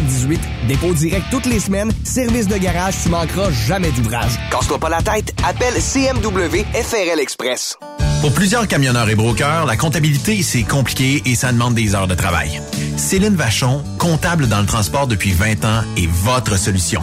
5718. Dépôt direct toutes les semaines. Service de garage, tu manqueras jamais d'ouvrage. Casse-toi pas la tête. Appelle CMW FRL Express. Pour plusieurs camionneurs et brokers, la comptabilité, c'est compliqué et ça demande des heures de travail. Céline Vachon, comptable dans le transport depuis 20 ans, est votre solution.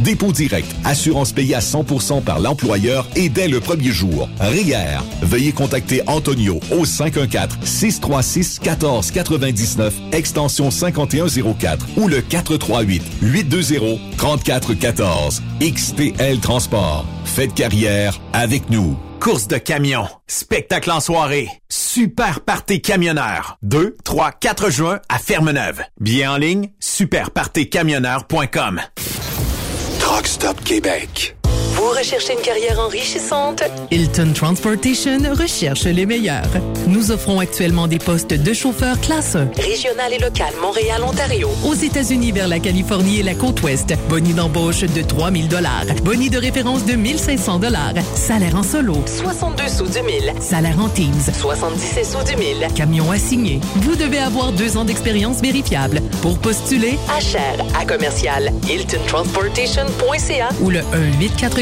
dépôt direct, assurance payée à 100% par l'employeur et dès le premier jour. RIER. Veuillez contacter Antonio au 514-636-1499, extension 5104 ou le 438-820-3414. XTL Transport. Faites carrière avec nous. Course de camion, spectacle en soirée, super party camionneur. 2, 3, 4 juin à Fermeneuve. Bien en ligne, superpartycamionneur.com. Truck Stop Québec. Vous recherchez une carrière enrichissante? Hilton Transportation recherche les meilleurs. Nous offrons actuellement des postes de chauffeur classe 1. Régional et local, Montréal, Ontario. Aux États-Unis vers la Californie et la côte ouest. Boni d'embauche de 3000 dollars. Boni de référence de 1500 dollars. Salaire en solo. 62 sous du mille. Salaire en Teams. 77 sous du mille. Camion assigné. Vous devez avoir deux ans d'expérience vérifiable. Pour postuler, À cher, à commercial, hiltontransportation.ca ou le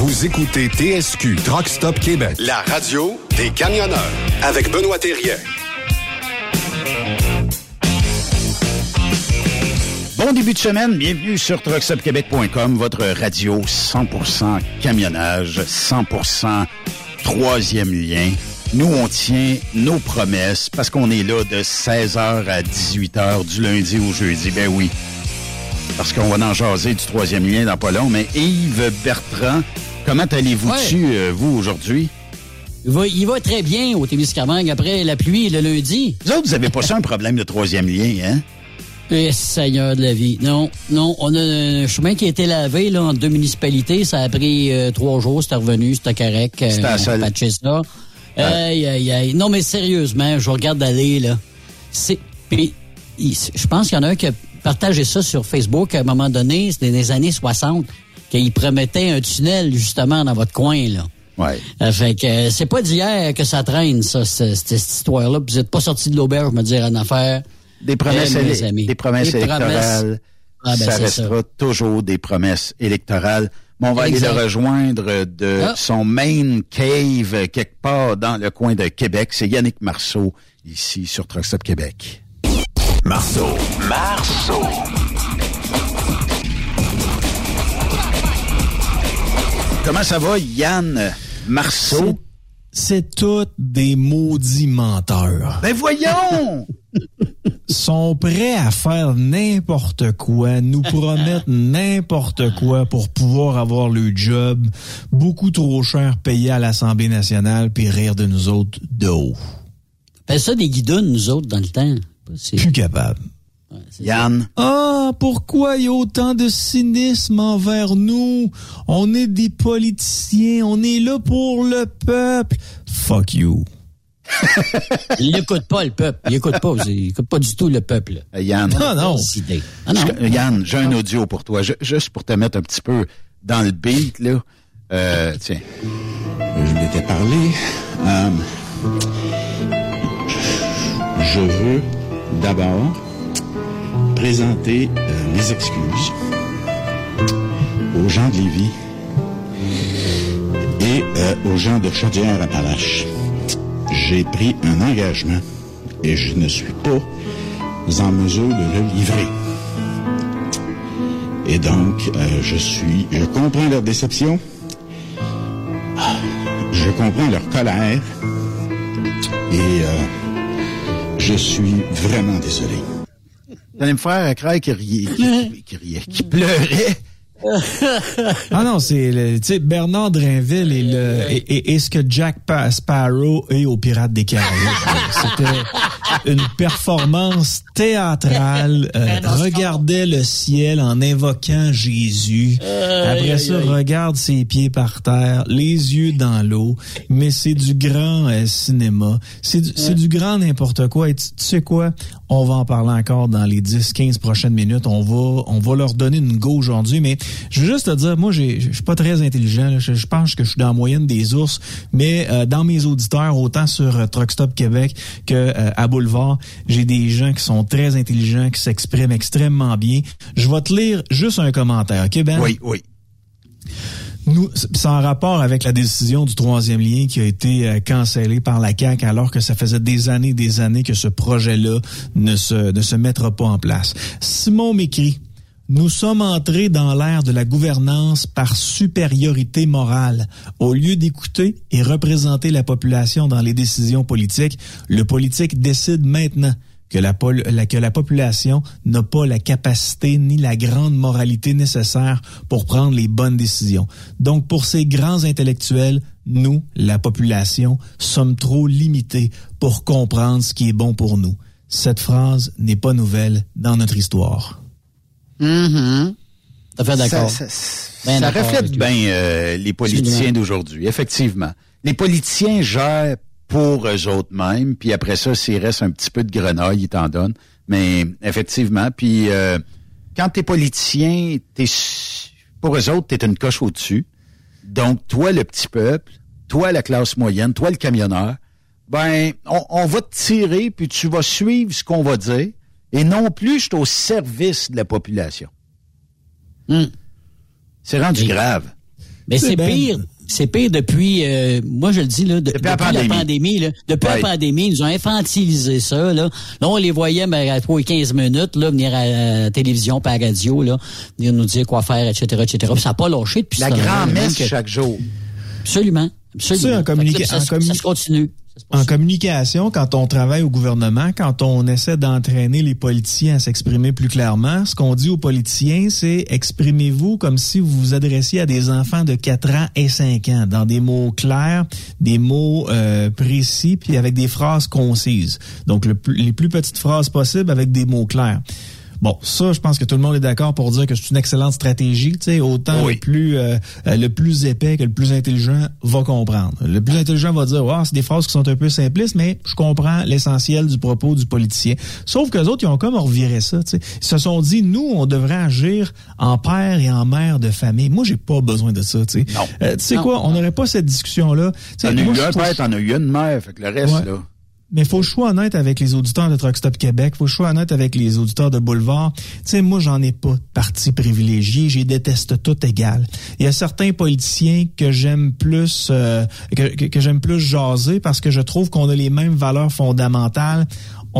Vous écoutez TSQ Truck Stop Québec, la radio des camionneurs avec Benoît Thérien. Bon début de semaine, bienvenue sur truckstopquebec.com, votre radio 100% camionnage, 100% troisième lien. Nous, on tient nos promesses parce qu'on est là de 16h à 18h du lundi au jeudi. Ben oui, parce qu'on va en jaser du troisième lien dans pas long. Mais Yves Bertrand, comment allez-vous-tu, euh, vous, aujourd'hui? Il va, il va très bien au Témiscamingue après la pluie le lundi. Vous autres, vous avez pas ça un problème de troisième lien, hein? Eh, Seigneur de la vie. Non, non, on a un chemin qui a été lavé là, en deux municipalités. Ça a pris euh, trois jours, c'était revenu, c'était correct. C'était on a seule. patché ça. Aïe, aïe, aïe. Non, mais sérieusement, je regarde d'aller, là. C'est. Je pense qu'il y en a un qui a partagé ça sur Facebook à un moment donné, c'était dans les années 60, qu'il promettait un tunnel, justement, dans votre coin, là. Ouais. Euh, fait que euh, c'est pas d'hier que ça traîne, ça, ce- cette, cette histoire-là. Vous êtes pas sorti de l'auberge, me dire en affaire. Des promesses, Eh, mes éle- amis. des promesses Des promesses. électorales. Ah, ben, ça restera toujours des promesses électorales. Mais on va Exact. aller le rejoindre de Ah. son main cave euh, quelque part dans le coin de Québec. C'est Yannick Marceau, ici sur Truck Stop Québec. Marceau. Marceau. Comment ça va, Yann Marceau? C'est tous des maudits menteurs. Ben voyons! sont prêts à faire n'importe quoi, nous promettent n'importe quoi pour pouvoir avoir le job beaucoup trop cher payé à l'Assemblée nationale puis rire de nous autres de haut. Fait ça des guidons, nous autres, dans le temps. Plus capable. Yann. Ah, pourquoi il y a autant de cynisme envers nous? On est des politiciens, on est là pour le peuple. Fuck you. Il n'écoute pas le peuple. Il écoute pas. Il écoute pas du tout le peuple. Euh, Yann. Ah non. Ah non. Je- Yann, j'ai un audio pour toi. Je- juste pour te mettre un petit peu dans le beat, là. Euh, tiens. Je m'étais parlé. Euh, je veux d'abord présenter euh, mes excuses aux gens de Lévis et euh, aux gens de Chaudière-Appalaches. J'ai pris un engagement et je ne suis pas en mesure de le livrer. Et donc, euh, je suis, je comprends leur déception, je comprends leur colère et je suis vraiment désolé. J'allais me faire craindre qui riait, qui, qui riait, qui pleurait. ah non, c'est tu Bernard Drinville et le et, et- et ce que Jack Pa- Sparrow est aux Pirates des Caraïbes. C'était une performance théâtrale. Euh, regardait le ciel en invoquant Jésus. Après ça, regarde ses pieds par terre, les yeux dans l'eau. Mais c'est du grand euh, cinéma. C'est du, du grand n'importe quoi. Et tu, tu sais quoi? On va en parler encore dans les 10, 15 prochaines minutes. On va, on va leur donner une go aujourd'hui. Mais je veux juste te dire, moi, je suis pas très intelligent. je pense que je suis dans la moyenne des ours. Mais euh, dans mes auditeurs, autant sur euh, Truck Stop Québec que euh, à Boulevard, j'ai des gens qui sont très intelligents, qui s'expriment extrêmement bien. Je vais te lire juste un commentaire, OK, Ben? Oui, oui. Nous, c'est en rapport avec la décision du troisième lien qui a été euh, cancellé par la CAQ alors que ça faisait des années, des années que ce projet-là ne se, ne se mettra pas en place. Simon m'écrit, nous sommes entrés dans l'ère de la gouvernance par supériorité morale. Au lieu d'écouter et représenter la population dans les décisions politiques, le politique décide maintenant que la, pol- la- que la population n'a pas la capacité ni la grande moralité nécessaire pour prendre les bonnes décisions. Donc, pour ces grands intellectuels, nous, la population, sommes trop limités pour comprendre ce qui est bon pour nous. Cette phrase n'est pas nouvelle dans notre histoire. Tout à fait d'accord? Ça, ça- Ben ça reflète bien euh, les politiciens d'aujourd'hui, effectivement. Les politiciens gèrent pour eux autres mêmes, puis après ça, s'il reste un petit peu de grenaille, ils t'en donnent. Mais effectivement, puis euh, quand t'es politicien, t'es pour eux autres, t'es une coche au-dessus. Donc, toi, le petit peuple, toi, la classe moyenne, toi, le camionneur, ben, on, on va te tirer, puis tu vas suivre ce qu'on va dire, et non plus, je suis au service de la population. C'est rendu grave. Mais c'est Ben. pire. C'est pire depuis, euh, moi je le dis, là, de- depuis, la la pandémie. pandémie. là. depuis Ouais. la pandémie, ils nous ont infantilisé ça. Là, là on les voyait ben, à 3 et 15 minutes là, venir à la télévision, par radio, là, venir nous dire quoi faire, etc. etc. Puis ça n'a pas lâché depuis La grand-messe chaque jour. Absolument. absolument. Tu sais, en communiqué- ça, en communi- ça se continue. En communication, quand on travaille au gouvernement, quand on essaie d'entraîner les politiciens à s'exprimer plus clairement, ce qu'on dit aux politiciens, c'est exprimez-vous comme si vous vous adressiez à des enfants de 4 ans et 5 ans, dans des mots clairs, des mots euh, précis, puis avec des phrases concises. Donc, le les plus petites phrases possibles avec des mots clairs. Bon, ça, je pense que tout le monde est d'accord pour dire que c'est une excellente stratégie. Tu sais, autant le plus euh, euh, le plus épais que le plus intelligent va comprendre. Le plus intelligent va dire, wow, c'est des phrases qui sont un peu simplistes, mais je comprends l'essentiel du propos du politicien. Sauf que les autres, ils ont comme reviré ça. Tu sais, ils se sont dit, nous, on devrait agir en père et en mère de famille. Moi, j'ai pas besoin de ça. Tu sais, Euh, tu sais Non. quoi, on n'aurait pas cette discussion-là. Tu sais, T'en as eu un père, t'en as eu une mère, fait que le reste, Ouais. là. Mais faut que je honnête avec les auditeurs de Truck Stop Québec, faut que je honnête avec les auditeurs de Boulevard. Tu sais, moi, j'en ai pas de parti privilégié, j'y déteste tout égal. Il y a certains politiciens que j'aime plus, euh, que j'aime plus jaser parce que je trouve qu'on a les mêmes valeurs fondamentales.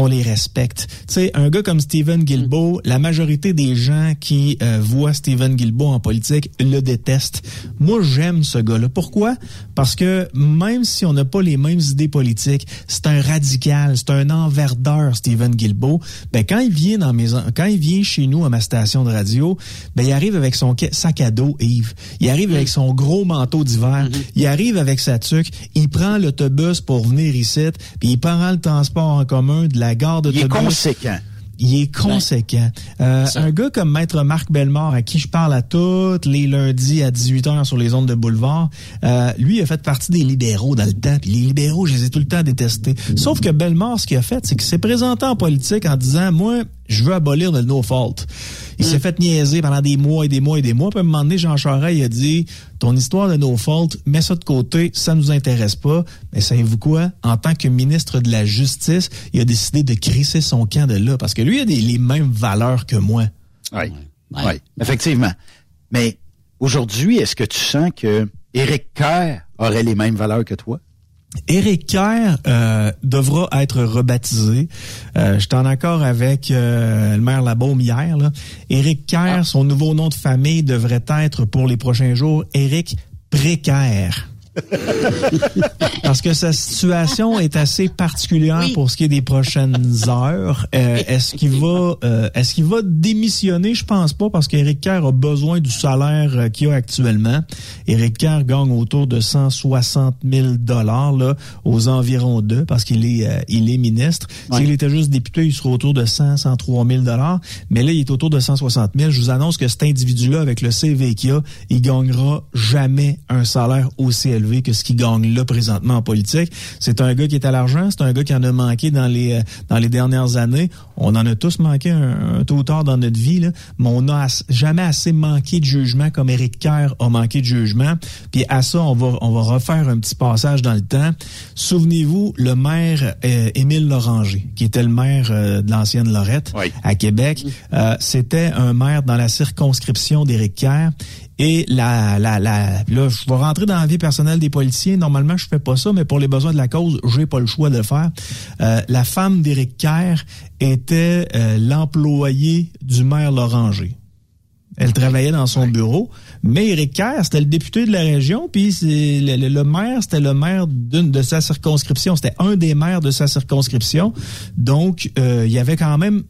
On les respecte. Tu sais, un gars comme Stephen Guilbeault, la majorité des gens qui euh, voient Stephen Guilbeault en politique le détestent. Moi, j'aime ce gars-là. Pourquoi? Parce que même si on n'a pas les mêmes idées politiques, c'est un radical, c'est un enverdeur, Stephen Guilbeault. Ben, quand il vient dans mes, quand il vient chez nous à ma station de radio, ben, il arrive avec son sac à dos, Yves. Il arrive avec son gros manteau d'hiver. Il arrive avec sa tuque. Il prend l'autobus pour venir ici, puis il prend le transport en commun de la gare Il est conséquent. Il est conséquent. Euh, un gars comme Maître Marc Bellemare, à qui je parle à tous les lundis à 18h sur les ondes de boulevard, euh, lui a fait partie des libéraux dans le temps. Puis les libéraux, je les ai tout le temps détestés. Sauf que Bellemare, ce qu'il a fait, c'est qu'il s'est présenté en politique en disant, moi, je veux abolir le no-fault. Il s'est fait niaiser pendant des mois et des mois et des mois. Puis à un moment donné, Jean Charest, il a dit, ton histoire de no-fault, mets ça de côté, ça nous intéresse pas. Mais savez-vous quoi? En tant que ministre de la Justice, il a décidé de crisser son camp de là. Parce que lui, il a des, les mêmes valeurs que moi. Oui. Oui, effectivement. Mais aujourd'hui, est-ce que tu sens que Éric Kerr aurait les mêmes valeurs que toi? Éric Kerr euh, devra être rebaptisé. Euh, J'étais en accord avec euh, le maire Labaume hier. Là. Éric Ah. Kerr, son nouveau nom de famille devrait être pour les prochains jours Éric Précaire. Parce que sa situation est assez particulière pour ce qui est des prochaines heures. Euh, est-ce qu'il va, euh, est-ce qu'il va démissionner? Je pense pas, parce qu'Éric Kerr a besoin du salaire euh, qu'il a actuellement. Éric Kerr gagne autour de 160 000 dollars là, aux environs d'eux, parce qu'il est, euh, il est ministre. S'il était juste député, il serait autour de 100, 103 000 dollars. Mais là, il est autour de 160 000. Je vous annonce que cet individu-là, avec le CV qu'il a, il gagnera jamais un salaire aussi élevé que ce qu'il gagne là présentement en politique. C'est un gars qui est à l'argent, c'est un gars qui en a manqué dans les euh, dans les dernières années. On en a tous manqué un, un tôt ou tard dans notre vie, là, mais on n'a as- jamais assez manqué de jugement comme Éric Kerr a manqué de jugement. Puis à ça, on va on va refaire un petit passage dans le temps. Souvenez-vous, le maire euh, Émile Loranger, qui était le maire euh, de l'ancienne Lorette à Québec, euh, c'était un maire dans la circonscription d'Éric Kerr. Et la, la, la, là, je vais rentrer dans la vie personnelle des policiers. Normalement, je fais pas ça, mais pour les besoins de la cause, j'ai pas le choix de le faire. Euh, la femme d'Éric Kerr était euh, l'employée du maire Loranger. Elle travaillait dans son bureau, mais Éric Kerr, c'était le député de la région, puis c'est le, le- le maire, c'était le maire d'une de sa circonscription. C'était un des maires de sa circonscription. Donc, euh, il y avait quand même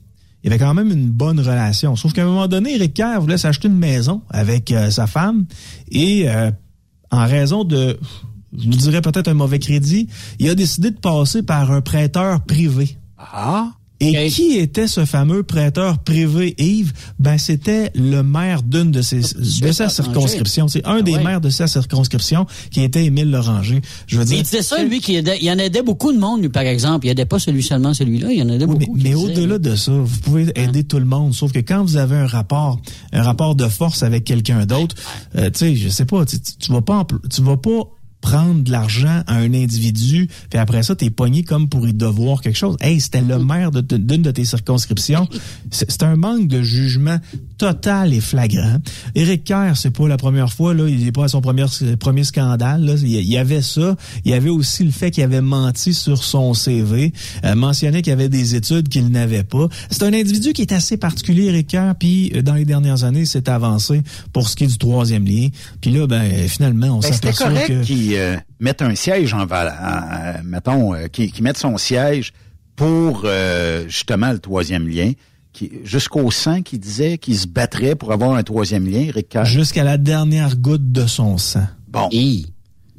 il y avait quand même une bonne relation. Sauf qu'à un moment donné, Éric Kerr voulait s'acheter une maison avec euh, sa femme et euh, en raison de, je vous dirais peut-être un mauvais crédit, il a décidé de passer par un prêteur privé. Ah! Et qui était ce fameux prêteur privé, Yves? Ben, c'était le maire d'une de ses, de sa circonscription. C'est un des ouais. maires de sa circonscription qui était Émile Loranger. Je veux Mais dire. il disait ça, lui, qu'il aidait, il en aidait beaucoup de monde, lui, par exemple. Il aidait pas celui seulement celui-là, il en aidait beaucoup. Mais au-delà de ça, vous pouvez aider tout le monde. Sauf que quand vous avez un rapport, un rapport de force avec quelqu'un d'autre, euh, tu sais, je sais pas, tu, vas pas, tu vas pas prendre de l'argent à un individu, puis après ça, t'es pogné comme pour y devoir quelque chose. Hey, c'était le maire de- de- d'une de, tes circonscriptions. C'est un manque de jugement total et flagrant. Éric Kerr, c'est pas la première fois, là, il est pas à son premier, premier scandale. Là. Il y- avait ça. Il y avait aussi le fait qu'il avait menti sur son CV, euh, mentionné qu'il y avait des études qu'il n'avait pas. C'est un individu qui est assez particulier, Éric Kerr, puis euh, dans les dernières années, c'est avancé pour ce qui est du troisième lien. Puis là, ben finalement, on Ben, s'aperçoit que... qu'ils euh, mettent un siège en val, en- en- mettons, euh, qu'ils qu'ils mettent son siège pour euh, justement le troisième lien, qui jusqu'au sang qui disait qu'il se battrait pour avoir un troisième lien. Jusqu'à la dernière goutte de son sang. Bon.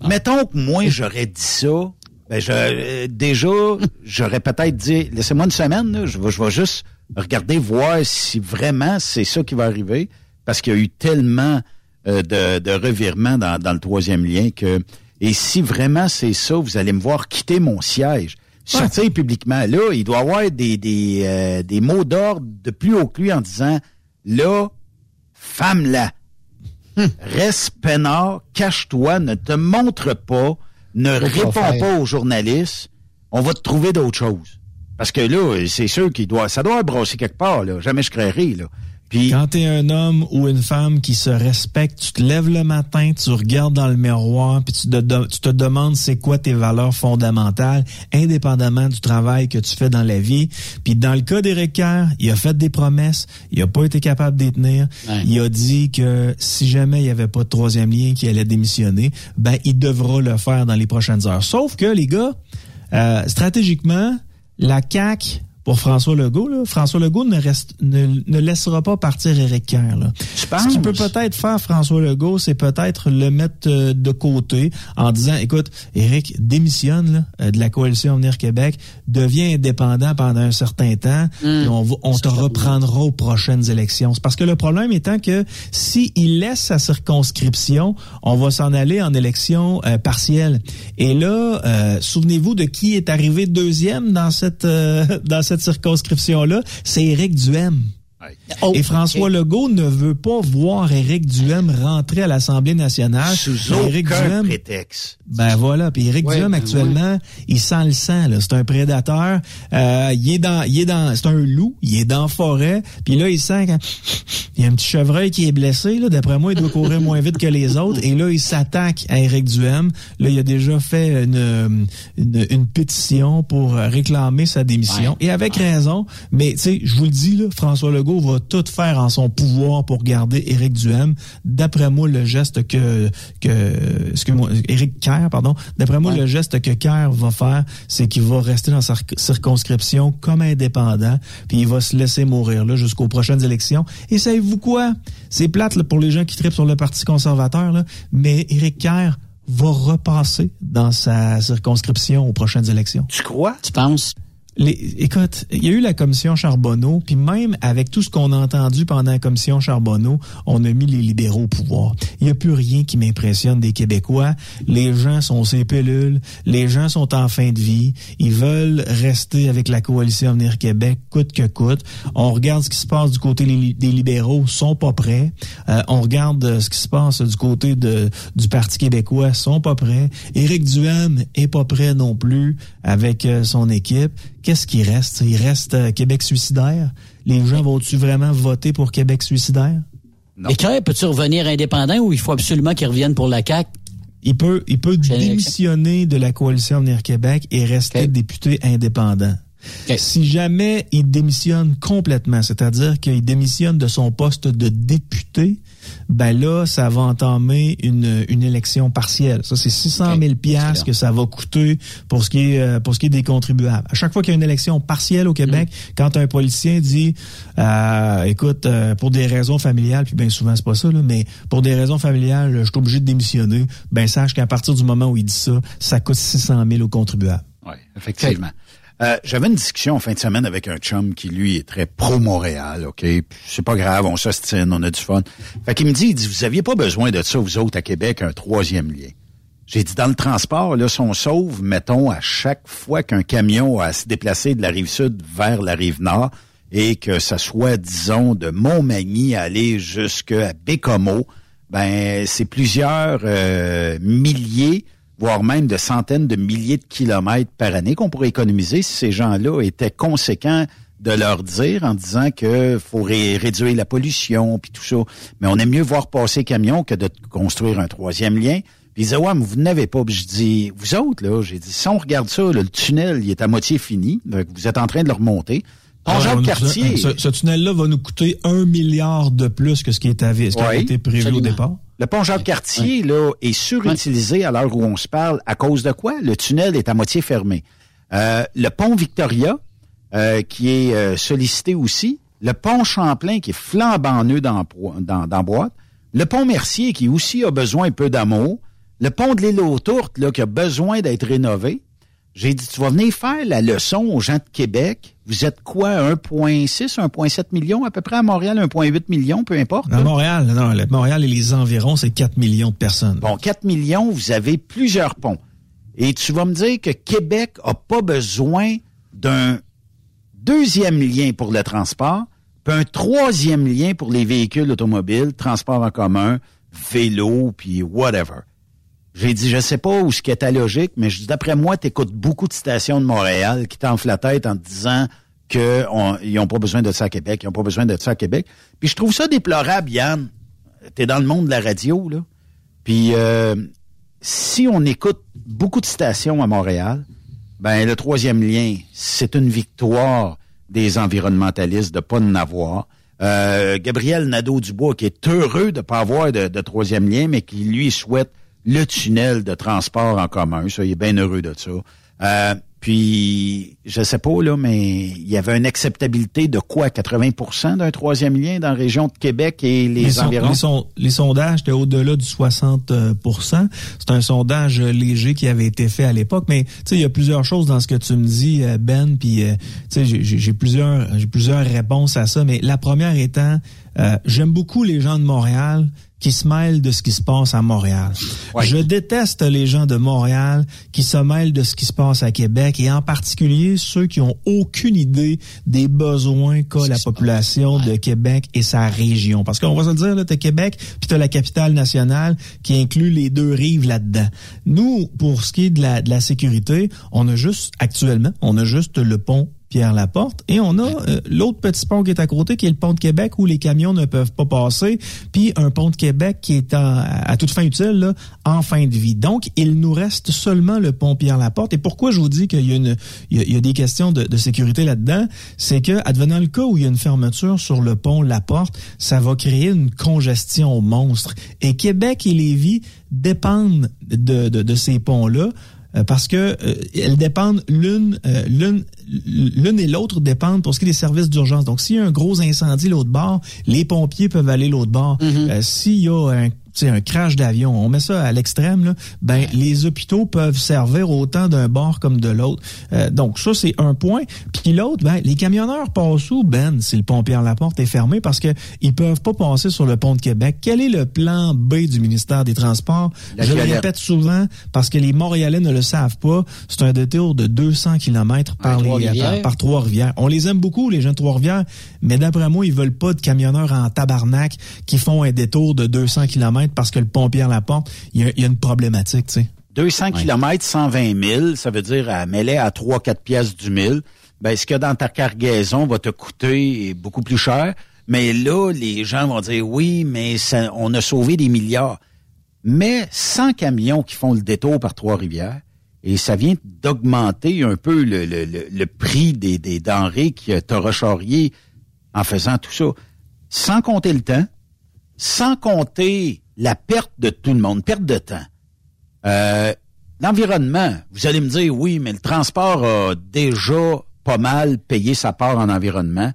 Mettons que moi, j'aurais dit ça. Ben, je, euh, déjà, j'aurais peut-être dit, laissez-moi une semaine, là, je, vais, je vais juste regarder, voir si vraiment c'est ça qui va arriver, parce qu'il y a eu tellement euh, de, de revirements dans, dans le troisième lien que, et si vraiment c'est ça, vous allez me voir quitter mon siège, sortir publiquement. Là, il doit y avoir des, des, euh, des mots d'ordre de plus haut que lui en disant, là, femme-là. Reste peinard, cache-toi, ne te montre pas, ne réponds faire? pas aux journalistes. On va te trouver d'autres choses. Parce que là, c'est sûr qu'il doit, ça doit brasser quelque part, là. Jamais je créerai, là. Puis, Quand t'es un homme ou une femme qui se respecte, tu te lèves le matin, tu regardes dans le miroir, puis tu te, de- tu te demandes c'est quoi tes valeurs fondamentales, indépendamment du travail que tu fais dans la vie. Puis dans le cas d'Éric Kerr, il a fait des promesses, il a pas été capable d'y tenir. Il a dit que si jamais il y avait pas de troisième lien qui allait démissionner, ben il devra le faire dans les prochaines heures. Sauf que les gars, euh, stratégiquement, la CAC pour François Legault, là, François Legault ne, reste, ne, ne laissera pas partir Éric Kerr. Là. Ce qu'il peut peut-être faire François Legault, c'est peut-être le mettre euh, de côté en disant, écoute, Éric, démissionne là, euh, de la coalition Avenir Québec, deviens indépendant pendant un certain temps, puis on, on te reprendra aux prochaines élections. Parce que le problème étant que si il laisse sa circonscription, on va s'en aller en élection euh, partielle. Et là, euh, souvenez-vous de qui est arrivé deuxième dans cette euh, dans cette circonscription-là, c'est Éric Duhem. Et François Legault ne veut pas voir Éric Duhem rentrer à l'Assemblée nationale. sous Éric aucun Duhem, prétexte. ben voilà, puis Éric Ouais, Duhem ben actuellement, il sent le sang là, c'est un prédateur, euh, il est dans il est dans c'est un loup, il est dans la forêt, puis là il sent quand il y a un petit chevreuil qui est blessé là, d'après moi il doit courir moins vite que les autres. Et là il s'attaque à Éric Duhem. Là, il a déjà fait une une, une pétition pour réclamer sa démission. Et avec raison, mais tu sais, je vous le dis là, François Legault Legault va tout faire en son pouvoir pour garder Éric Duhem. D'après moi, le geste que, que, excuse-moi, Éric Kerr, pardon. D'après moi, le geste que Kerr va faire, c'est qu'il va rester dans sa circonscription comme indépendant, puis il va se laisser mourir là jusqu'aux prochaines élections. Et savez-vous quoi? C'est plate là, pour les gens qui tripent sur le Parti conservateur, là, mais Éric Kerr va repasser dans sa circonscription aux prochaines élections. Tu crois? Tu penses? Écoute, il y a eu la commission Charbonneau, puis même avec tout ce qu'on a entendu pendant la commission Charbonneau, on a mis les libéraux au pouvoir. Il n'y a plus rien qui m'impressionne des Québécois. Les gens sont ces pilules, les gens sont en fin de vie, ils veulent rester avec la coalition Avenir Québec, coûte que coûte. On regarde ce qui se passe du côté des libéraux, sont pas prêts. Euh, on regarde euh, ce qui se passe du côté du Parti québécois, sont pas prêts. Éric Duhem est pas prêt non plus avec euh, son équipe qu'est-ce qui reste? Il reste euh, Québec suicidaire? Les gens vont-tu vraiment voter pour Québec suicidaire? Et quand peut-tu revenir indépendant ou il faut absolument qu'il revienne pour la CAQ? Il peut, il peut démissionner de la coalition Avenir Québec et rester député indépendant. Si jamais il démissionne complètement, c'est-à-dire qu'il démissionne de son poste de député, ben là, ça va entamer une, une élection partielle. Ça, c'est 600 000 pièces que ça va coûter pour ce qui est euh, pour ce qui est des contribuables. À chaque fois qu'il y a une élection partielle au Québec, mm. quand un politicien dit, euh, écoute, euh, pour des raisons familiales, puis bien souvent c'est pas ça, là, mais pour des raisons familiales, je suis obligé de démissionner. Ben sache qu'à partir du moment où il dit ça, ça coûte 600 000 aux contribuables. Oui, effectivement. Euh, j'avais une discussion en fin de semaine avec un chum qui, lui, est très pro-Montréal, OK? C'est pas grave, on s'ostine, on a du fun. Fait qu'il me dit, il dit, vous aviez pas besoin de ça, vous autres, à Québec, un troisième lien. J'ai dit, dans le transport, là, si on sauve, mettons, à chaque fois qu'un camion a à se déplacer de la rive sud vers la rive nord, et que ça soit, disons, de Montmagny aller jusqu'à Bécomo, ben, c'est plusieurs euh, milliers voire même de centaines de milliers de kilomètres par année qu'on pourrait économiser si ces gens-là étaient conséquents de leur dire en disant que faut réduire la pollution puis tout ça. Mais on aime mieux voir passer camion que de construire un troisième lien. Puis ils disaient, ouais, mais vous n'avez pas. Puis je dis, vous autres, là, j'ai dit, si on regarde ça, le tunnel, il est à moitié fini. vous êtes en train de le remonter. Ce, tunnel-là va nous coûter un milliard de plus que ce qui, est ce qui avait été prévu au départ. Le pont Jacques-Cartier, là, est surutilisé à l'heure où on se parle. À cause de quoi? Le tunnel est à moitié fermé. Euh, le pont Victoria, euh, qui est euh, sollicité aussi. Le pont Champlain, qui est flambant neuf dans, dans, dans boîte. Le pont Mercier, qui aussi a besoin un peu d'amour. Le pont de l'île aux Tourtes, là, qui a besoin d'être rénové. J'ai dit, tu vas venir faire la leçon aux gens de Québec. Vous êtes quoi, 1,6, 1,7 millions à peu près à Montréal, 1,8 millions, peu importe. À Montréal, non, Montréal et les environs, c'est 4 millions de personnes. Bon, 4 millions, vous avez plusieurs ponts. Et tu vas me dire que Québec a pas besoin d'un deuxième lien pour le transport, puis un troisième lien pour les véhicules automobiles, transport en commun, vélo, puis whatever. J'ai dit, je sais pas où ce qui est ta logique, mais d'après moi, tu écoutes beaucoup de stations de Montréal qui t'enflent la tête en te disant qu'ils n'ont pas besoin de ça à Québec, ils n'ont pas besoin de ça à Québec. Puis je trouve ça déplorable, Yann. Tu es dans le monde de la radio, là. Puis euh, si on écoute beaucoup de stations à Montréal, ben le troisième lien, c'est une victoire des environnementalistes de pas en avoir. Euh, Gabriel Nadeau-Dubois, qui est heureux de pas avoir de, troisième lien, mais qui lui souhaite le tunnel de transport en commun. Ça, il est bien heureux de ça. Euh, puis, je sais pas, là, mais il y avait une acceptabilité de quoi? 80% d'un troisième lien dans la région de Québec et les, environs? les, sondages étaient au-delà du 60% C'est un sondage léger qui avait été fait à l'époque, mais tu sais, il y a plusieurs choses dans ce que tu me dis, euh, Ben, puis euh, tu sais, j'ai plusieurs, j'ai plusieurs réponses à ça, mais la première étant, j'aime beaucoup les gens de Montréal qui se mêlent de ce qui se passe à Montréal. Je déteste les gens de Montréal qui se mêlent de ce qui se passe à Québec et en particulier ceux qui ont aucune idée des besoins qu'a la population de Québec et sa région. Parce qu'on va se le dire, là, t'as Québec puis t'as la capitale nationale qui inclut les deux rives là-dedans. Nous, pour ce qui est de la, de la sécurité, on a juste, actuellement, on a juste le pont Pierre Laporte. Et on a euh, l'autre petit pont qui est à côté, qui est le pont de Québec, où les camions ne peuvent pas passer. Puis un pont de Québec qui est en- à toute fin utile, là, en fin de vie. Donc, il nous reste seulement le pont Pierre Laporte. Et pourquoi je vous dis qu'il y a une, il y a, il y a des questions de, de sécurité là-dedans, c'est que, advenant le cas où il y a une fermeture sur le pont Laporte, ça va créer une congestion monstre. Et Québec et Lévis dépendent de, de, de ces ponts-là. Euh, Parce que euh, elles dépendent l'une, euh, l'une, l'une et l'autre dépendent pour ce qui est des services d'urgence. Donc, s'il y a un gros incendie l'autre bord, les pompiers peuvent aller l'autre bord. Euh, s'il y a un sais, un crash d'avion, on met ça à l'extrême, là, ben les hôpitaux peuvent servir autant d'un bord comme de l'autre. Euh, donc ça c'est un point. Puis l'autre, ben les camionneurs passent où? Ben si le pont Pierre Laporte est fermé parce que ils peuvent pas passer sur le pont de Québec. Quel est le plan B du ministère des Transports? La Je le répète souvent parce que les Montréalais ne le savent pas. C'est un détour de 200 km par, les, Trois-Rivières. par, par Trois-Rivières. On les aime beaucoup les gens de Trois-Rivières, mais d'après moi ils veulent pas de camionneurs en tabarnak qui font un détour de 200 km parce que le pont Pierre Laporte, il y a, il y a une problématique, tu sais. 200 km, 120 000, ça veut dire à mêler à 3-4 pièces du mille. Ben, ce que dans ta cargaison va te coûter beaucoup plus cher. Mais là, les gens vont dire oui, mais ça, on a sauvé des milliards. Mais 100 camions qui font le détour par Trois-Rivières, et ça vient d'augmenter un peu le, le, le, le prix des, des denrées que tu auras charrié en faisant tout ça. Sans compter le temps, sans compter la perte de tout le monde, perte de temps. Euh, L'environnement, vous allez me dire, oui, mais le transport a déjà pas mal payé sa part en environnement.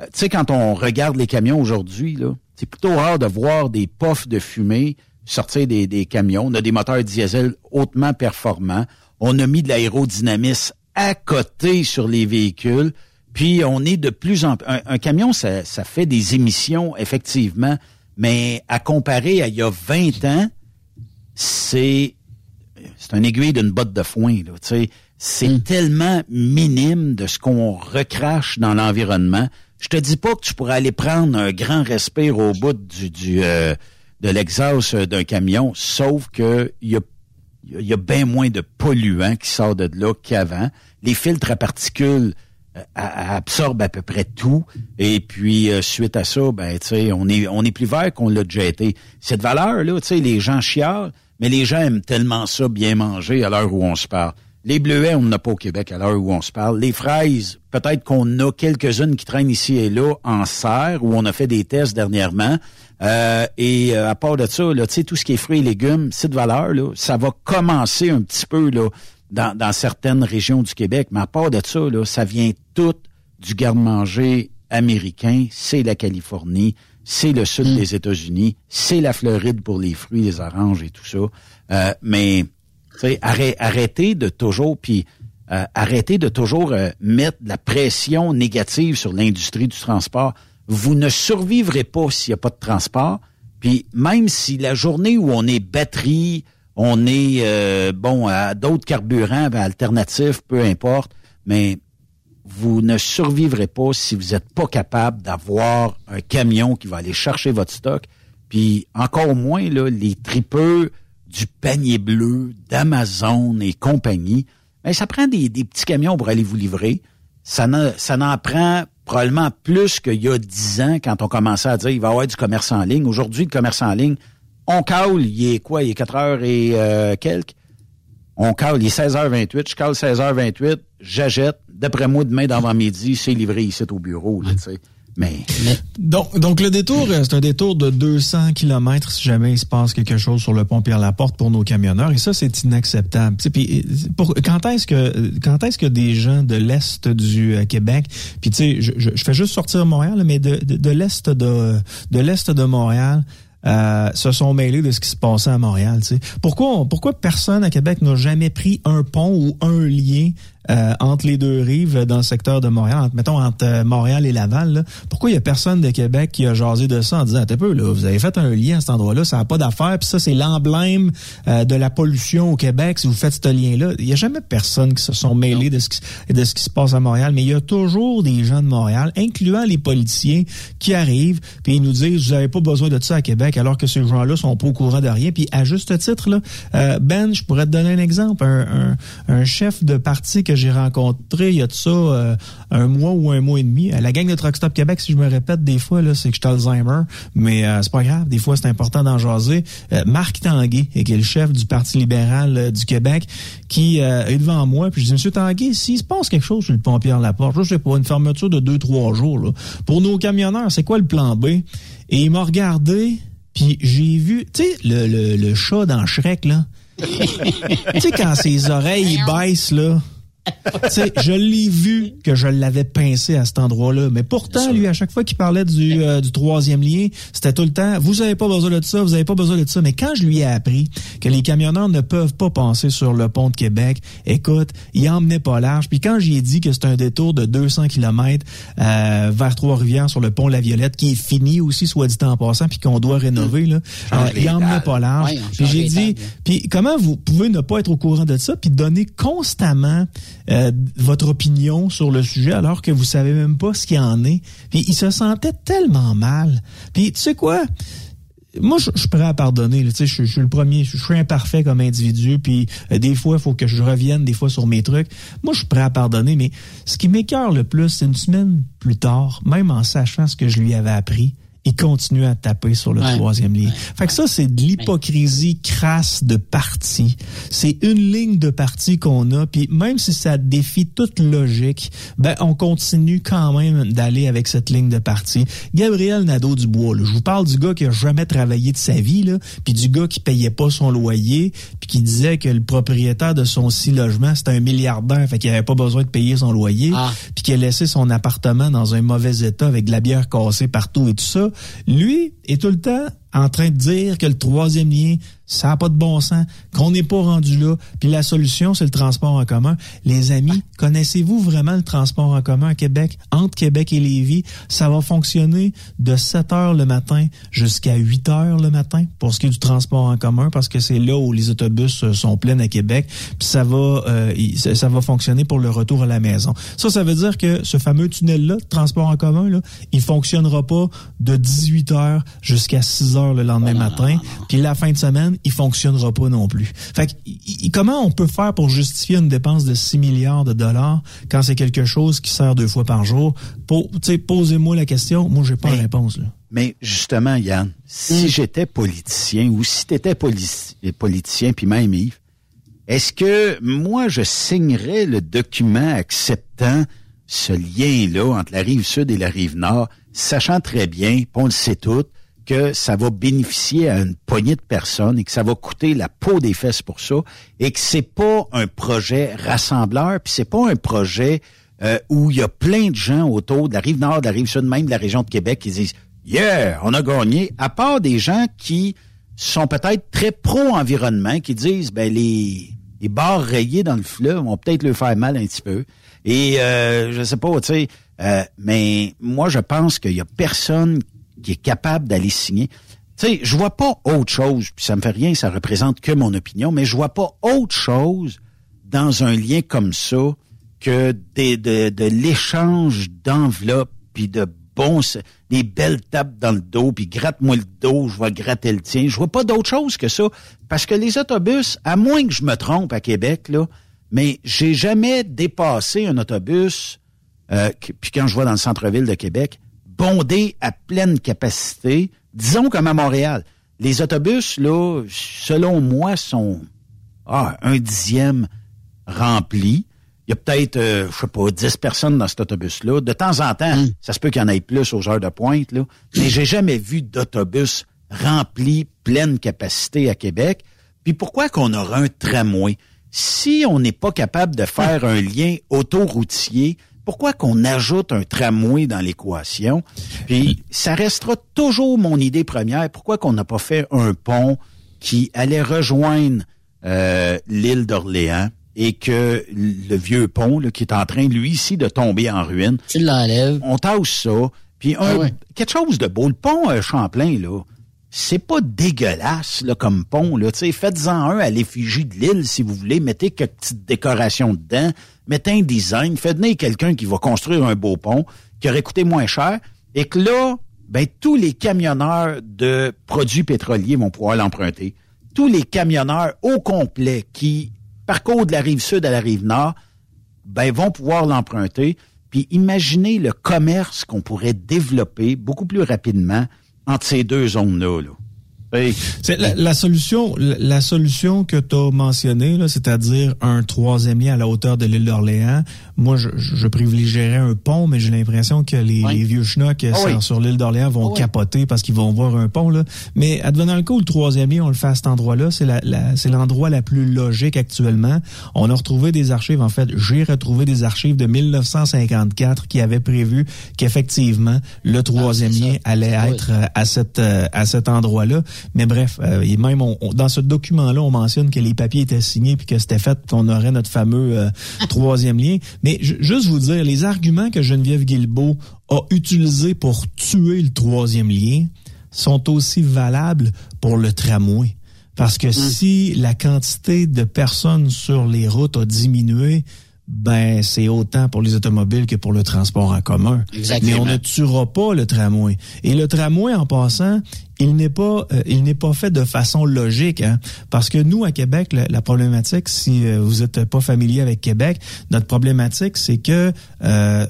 Euh, tu sais, quand on regarde les camions aujourd'hui, c'est plutôt rare de voir des puffs de fumée sortir des, camions. On a des moteurs diesel hautement performants. On a mis de l'aérodynamisme à côté sur les véhicules. Puis on est de plus en plus... Un, camion, ça fait des émissions, effectivement, mais à comparer à il y a 20 ans, c'est c'est un aiguille d'une botte de foin. Là, tu sais. c'est tellement minime de ce qu'on recrache dans l'environnement. Je te dis pas que tu pourrais aller prendre un grand respire au bout du, du euh, de l'exhaust d'un camion, sauf que il y a il y a bien moins de polluants qui sortent de là qu'avant. Les filtres à particules a- a- absorbent à peu près tout. Et puis, euh, suite à ça, ben, on est, on est plus vert qu'on l'a déjà été. Cette valeur-là, tu sais, les gens chialent, mais les gens aiment tellement ça bien manger à l'heure où on se parle. Les bleuets, on n'en a pas au Québec à l'heure où on se parle. Les fraises, peut-être qu'on a quelques-unes qui traînent ici et là en serre, où on a fait des tests dernièrement. Euh, et euh, à part de ça, là, tout ce qui est fruits et légumes, c'est de valeur, là, ça va commencer un petit peu là, dans, dans certaines régions du Québec. Mais à part de ça, là, ça vient tout du garde-manger américain, c'est la Californie, c'est le sud des États-Unis, c'est la Floride pour les fruits, les oranges et tout ça. Euh, mais tu sais, arrê- arrêtez de toujours, puis euh, arrêtez de toujours euh, mettre de la pression négative sur l'industrie du transport. Vous ne survivrez pas s'il n'y a pas de transport. Puis même si la journée où on est batterie, on est euh, bon à d'autres carburants ben, alternatifs, peu importe, mais vous ne survivrez pas si vous n'êtes pas capable d'avoir un camion qui va aller chercher votre stock. Puis encore moins là, les tripeux du panier bleu, d'Amazon et compagnie. Ben, ça prend des, des petits camions pour aller vous livrer. Ça n'en prend probablement plus qu'il y a dix ans quand on commençait à dire il va y avoir du commerce en ligne. Aujourd'hui, le commerce en ligne, on cale, il est quoi? Il est 4 heures et euh, quelques? On cale, il est 16h28, je cale 16h28, j'achète. D'après moi, demain, d'avant-midi, c'est livré ici au bureau. Là, tu sais. Mais, Donc, donc le détour, euh, c'est un détour de 200 km si jamais il se passe quelque chose sur le pont Pierre-Laporte pour nos camionneurs. Et ça, c'est inacceptable. Puis, euh, pour, quand est-ce que quand est-ce que des gens de l'Est du euh, Québec, puis tu sais, je, je, je fais juste sortir Montréal, mais de, de, de l'Est de, de l'Est de Montréal, euh, se sont mêlés de ce qui se passait à Montréal. Tu sais. Pourquoi, pourquoi personne à Québec n'a jamais pris un pont ou un lien euh, entre les deux rives dans le secteur de Montréal, entre, mettons entre euh, Montréal et Laval? là? Pourquoi il y a personne de Québec qui a jasé de ça en disant, un peu, là, vous avez fait un lien à cet endroit-là, ça n'a pas d'affaire, puis ça, c'est l'emblème euh, de la pollution au Québec si vous faites ce lien-là. Il n'y a jamais personne qui se sont mêlés de ce, qui, de ce qui se passe à Montréal, mais il y a toujours des gens de Montréal, incluant les politiciens, qui arrivent, puis ils nous disent, vous n'avez pas besoin de ça à Québec, alors que ces gens-là sont pas au courant de rien. Puis à juste titre, là, euh, Ben, je pourrais te donner un exemple. Un, un, un chef de parti que que j'ai rencontré il y a de ça euh, un mois ou un mois et demi. La gang de Truck Stop Québec, si je me répète des fois, là, c'est que je suis Alzheimer, mais euh, c'est pas grave. Des fois, c'est important d'en jaser. Euh, Marc Tanguay, qui est le chef du Parti libéral du Québec, qui est devant moi. Puis je dis, Monsieur Tanguay, s'il se passe quelque chose sur le pont Pierre-Laporte, je sais pas, une fermeture de deux, trois jours, là, pour nos camionneurs, c'est quoi le plan B? Et il m'a regardé, puis j'ai vu, tu sais, le, le, le chat dans Shrek, là. tu sais, quand ses oreilles baissent, là. Je l'ai vu que je l'avais pincé à cet endroit-là. Mais pourtant, lui, à chaque fois qu'il parlait du, euh, du troisième lien, c'était tout le temps, vous avez pas besoin de ça, vous avez pas besoin de ça. Mais quand je lui ai appris que les camionneurs ne peuvent pas passer sur le pont de Québec, écoute, il emmenait pas large. Puis quand j'ai dit que c'est un détour de 200 km euh, vers Trois-Rivières sur le pont La Violette, qui est fini aussi, soit dit en passant, puis qu'on doit rénover, là, Change euh, il emmenait pas large. Puis j'ai dit, puis comment vous pouvez ne pas être au courant de ça, puis donner constamment euh, votre opinion sur le sujet alors que vous savez même pas ce qu'il en est. Puis il se sentait tellement mal. Puis tu sais quoi? Moi, je suis prêt à pardonner. là. Je, je suis le premier. Je suis imparfait comme individu. Puis euh, des fois, il faut que je revienne des fois sur mes trucs. Moi, je suis prêt à pardonner. Mais ce qui m'écœure le plus, c'est une semaine plus tard, même en sachant ce que je lui avais appris, il continue à taper sur le Ouais. troisième ligne. Fait que ça, c'est de l'hypocrisie crasse de parti. C'est une ligne de parti qu'on a, puis même si ça défie toute logique, ben on continue quand même d'aller avec cette ligne de parti. Gabriel Nadeau-Dubois, je vous parle du gars qui a jamais travaillé de sa vie, là, puis du gars qui payait pas son loyer, puis qui disait que le propriétaire de son six logements, c'était un milliardaire, fait qu'il avait pas besoin de payer son loyer, puis qui a laissé son appartement dans un mauvais état avec de la bière cassée partout et tout ça. Lui est tout le temps en train de dire que le troisième lien, ça n'a pas de bon sens, qu'on n'est pas rendu là, puis la solution, c'est le transport en commun. Les amis, connaissez-vous vraiment le transport en commun à Québec? Entre Québec et Lévis, ça va fonctionner de 7 heures le matin jusqu'à 8 heures le matin pour ce qui est du transport en commun, parce que c'est là où les autobus euh, sont pleins à Québec, puis ça va, euh, ça va fonctionner pour le retour à la maison. Ça, ça veut dire que ce fameux tunnel-là, transport en commun, là, il fonctionnera pas de 18 heures jusqu'à 6 heures le lendemain matin. Puis la fin de semaine, il fonctionnera pas non plus. Fait que, comment on peut faire pour justifier une dépense de 6 milliards de dollars quand c'est quelque chose qui sert deux fois par jour? Posez-moi la question. Moi, j'ai pas la réponse. Là. Mais justement, Yann, si j'étais politicien ou si tu étais politicien, puis même Yves, est-ce que moi, je signerais le document acceptant ce lien-là entre la rive sud et la rive nord, sachant très bien, on le sait tout, que ça va bénéficier à une poignée de personnes et que ça va coûter la peau des fesses pour ça et que c'est pas un projet rassembleur puis c'est pas un projet euh, où il y a plein de gens autour de la rive nord, de la rive sud, même de la région de Québec qui disent Yeah, on a gagné, à part des gens qui sont peut-être très pro-environnement, qui disent ben les, les barres rayées dans le fleuve vont peut-être leur faire mal un petit peu. Et euh, je sais pas, tu sais, euh, mais moi je pense qu'il y a personne qui est capable d'aller signer. Tu sais, je vois pas autre chose, puis ça me fait rien, ça représente que mon opinion, mais je vois pas autre chose dans un lien comme ça que de, de l'échange d'enveloppes, puis de bons, des belles tapes dans le dos, puis gratte-moi le dos, je vais gratter le tien. Je vois pas d'autre chose que ça. Parce que les autobus, à moins que je me trompe à Québec, là, mais j'ai jamais dépassé un autobus, euh, puis quand je vois dans le centre-ville de Québec, bondé à pleine capacité, disons comme à Montréal. Les autobus, là, selon moi, sont ah, un dixième rempli. Il y a peut-être, euh, je sais pas, 10 personnes dans cet autobus-là. De temps en temps, ça se peut qu'il y en ait plus aux heures de pointe, là. Mais j'ai jamais vu d'autobus rempli, pleine capacité à Québec. Puis pourquoi qu'on aura un tramway? Si on n'est pas capable de faire un lien autoroutier, pourquoi qu'on ajoute un tramway dans l'équation? Puis ça restera toujours mon idée première. Pourquoi qu'on n'a pas fait un pont qui allait rejoindre euh, l'île d'Orléans et que le vieux pont là, qui est en train, lui ici, de tomber en ruine? Tu l'enlèves. On tasse ça. Puis un, Ah ouais. quelque chose de beau. Le pont euh, Champlain, là, c'est pas dégueulasse là, comme pont. Là. Faites-en un à l'effigie de l'île, si vous voulez. Mettez quelques petites décorations dedans. Mettez un design. Faites venir quelqu'un qui va construire un beau pont qui aurait coûté moins cher. Et que là, ben, tous les camionneurs de produits pétroliers vont pouvoir l'emprunter. Tous les camionneurs au complet qui parcourent de la rive sud à la rive nord ben vont pouvoir l'emprunter. Puis imaginez le commerce qu'on pourrait développer beaucoup plus rapidement entre ces deux zones-là. Là. C'est la, solution, la solution que tu as mentionnée, c'est-à-dire un troisième lien à la hauteur de l'île d'Orléans. Moi, je, je, privilégierais un pont, mais j'ai l'impression que les, les vieux schnocks oh sur, l'île d'Orléans vont oh capoter parce qu'ils vont voir un pont. Là. Mais advenant le où le troisième lien, on le fait à cet endroit-là, c'est la, la c'est l'endroit la plus logique actuellement. On a retrouvé des archives, en fait, j'ai retrouvé des archives de 1954 qui avaient prévu qu'effectivement le troisième ah, lien allait être à cette à cet endroit-là. Mais bref, euh, et même dans ce document-là, on mentionne que les papiers étaient signés puis que c'était fait qu'on aurait notre fameux euh, troisième lien. Mais juste vous dire, les arguments que Geneviève Guilbeault a utilisés pour tuer le troisième lien sont aussi valables pour le tramway. Parce que hum. si la quantité de personnes sur les routes a diminué, ben c'est autant pour les automobiles que pour le transport en commun. Exactement. Mais on ne tuera pas le tramway. Et le tramway, en passant, il n'est pas euh, il n'est pas fait de façon logique, hein, parce que nous à Québec, la, problématique, si euh, vous êtes pas familier avec Québec, notre problématique, c'est que euh,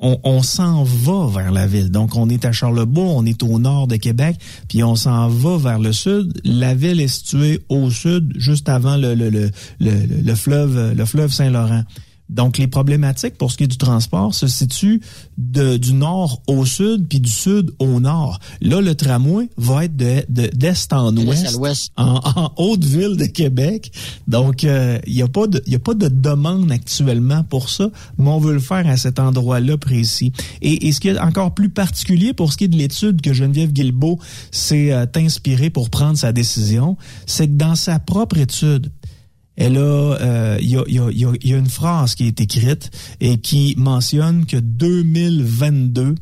on, on s'en va vers la ville. Donc, on est à Charlebourg, on est au nord de Québec, puis on s'en va vers le sud. La ville est située au sud, juste avant le, le, le, le, le fleuve, le fleuve Saint-Laurent. Donc, les problématiques pour ce qui est du transport se situent de, du nord au sud, puis du sud au nord. Là, le tramway va être d'est de, d'est en ouest, en, en Haute-Ville de Québec. Donc, il euh, n'y a, pas de, y a pas de demande actuellement pour ça, mais on veut le faire à cet endroit-là précis. Et, et, ce qui est encore plus particulier pour ce qui est de l'étude que Geneviève Guilbeault s'est euh, inspirée pour prendre sa décision, c'est que dans sa propre étude, elle a, euh, il y, a, y, a, y, a, une phrase qui est écrite et qui mentionne que 2022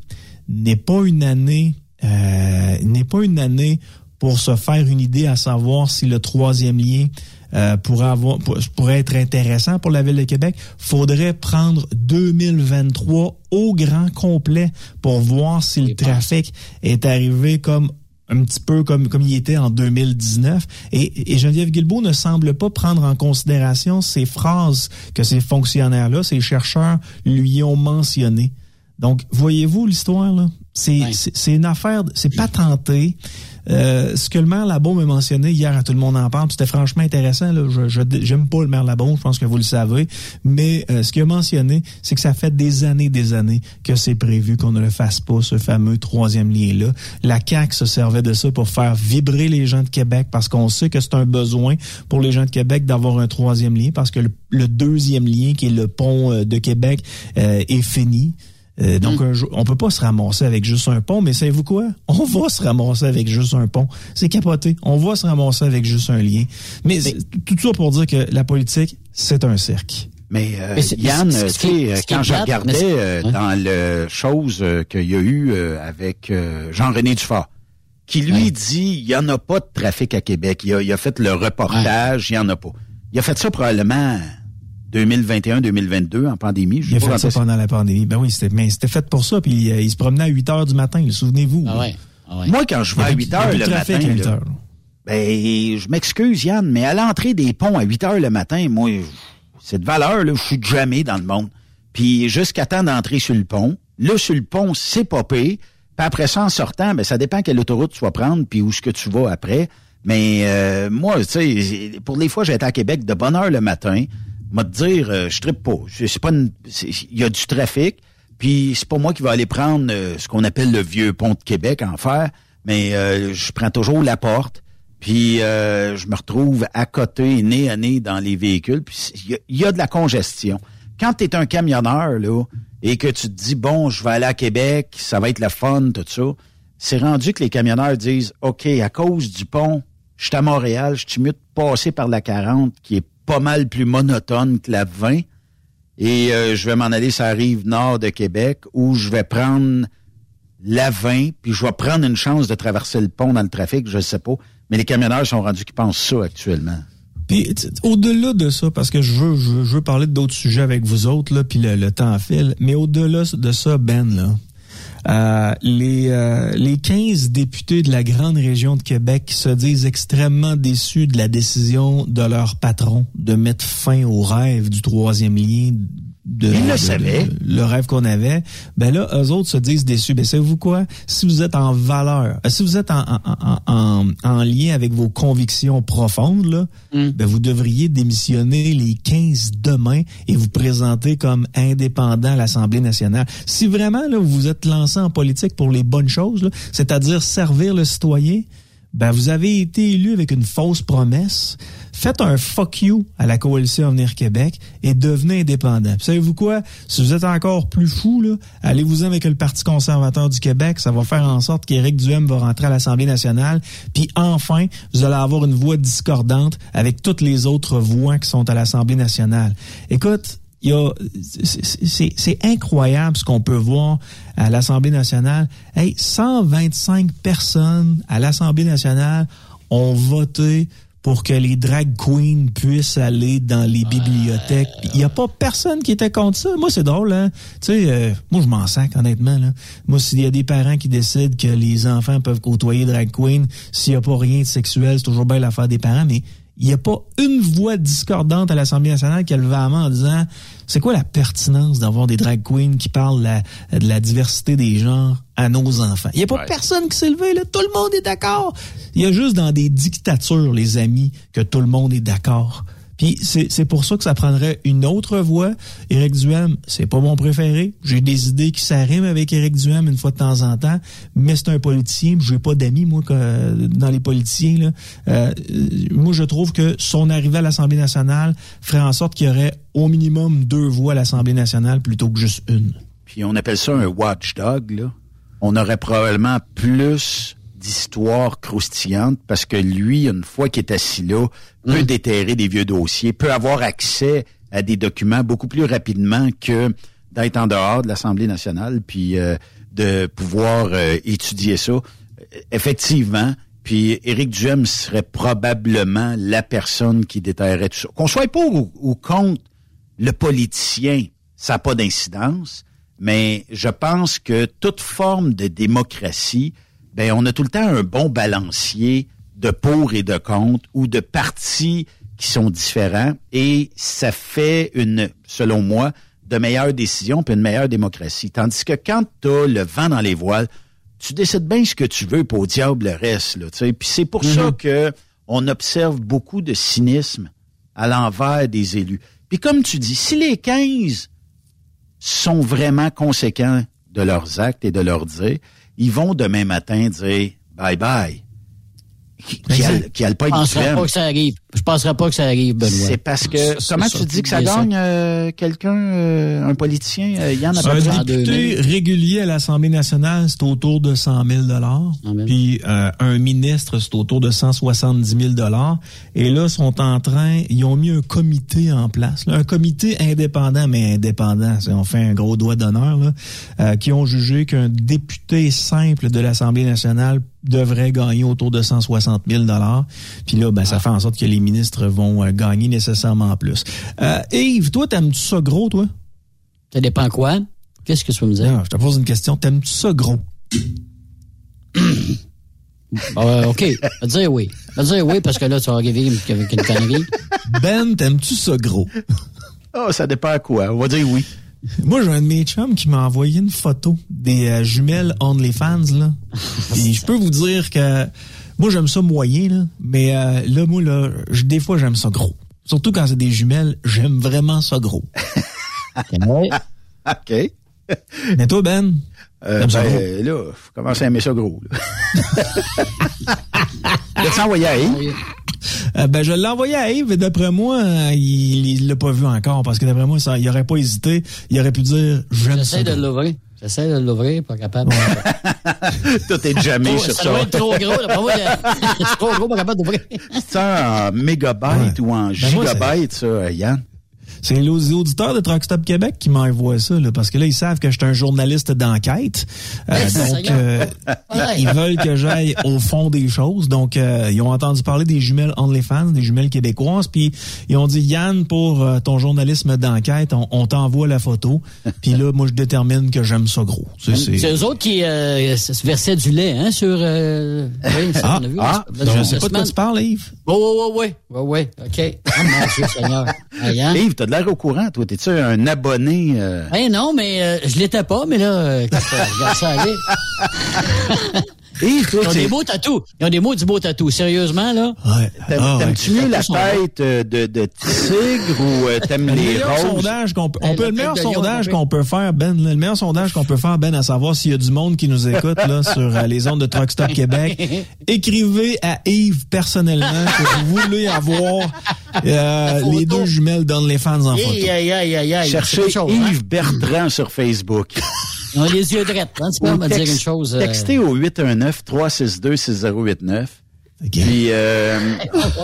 n'est pas une année, euh, n'est pas une année pour se faire une idée à savoir si le troisième lien euh, pourrait, avoir, pourrait être intéressant pour la ville de Québec. Faudrait prendre 2023 au grand complet pour voir si le trafic est arrivé comme un petit peu comme, comme il était en 2019. Et, et Geneviève Guilbeault ne semble pas prendre en considération ces phrases que ces fonctionnaires-là, ces chercheurs lui ont mentionnées. Donc, voyez-vous l'histoire, là? C'est une affaire, c'est patenté. Euh, ce que le maire Labon m'a mentionné hier à Tout le monde en parle, c'était franchement intéressant. Là. Je j'aime pas le maire Labon, je pense que vous le savez, mais euh, ce qu'il a mentionné, c'est que ça fait des années, des années que c'est prévu qu'on ne le fasse pas, ce fameux troisième lien-là. La CAQ se servait de ça pour faire vibrer les gens de Québec parce qu'on sait que c'est un besoin pour les gens de Québec d'avoir un troisième lien parce que le, deuxième lien, qui est le pont euh, de Québec, est fini. Euh, donc, mm. on peut pas se ramasser avec juste un pont, mais savez-vous quoi? On va se ramasser avec juste un pont. C'est capoté. On va se ramasser avec juste un lien. Mais, tout ça pour dire que la politique, c'est un cirque. Mais, euh, Yann, tu sais, quand je regardais euh, dans le chose qu'il y a eu avec Jean-René Dufort, qui lui dit il y en a pas de trafic à Québec. Il a, il a fait le reportage, il y en a pas. Il a fait ça probablement 2021-2022 en pandémie. Je il a fait ça pendant la pandémie. Ben oui, c'était, mais c'était fait pour ça. Puis euh, il se promenait à 8 heures du matin. Souvenez-vous. Ah ouais. Ah ouais. Moi, quand je vais à 8 heures le matin, là, ben, je m'excuse, Yann, mais à l'entrée des ponts à 8 heures le matin, moi, cette valeur, là, je suis jamais dans le monde. Puis jusqu'à temps d'entrer sur le pont. Là, sur le pont, c'est popé. Puis après ça, en sortant, ben, ça dépend quelle autoroute tu vas prendre, puis où est-ce que tu vas après. Mais euh, moi, tu sais, pour les fois, j'ai été à Québec de bonne heure le matin m'a dire, euh, je trippe pas. C'est pas il y a du trafic, puis c'est pas moi qui va aller prendre euh, ce qu'on appelle le vieux pont de Québec en fer, mais euh, je prends toujours la porte, puis je me retrouve à côté, nez à nez dans les véhicules, puis il y, a de la congestion. Quand tu es un camionneur là et que tu te dis bon, je vais aller à Québec, ça va être le fun, tout ça, c'est rendu que les camionneurs disent OK, à cause du pont, je suis à Montréal, je suis mieux de passer par la 40 qui est pas mal plus monotone que la 20. Et euh, je vais m'en aller sur la rive nord de Québec où je vais prendre la 20, puis je vais prendre une chance de traverser le pont dans le trafic, je sais pas. Mais les camionneurs sont rendus qui pensent ça actuellement. Puis au-delà de ça, parce que je veux, je veux, parler d'autres sujets avec vous autres, là, puis le, le temps file, mais au-delà de ça, Ben, là, euh, les, euh, les 15 députés de la grande région de Québec se disent extrêmement déçus de la décision de leur patron de mettre fin au rêve du troisième lien de, Ils le de- savaient. de- le rêve qu'on avait, ben là, eux autres se disent déçus. Ben savez-vous quoi? Si vous êtes en valeur, euh, si vous êtes en, en, en, en- en lien avec vos convictions profondes, là, ben vous devriez démissionner les 15 demain et vous présenter comme indépendant à l'Assemblée nationale. Si vraiment là, vous vous êtes lancé en politique pour les bonnes choses, là, c'est-à-dire servir le citoyen, ben vous avez été élu avec une fausse promesse. Faites un fuck you à la coalition Avenir Québec et devenez indépendant. Savez-vous quoi? Si vous êtes encore plus fou, allez-vous-en avec le Parti conservateur du Québec. Ça va faire en sorte qu'Éric Duhem va rentrer à l'Assemblée nationale. Puis enfin, vous allez avoir une voix discordante avec toutes les autres voix qui sont à l'Assemblée nationale. Écoute, il y a, c'est- incroyable ce qu'on peut voir à l'Assemblée nationale. Hey, 125 personnes à l'Assemblée nationale ont voté pour que les drag queens puissent aller dans les bibliothèques. Il n'y a pas personne qui était contre ça. Moi, c'est drôle, hein? Tu sais, euh, moi, je m'en sac, honnêtement. Là. Moi, s'il y a des parents qui décident que les enfants peuvent côtoyer drag queen, s'il n'y a pas rien de sexuel, c'est toujours bien l'affaire des parents, mais il n'y a pas une voix discordante à l'Assemblée nationale qui a levé la main en disant c'est quoi la pertinence d'avoir des drag queens qui parlent la- de la diversité des genres à nos enfants? Il n'y a pas personne qui s'est levé, là. Tout le monde est d'accord. Il y a juste dans des dictatures, les amis, que tout le monde est d'accord. Puis c'est pour ça que ça prendrait une autre voix. Éric Duhem, c'est pas mon préféré. J'ai des idées qui s'arriment avec Éric Duhem une fois de temps en temps, mais c'est un politicien. J'ai pas d'amis moi dans les politiciens. Là. Euh, moi, je trouve que son arrivée à l'Assemblée nationale ferait en sorte qu'il y aurait au minimum deux voix à l'Assemblée nationale plutôt que juste une. Puis on appelle ça un watchdog, là. On aurait probablement plus d'histoires croustillantes parce que lui, une fois qu'il est assis là, peut déterrer des vieux dossiers, peut avoir accès à des documents beaucoup plus rapidement que d'être en dehors de l'Assemblée nationale, puis euh, de pouvoir euh, étudier ça. Euh, Effectivement, puis Éric Duhem serait probablement la personne qui déterrait tout ça. Qu'on soit pour ou, ou contre le politicien, ça n'a pas d'incidence, mais je pense que toute forme de démocratie, ben on a tout le temps un bon balancier de pour et de contre ou de partis qui sont différents et ça fait une, selon moi, de meilleures décisions puis une meilleure démocratie. Tandis que quand tu as le vent dans les voiles, tu décides bien ce que tu veux pour au diable le reste. Là, puis c'est pour ça que on observe beaucoup de cynisme à l'envers des élus. Puis comme tu dis, si les 15 sont vraiment conséquents de leurs actes et de leurs dires, ils vont demain matin dire bye bye. Qui, qui, a- qui a le pas pas que ça arrive. Je penserais pas que ça arrive, Benoît. C'est parce que comment tu dis que ça gagne euh, quelqu'un, euh, un politicien, euh, Yann a Un député régulier à l'Assemblée nationale, c'est autour de 100 000 Puis euh, un ministre, c'est autour de 170 000 Et là, sont en train, ils ont mis un comité en place, là, un comité indépendant, mais indépendant. c'est- On fait un gros doigt d'honneur, là, euh, qui ont jugé qu'un député simple de l'Assemblée nationale devrait gagner autour de 160 000 Puis là, ben, ça fait en sorte que les ministres vont euh, gagner nécessairement plus. Euh, Yves, toi, t'aimes-tu ça gros, toi? Ça dépend quoi? Qu'est-ce que tu veux me dire? Ah, je te pose une question. T'aimes-tu ça gros? Euh, OK. Je dire oui. Je dire oui parce que là, tu vas arriver avec une connerie. Ben, t'aimes-tu ça gros? Oh, ça dépend à quoi. On va dire oui. Moi, j'ai un de mes chums qui m'a envoyé une photo des euh, jumelles OnlyFans, là. Et je peux vous dire que moi, j'aime ça moyen, là. Mais euh, là, moi, là, je- des fois, j'aime ça gros. Surtout quand c'est des jumelles, j'aime vraiment ça gros. OK. Mais toi, Ben? Euh, ça ben, gros? là, faut commencer à aimer ça gros. Là. Envoyé à Yves? Euh, ben, je l'ai envoyé à Yves et d'après moi, euh, il il l'a pas vu encore parce que d'après moi, ça, il aurait pas hésité. Il aurait pu dire j'aime ça. J'essaie de l'ouvrir. J'essaie de l'ouvrir, pas capable. Tout est jamais Oh, sur ça ça. doit être trop gros. Là, pour moi, c'est trop gros, pas capable d'ouvrir. C'est en mégabytes ou en Ben, moi, gigabytes, ça, Yann? C'est les auditeurs de Truck Stop Québec qui m'envoient ça, là, parce que là, ils savent que je suis un journaliste d'enquête. Euh, donc, ça, euh, Ouais. ils veulent que j'aille au fond des choses. Donc, euh, ils ont entendu parler des jumelles OnlyFans, des jumelles québécoises, puis ils ont dit, Yann, pour euh, ton journalisme d'enquête, on, on t'envoie la photo. Puis là, moi, je détermine que j'aime ça gros. Tu sais, c'est- C'est eux autres qui euh, se versaient du lait hein, sur... Euh, oui, ça, Ah, on a vu, ah, ça, je sais pas de quoi tu parles, Yves. Oui, oui, oui, oui, oui, OK. Oh mon Dieu Seigneur. Hein? Yves, Yves, t'as de l'air au courant, toi. T'es-tu un abonné? euh? Eh non, mais euh, je l'étais pas, mais là, euh, regarde ça aller. Yves, toi, Ils ont des beaux tatous. Ils ont des mots du beau tatou. Sérieusement, là. Ouais. T'aimes- Ah, ouais. T'aimes-tu mieux la tête euh, de, de tigre ou euh, t'aimes Le les meilleur roses? sondage qu'on peut, on Hey, peut- la le meilleur sondage qu'on peut faire, Ben, le meilleur sondage qu'on peut faire, Ben, à savoir s'il y a du monde qui nous écoute, là, sur euh, les ondes de Truck Stop Québec. Écrivez à Yves personnellement que vous voulez avoir euh, les deux jumelles en photo. Aïe, aïe, aïe, aïe, aïe. Cherchez hein? Yves Bertrand sur Facebook. Ils ont les yeux drettes. Hein, tu peux me dire une chose. euh, Textez au 819-362-6089. Puis, euh,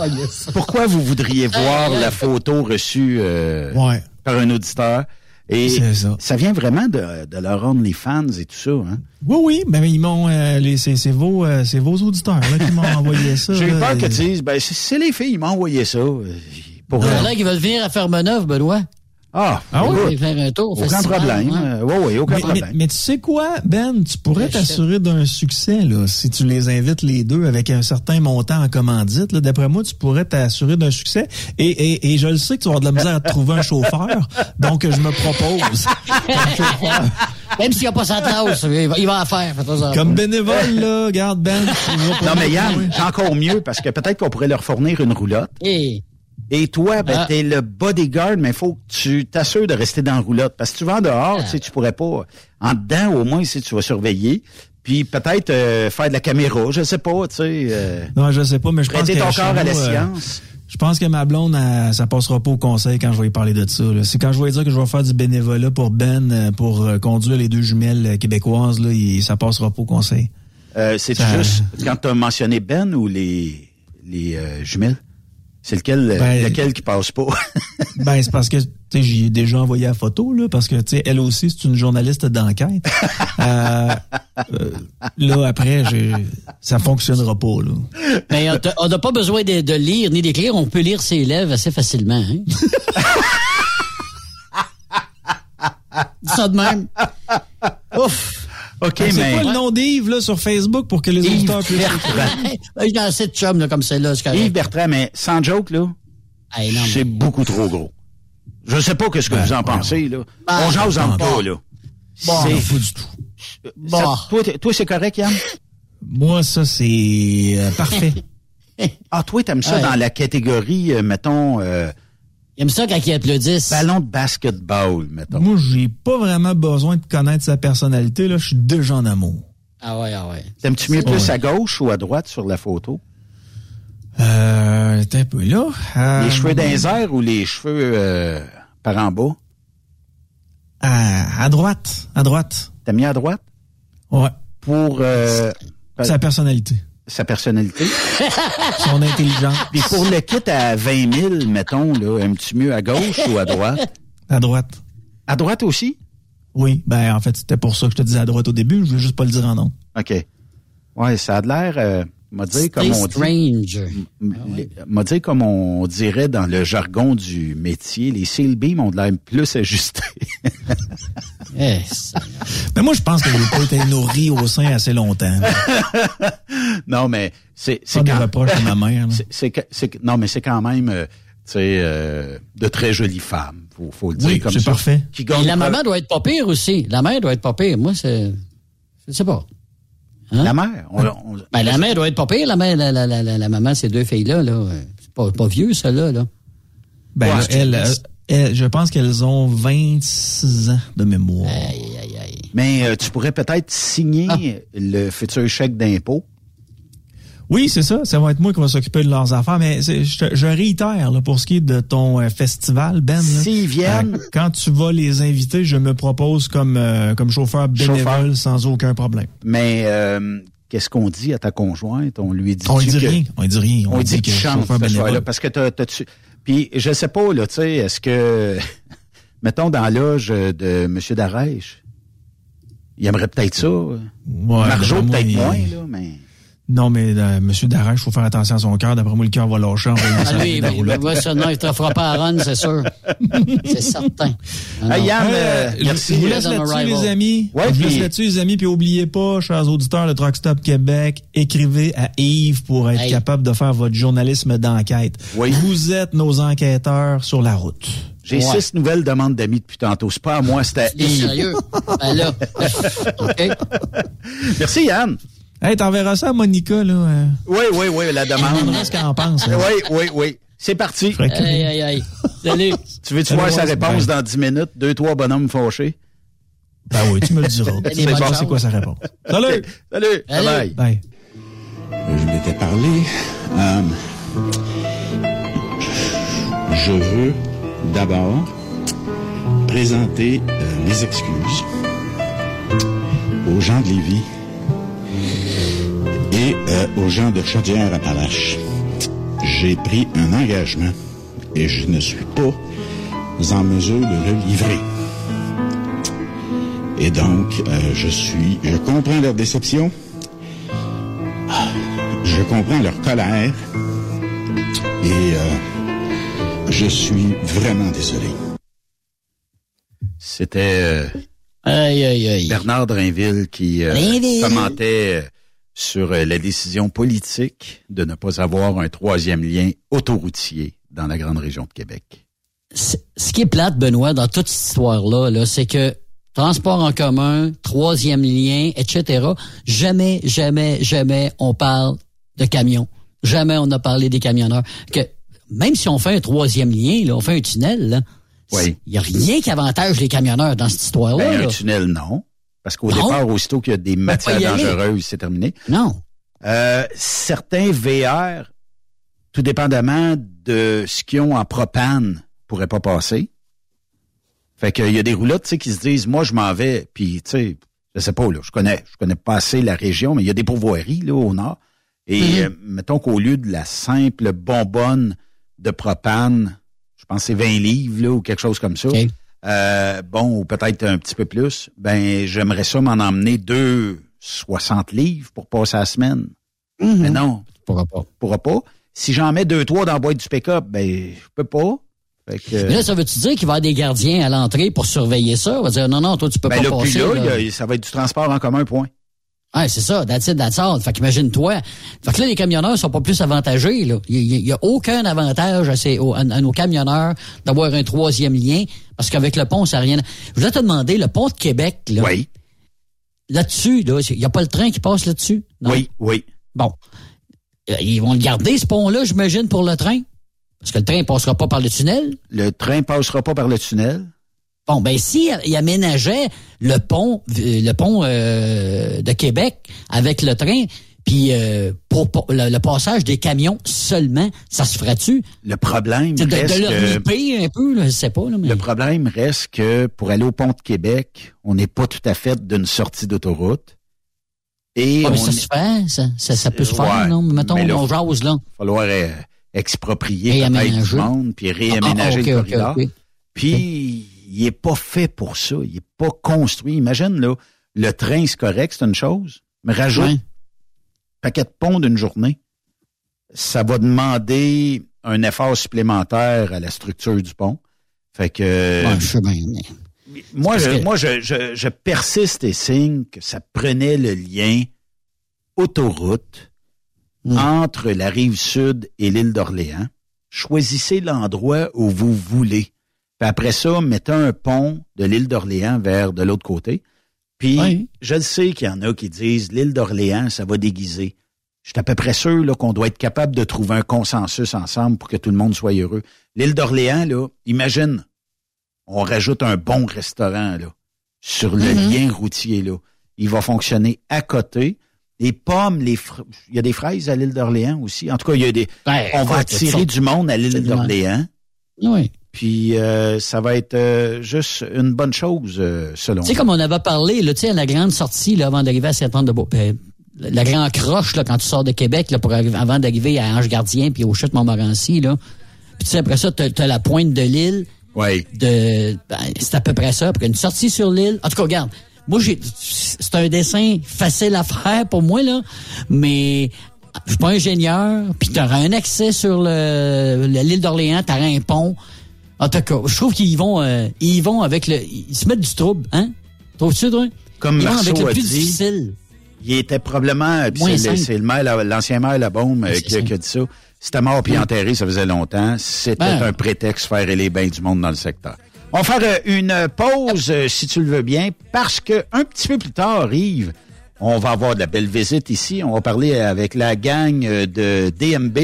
pourquoi vous voudriez voir la photo reçue euh, Ouais. par un auditeur? Et C'est ça. ça vient vraiment de, de leur OnlyFans et tout ça. Hein? Oui, oui, ben ils m'ont, euh, c'est vos, euh, c'est vos auditeurs là, qui m'ont envoyé ça. J'ai peur que tu dises, ben, c'est- les filles, ils m'ont envoyé ça. Pour, Il y euh, en a qui veulent venir à Fermeneuve, Benoît. Ah, Ah oui? faire un tour. au aucun problème. hein. Euh, oui, oui, aucun Mais, problème. mais- mais tu sais quoi, Ben, tu pourrais Achète. t'assurer d'un succès là, si tu les invites les deux avec un certain montant en commandite. là. D'après moi, tu pourrais t'assurer d'un succès. Et, et, et je le sais que tu vas avoir de la misère à te trouver un chauffeur, donc je me propose. un chauffeur. Même s'il n'y a pas sa tasse, il va, il va en faire. Comme bénévole, là, regarde Ben. Non, mais Yann, encore mieux parce que peut-être qu'on pourrait leur fournir une roulotte. Et, Et toi, ben, Ah. t'es le bodyguard, mais il faut que tu t'assures de rester dans la roulotte. Parce que tu vas en dehors, Ah. tu sais, tu pourrais pas. En dedans, au moins, si tu vas surveiller. Puis peut-être euh, faire de la caméra, je sais pas, tu sais. euh, Non, je sais pas, mais je pense que ton corps à la euh, science. Je pense que ma blonde, elle, ça passera pas au conseil quand je vais lui parler de ça. C'est quand je vais lui dire que je vais faire du bénévolat pour Ben, euh, pour euh, conduire les deux jumelles québécoises, là, ça passera pas au conseil. Euh, c'est juste quand tu as mentionné Ben ou les, les jumelles? C'est lequel, euh, Ben- lequel qui passe pas? Ben, c'est parce que, tu sais, j'y ai déjà envoyé la photo, là, parce que, tu sais, elle aussi, c'est une journaliste d'enquête. Euh, euh, là, après, j'ai- ça fonctionnera pas, là. mais on t'a- on n'a pas besoin de, de lire ni d'écrire. On peut lire ses lèvres assez facilement. Hein? Dis ça de même. Ouf. OK, C'est mais. quoi le nom d'Yves, là, sur Facebook pour que les Yves auditeurs puissent... Bertrand. Y a assez de chums là, comme celle-là. c'est. Yves Bertrand, mais sans joke, là, Hey, non, mais- c'est beaucoup trop gros. Je sais pas qu'est-ce que Ben, vous en pensez, là. Ben, On jase en pas, là. Bon. C'est- Pas du tout. Bon. ça- toi, toi, c'est correct, Yann? Moi, ça, c'est euh, parfait. Ah, toi, t'aimes ça Ouais. dans la catégorie, euh, mettons, euh, Il aime ça quand il applaudissent. ballon de basketball, mettons. Moi, j'ai pas vraiment besoin de connaître sa personnalité, là. Je suis déjà en amour. Ah ouais, ah ouais. T'aimes-tu mieux plus Ouais. à gauche ou à droite sur la photo? Euh, t'es un peu là. Euh, Les cheveux les airs ou les cheveux euh, par en bas? À, à droite. À droite. T'as mis à droite? Ouais. Pour euh, Sa personnalité. Sa personnalité. Son intelligence. Puis pour le kit à 20 000, mettons, là, aimes-tu mieux à gauche ou à droite? À droite. À droite aussi? Oui. Ben, en fait, c'était pour ça que je te disais à droite au début. Je voulais juste pas le dire en nom. OK. Ouais, ça a de l'air, euh, m'a dit comme on dit, les- m'a dit comme on dirait dans le jargon du métier, les seal beams ont de l'air plus ajustés. Eh, ça- Mais moi, je pense que j'ai pas été nourri au sein assez longtemps. non, mais c'est C'est c'est quand, reproches de ma mère. c'est- c'est c'est non, mais c'est quand même, euh, tu sais, euh, de très jolies femmes, faut, faut le dire Oui, comme c'est ça. parfait. Qui la maman doit être pas pire aussi. La mère doit être pas pire. Moi, c'est. Je sais pas. Hein? La mère, on- on- Ben, la mère doit être pas pire, la mère, la, la, la, la, la maman, ces deux filles-là, là. C'est pas, pas vieux, celle-là, là. Ben, Ouais, là, c'est- elle, elle- je pense qu'elles ont 26 ans de mémoire. Aïe, aïe, aïe. mais euh, tu pourrais peut-être signer Ah. le futur chèque d'impôt. Oui, c'est ça. Ça va être moi qui va s'occuper de leurs affaires. Mais je, je réitère là, pour ce qui est de ton euh, festival, Ben. là. S'ils viennent, Euh, quand tu vas les inviter, je me propose comme euh, comme chauffeur bénévole Chauffeur. sans aucun problème. mais euh, qu'est-ce qu'on dit à ta conjointe? On lui dit On ne dit que- rien. On dit rien. On, dit que qu'il chante bénévole. parce que t'as, t'as tu Puis je sais pas, là, tu sais, est-ce que mettons dans l'âge de M. Darèche, il aimerait peut-être ça. Ouais, Marjo, moi, peut-être il- moins, là, mais. Non, mais euh, Monsieur Darèche, il faut faire attention à son cœur. D'après moi, le cœur va lâcher. Ah, lui, ça, non, il te fera pas à run, c'est sûr. c'est certain. Ah. Yann, Euh, euh, je- merci. Je vous laisse là-dessus, les amis. Ouais, je vous laisse puis- là-dessus, les amis. Puis oubliez pas, chers auditeurs de Truck Stop Québec, écrivez à Yves pour être Hey. capable de faire votre journalisme d'enquête. Oui. Vous êtes nos enquêteurs sur la route. J'ai Ouais. six nouvelles demandes d'amis depuis tantôt. C'est pas à moi, c'était à Il Yves. sérieux? Ben là. OK. Merci, Yann. Hey, t'enverras ça à Monica, là. euh. Oui, oui, oui, la demande. ce qu'elle en pense. hein. Oui, oui, oui. C'est parti. Aïe, aïe, aïe. Salut. Tu veux-tu voir sa réponse dans 10 minutes? Deux, trois bonhommes fâchés. Ben oui, tu me le diras. C'est bon, c'est quoi sa réponse? Salut! Salut. Salut. Bye. Bye. Je m'étais parlé. Euh, je veux d'abord présenter euh, mes excuses aux gens de Lévis et euh, aux gens de Chaudière-Appalaches. J'ai pris un engagement et je ne suis pas en mesure de le livrer. Et donc, euh, je suis, je comprends leur déception, je comprends leur colère et euh, je suis vraiment désolé. C'était euh, Aïe, aïe, aïe. Bernard Drainville qui euh, Drainville. commentait euh, sur euh, la décision politique de ne pas avoir un troisième lien autoroutier dans la grande région de Québec. Ce qui est plate, Benoît, dans toute cette histoire-là, là, c'est que transport en commun, troisième lien, etc., jamais, jamais, jamais on parle de camions. Jamais on a parlé des camionneurs. Que même si on fait un troisième lien, là, on fait un tunnel, là, Oui. il n'y a rien qui avantage les camionneurs dans cette histoire-là. Ben, là. un tunnel, non. Parce qu'au départ, aussitôt qu'il y a des matières y aller. dangereuses, c'est terminé. Non. Euh, certains VR, tout dépendamment de ce qu'ils ont en propane, pourraient pas passer. Fait qu'il y a des roulottes, tu sais, qui se disent, moi, je m'en vais, puis, tu sais, je sais pas, là, je connais, je connais pas assez la région, mais il y a des pourvoiries, là, au nord. Et, Mhm. euh, mettons qu'au lieu de la simple bonbonne de propane, je pense que c'est 20 livres, là, ou quelque chose comme ça. OK. Euh, bon, ou peut-être un petit peu plus, ben, j'aimerais ça m'en emmener deux 60 livres pour passer la semaine. Mais non, Pourquoi pas? pourra pas. Si j'en mets deux, trois dans la boîte du pick-up, ben, je peux pas. Fait que, Mais là, ça veut-tu dire qu'il va y avoir des gardiens à l'entrée pour surveiller ça? On va dire, non, non, toi, tu peux ben, pas là, puis passer. là, a- ça va être du transport en commun, point. Ouais, c'est ça, that's it, that's all. Fait qu'imagine-toi. Fait que là, les camionneurs sont pas plus avantagés, là. Il y, a- il y a aucun avantage à, ces- aux- à- à nos camionneurs d'avoir un troisième lien, parce qu'avec le pont, ça n'a rien... Je voulais te demander, le pont de Québec, là. Oui, Là-dessus, là, il y a pas le train qui passe là-dessus? Non? oui, oui. Bon. Euh, Ils vont le garder, ce pont-là, j'imagine, pour le train? Parce que le train passera pas par le tunnel? Le train passera pas par le tunnel. Bon, ben si il aménageait le pont, euh, le pont euh, de Québec avec le train, puis euh, pour, pour le, le passage des camions seulement, ça se ferait-tu? Le problème de, reste de leur que, un peu, là, je sais pas. Là, mais... le problème reste que pour aller au pont de Québec, on n'est pas tout à fait d'une sortie d'autoroute. Et Ah, mais ça se fait, ça, ça, ça peut se faire, non? Mettons, mais là, on jase, là. va falloir euh, exproprier peut-être du monde, puis Ah, réaménager ok, le corridor. Puis, il est pas fait pour ça. Il est pas construit. Imagine, là, le train, c'est correct, c'est une chose. Mais rajoute un paquet de ponts d'une journée. Ça va demander un effort supplémentaire à la structure du pont. Fait que, Ouais, je sais bien, mais- moi, je, que- moi je, je, je persiste et signe que ça prenait le lien autoroute entre la rive sud et l'île d'Orléans. Choisissez l'endroit où vous voulez. Puis après ça, mettez un pont de l'île d'Orléans vers de l'autre côté. Puis, je le sais qu'il y en a qui disent l'île d'Orléans, ça va déguiser. Je suis à peu près sûr là, qu'on doit être capable de trouver un consensus ensemble pour que tout le monde soit heureux. L'île d'Orléans, là, imagine, on rajoute un bon restaurant là, sur le Mhm. lien routier. Là. Il va fonctionner à côté. Les pommes, les il y a des fraises à l'île d'Orléans aussi. En tout cas, il y a des. Ouais, on va attirer du monde à l'île d'Orléans. Oui. Puis euh, ça va être euh, juste une bonne chose euh, selon. Tu sais, comme on avait parlé, là, tu sais, à la grande sortie, là, avant d'arriver à Saint-Anne-de-Beau, euh, la grande croche, là, quand tu sors de Québec, là, pour arriver, avant d'arriver à Ange-Gardien puis au chute Montmorency, là. Puis tu sais, après ça, t'as, t'as la pointe de l'île. Oui. De, ben, c'est à peu près ça. Puis une sortie sur l'île. En tout cas, regarde. Moi, j'ai, c'est un dessin facile à faire pour moi, là. Mais, je suis pas ingénieur. Puis t'auras un accès sur le, le- l'île d'Orléans, t'auras un pont. En tout cas, je trouve qu'ils vont, euh, ils vont avec le, ils se mettent du trouble, hein? Trouves-tu, toi? Comme ils vont avec le a plus dit, difficile. Il était probablement, Moins c'est le, maire, la- l'ancien maire La Baume euh, qui, a- ça. qui a dit ça. C'était mort puis enterré, ça faisait longtemps. C'était Ben. un prétexte pour faire aller bien du monde dans le secteur. On va faire euh, une pause, euh, si tu le veux bien, parce que un petit peu plus tard, Yves, on va avoir de la belle visite ici. On va parler avec la gang euh, de DMB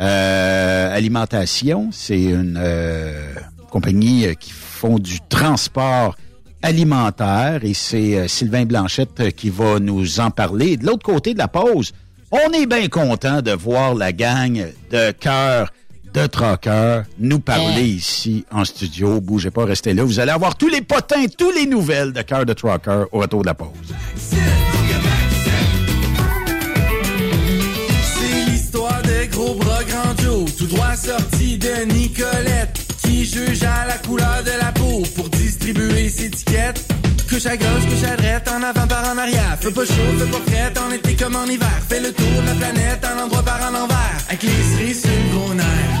euh, Alimentation. C'est une euh, compagnie euh, qui font du transport alimentaire et c'est euh, Sylvain Blanchette qui va nous en parler. De l'autre côté de la pause, on est bien content de voir la gang de cœur de Trocker nous parler ici en studio. Bougez pas, restez là. Vous allez avoir tous les potins, tous les nouvelles de cœur de Trocker au retour de la pause. Bras tout droit sorti de Nicolette, qui juge à la couleur de la peau pour distribuer ses étiquettes. Couche à gauche, couche à droite, en avant par en arrière. Fais pas chaud, fais pas fret, en été comme en hiver. Fais le tour de la planète, en endroit par en envers. Avec les cerises sur le gros nerf.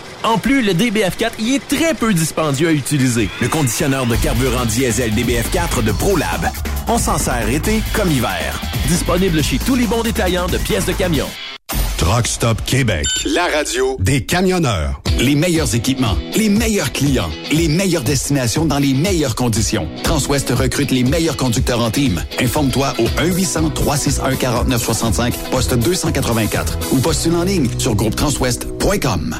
En plus, le DBF4 y est très peu dispendieux à utiliser. Le conditionneur de carburant diesel DBF4 de ProLab. On s'en sert été comme hiver. Disponible chez tous les bons détaillants de pièces de camion. Truck Stop Québec. La radio des camionneurs. Les meilleurs équipements, les meilleurs clients, les meilleures destinations dans les meilleures conditions. Transwest recrute les meilleurs conducteurs en team. Informe-toi au 1-800-361-4965, poste 284 ou postule en ligne sur groupetranswest.com.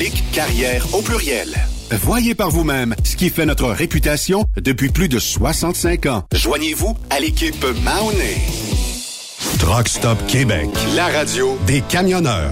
carrière au pluriel. Voyez par vous-même ce qui fait notre réputation depuis plus de 65 ans. Joignez-vous à l'équipe Mahoney. Truck Stop Québec, la radio des camionneurs.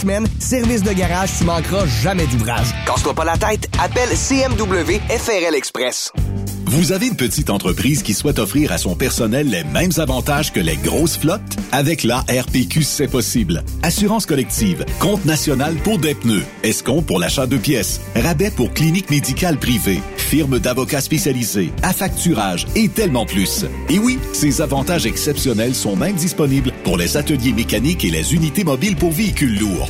semaines. Service de garage, tu manqueras jamais d'ouvrage. Casse-toi pas la tête, appelle CMW FRL Express. Vous avez une petite entreprise qui souhaite offrir à son personnel les mêmes avantages que les grosses flottes? Avec la RPQ, c'est possible. Assurance collective, compte national pour des pneus, escompte pour l'achat de pièces, rabais pour clinique médicale privée, firme d'avocats spécialisés, à facturage et tellement plus. Et oui, ces avantages exceptionnels sont même disponibles pour les ateliers mécaniques et les unités mobiles pour véhicules lourds.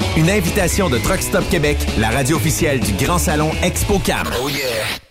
Une invitation de Truck Stop Québec, la radio officielle du Grand Salon ExpoCam. Oh yeah!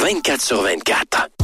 24 sur 24.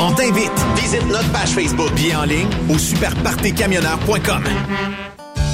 On t'invite. Visite notre page Facebook. Billets en ligne au superpartycamionneur.com.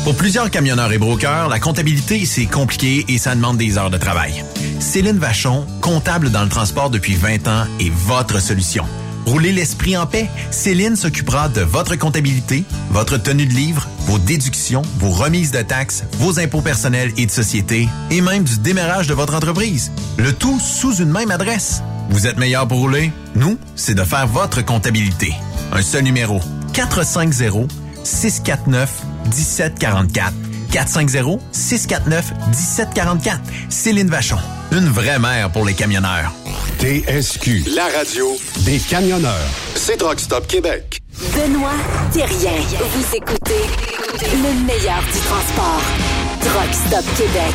Pour plusieurs camionneurs et brokers, la comptabilité, c'est compliqué et ça demande des heures de travail. Céline Vachon, comptable dans le transport depuis 20 ans, est votre solution. Roulez l'esprit en paix. Céline s'occupera de votre comptabilité, votre tenue de livre, vos déductions, vos remises de taxes, vos impôts personnels et de société, et même du démarrage de votre entreprise. Le tout sous une même adresse. Vous êtes meilleur pour rouler? Nous, c'est de faire votre comptabilité. Un seul numéro. 450 649 1744. 450-649-1744. Céline Vachon. Une vraie mère pour les camionneurs. TSQ. La radio Des camionneurs. c'est Truck Stop Québec. Benoît Thérien. Vous écoutez le meilleur du transport. Truck Stop Québec.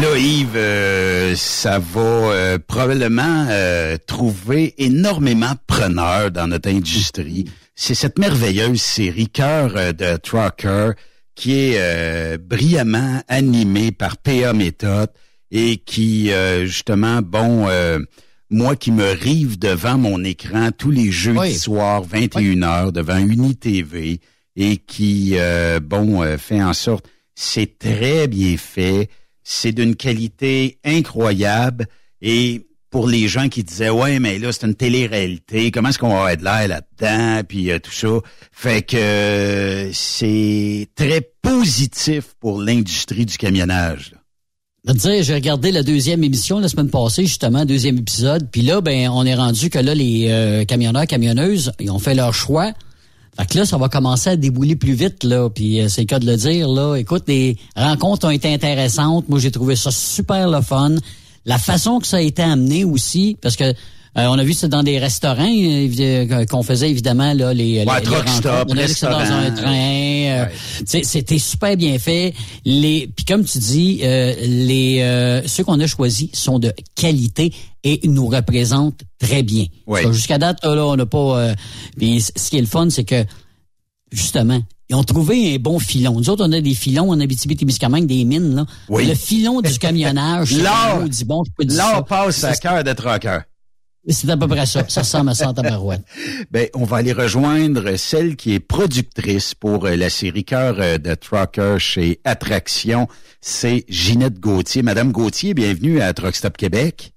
Là, Yves, euh, ça va euh, probablement euh, trouver énormément preneurs dans notre industrie. C'est cette merveilleuse série Cœur de Trucker qui est euh, brillamment animée par P.A. Méthode et qui, euh, justement, bon, euh, moi qui me rive devant mon écran tous les jeudis Oui. soirs, 21h, devant UniTV, et qui, euh, bon, euh, fait en sorte, c'est très bien fait, c'est d'une qualité incroyable, et pour les gens qui disaient, ouais, mais là, c'est une télé-réalité, comment est-ce qu'on va être là là-dedans, puis euh, tout ça, fait que euh, c'est très positif pour l'industrie du camionnage. Je veux dire, j'ai regardé la deuxième émission la semaine passée, justement, deuxième épisode. Puis là, ben, on est rendu que là, les euh, camionneurs, camionneuses, ils ont fait leur choix. Fait que là, ça va commencer à débouler plus vite, là. Puis euh, c'est le cas de le dire, là. Écoute, les rencontres ont été intéressantes. Moi, j'ai trouvé ça super le fun. La façon que ça a été amené aussi, parce que euh, on a vu ça dans des restaurants euh, qu'on faisait évidemment là les, Ouais, les, truck stop, on a vu ça dans un train. euh, C'était super bien fait. Les puis comme tu dis, les ceux qu'on a choisis sont de qualité et nous représentent très bien. Jusqu'à date là, on n'a pas. puis ce qui est le fun, c'est que justement. Ils ont trouvé un bon filon. Nous autres, on a des filons en Abitibi-Témiscamingue, des mines, là. Oui. Le filon du camionnage. L'or- bon, je peux dire ça. L'or passe à cœur de trucker. C'est à peu près ça. Ça ressemble à ça tabarouette. Ben, on va aller rejoindre celle qui est productrice pour euh, la série Cœur euh, de Trucker chez Attraction. C'est Ginette Gauthier. Madame Gauthier, bienvenue à Truck Stop Québec.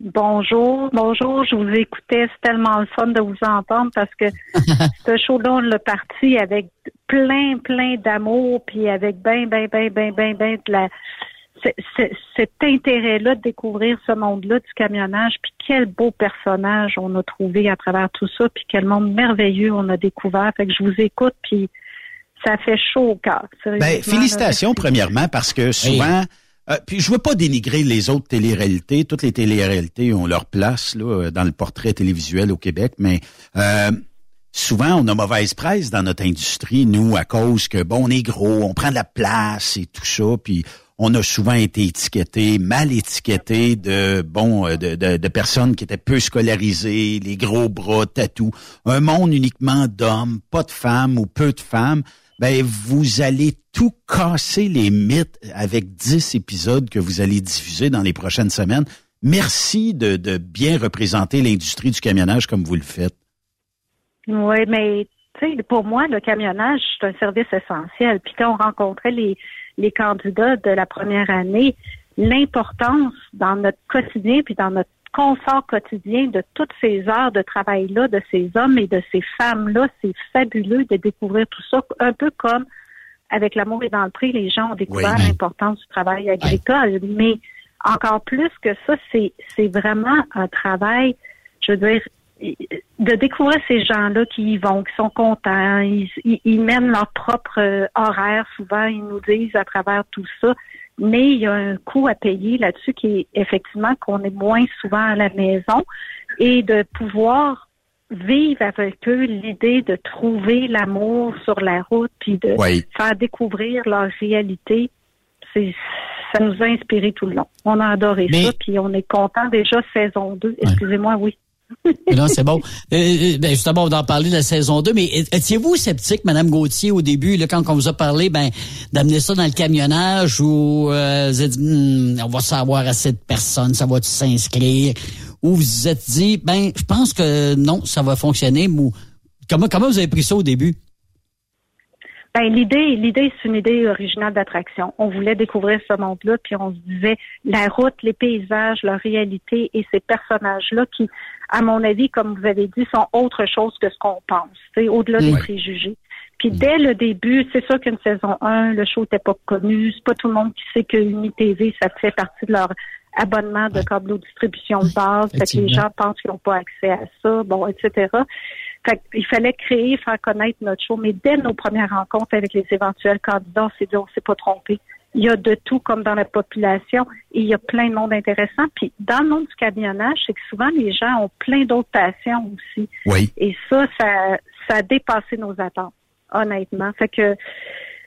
Bonjour, bonjour. Je vous écoutais. C'est tellement le fun de vous entendre parce que ce show-là, on l'a parti avec plein, plein d'amour, puis avec ben, ben, ben, ben, ben, ben de la cet intérêt-là de découvrir ce monde-là du camionnage, puis quel beau personnage on a trouvé à travers tout ça, puis quel monde merveilleux on a découvert. Fait que je vous écoute, puis ça fait chaud au cœur. Ben, félicitations là. premièrement parce que souvent, euh, puis je veux pas dénigrer les autres téléréalités. Toutes les téléréalités ont leur place là, euh, dans le portrait télévisuel au Québec, mais euh, souvent on a mauvaise presse dans notre industrie, nous, à cause que bon, on est gros, on prend de la place et tout ça, puis on a souvent été étiqueté, mal étiqueté de bon euh, de, personnes qui étaient peu scolarisées, les gros bras, tatou, un monde uniquement d'hommes, pas de femmes ou peu de femmes. Ben vous allez tout casser les mythes avec 10 épisodes que vous allez diffuser dans les prochaines semaines. Merci de, de bien représenter l'industrie du camionnage comme vous le faites. Oui, mais tu sais, pour moi, le camionnage, c'est un service essentiel. Puis quand on rencontrait les, les candidats de la première année, l'importance dans notre quotidien puis dans notre confort quotidien de toutes ces heures de travail-là, de ces hommes et de ces femmes-là, c'est fabuleux de découvrir tout ça. Un peu comme avec l'amour et dans le prix, les gens ont découvert Oui. l'importance du travail agricole. Mais encore plus que ça, c'est c'est vraiment un travail, je veux dire, de découvrir ces gens-là qui y vont, qui sont contents, ils, ils- ils mènent leur propre euh, horaire, souvent ils nous disent à travers tout ça, mais il y a un coût à payer là-dessus qui est effectivement qu'on est moins souvent à la maison et de pouvoir vivre avec eux l'idée de trouver l'amour sur la route puis de Oui. faire découvrir leur réalité. C'est ça nous a inspiré tout le long. On a adoré Mais- ça, puis on est content déjà saison 2. Excusez-moi, oui. Non, c'est bon. Euh, euh, ben, justement, on va en parler de la saison 2, mais étiez-vous sceptique, Madame Gauthier, au début, là, quand on vous a parlé ben, d'amener ça dans le camionnage ou euh, vous avez dit, Hmm, on va savoir assez de personnes, ça va s'inscrire, ou vous vous êtes dit, ben, je pense que non, ça va fonctionner, ou comment, comment vous avez pris ça au début? Ben, l'idée, l'idée, c'est une idée originale d'attraction. On voulait découvrir ce monde-là, puis on se disait la route, les paysages, leur réalité et ces personnages-là qui, à mon avis, comme vous avez dit, sont autre chose que ce qu'on pense, c'est au-delà des préjugés. Puis dès le début, c'est sûr qu'une saison 1, le show n'était pas connu. C'est pas tout le monde qui sait que UniTV, ça fait partie de leur abonnement de câble distribution de base. Fait que les gens pensent qu'ils n'ont pas accès à ça, bon, etc. Fait il fallait créer, faire connaître notre show. Mais dès nos premières rencontres avec les éventuels candidats, on s'est dit, on s'est pas trompé. Il y a de tout comme dans la population et il y a plein de monde intéressant. Puis dans le monde du camionnage, c'est que souvent les gens ont plein d'autres passions aussi. Oui. Et ça, ça, ça a dépassé nos attentes, honnêtement. Fait que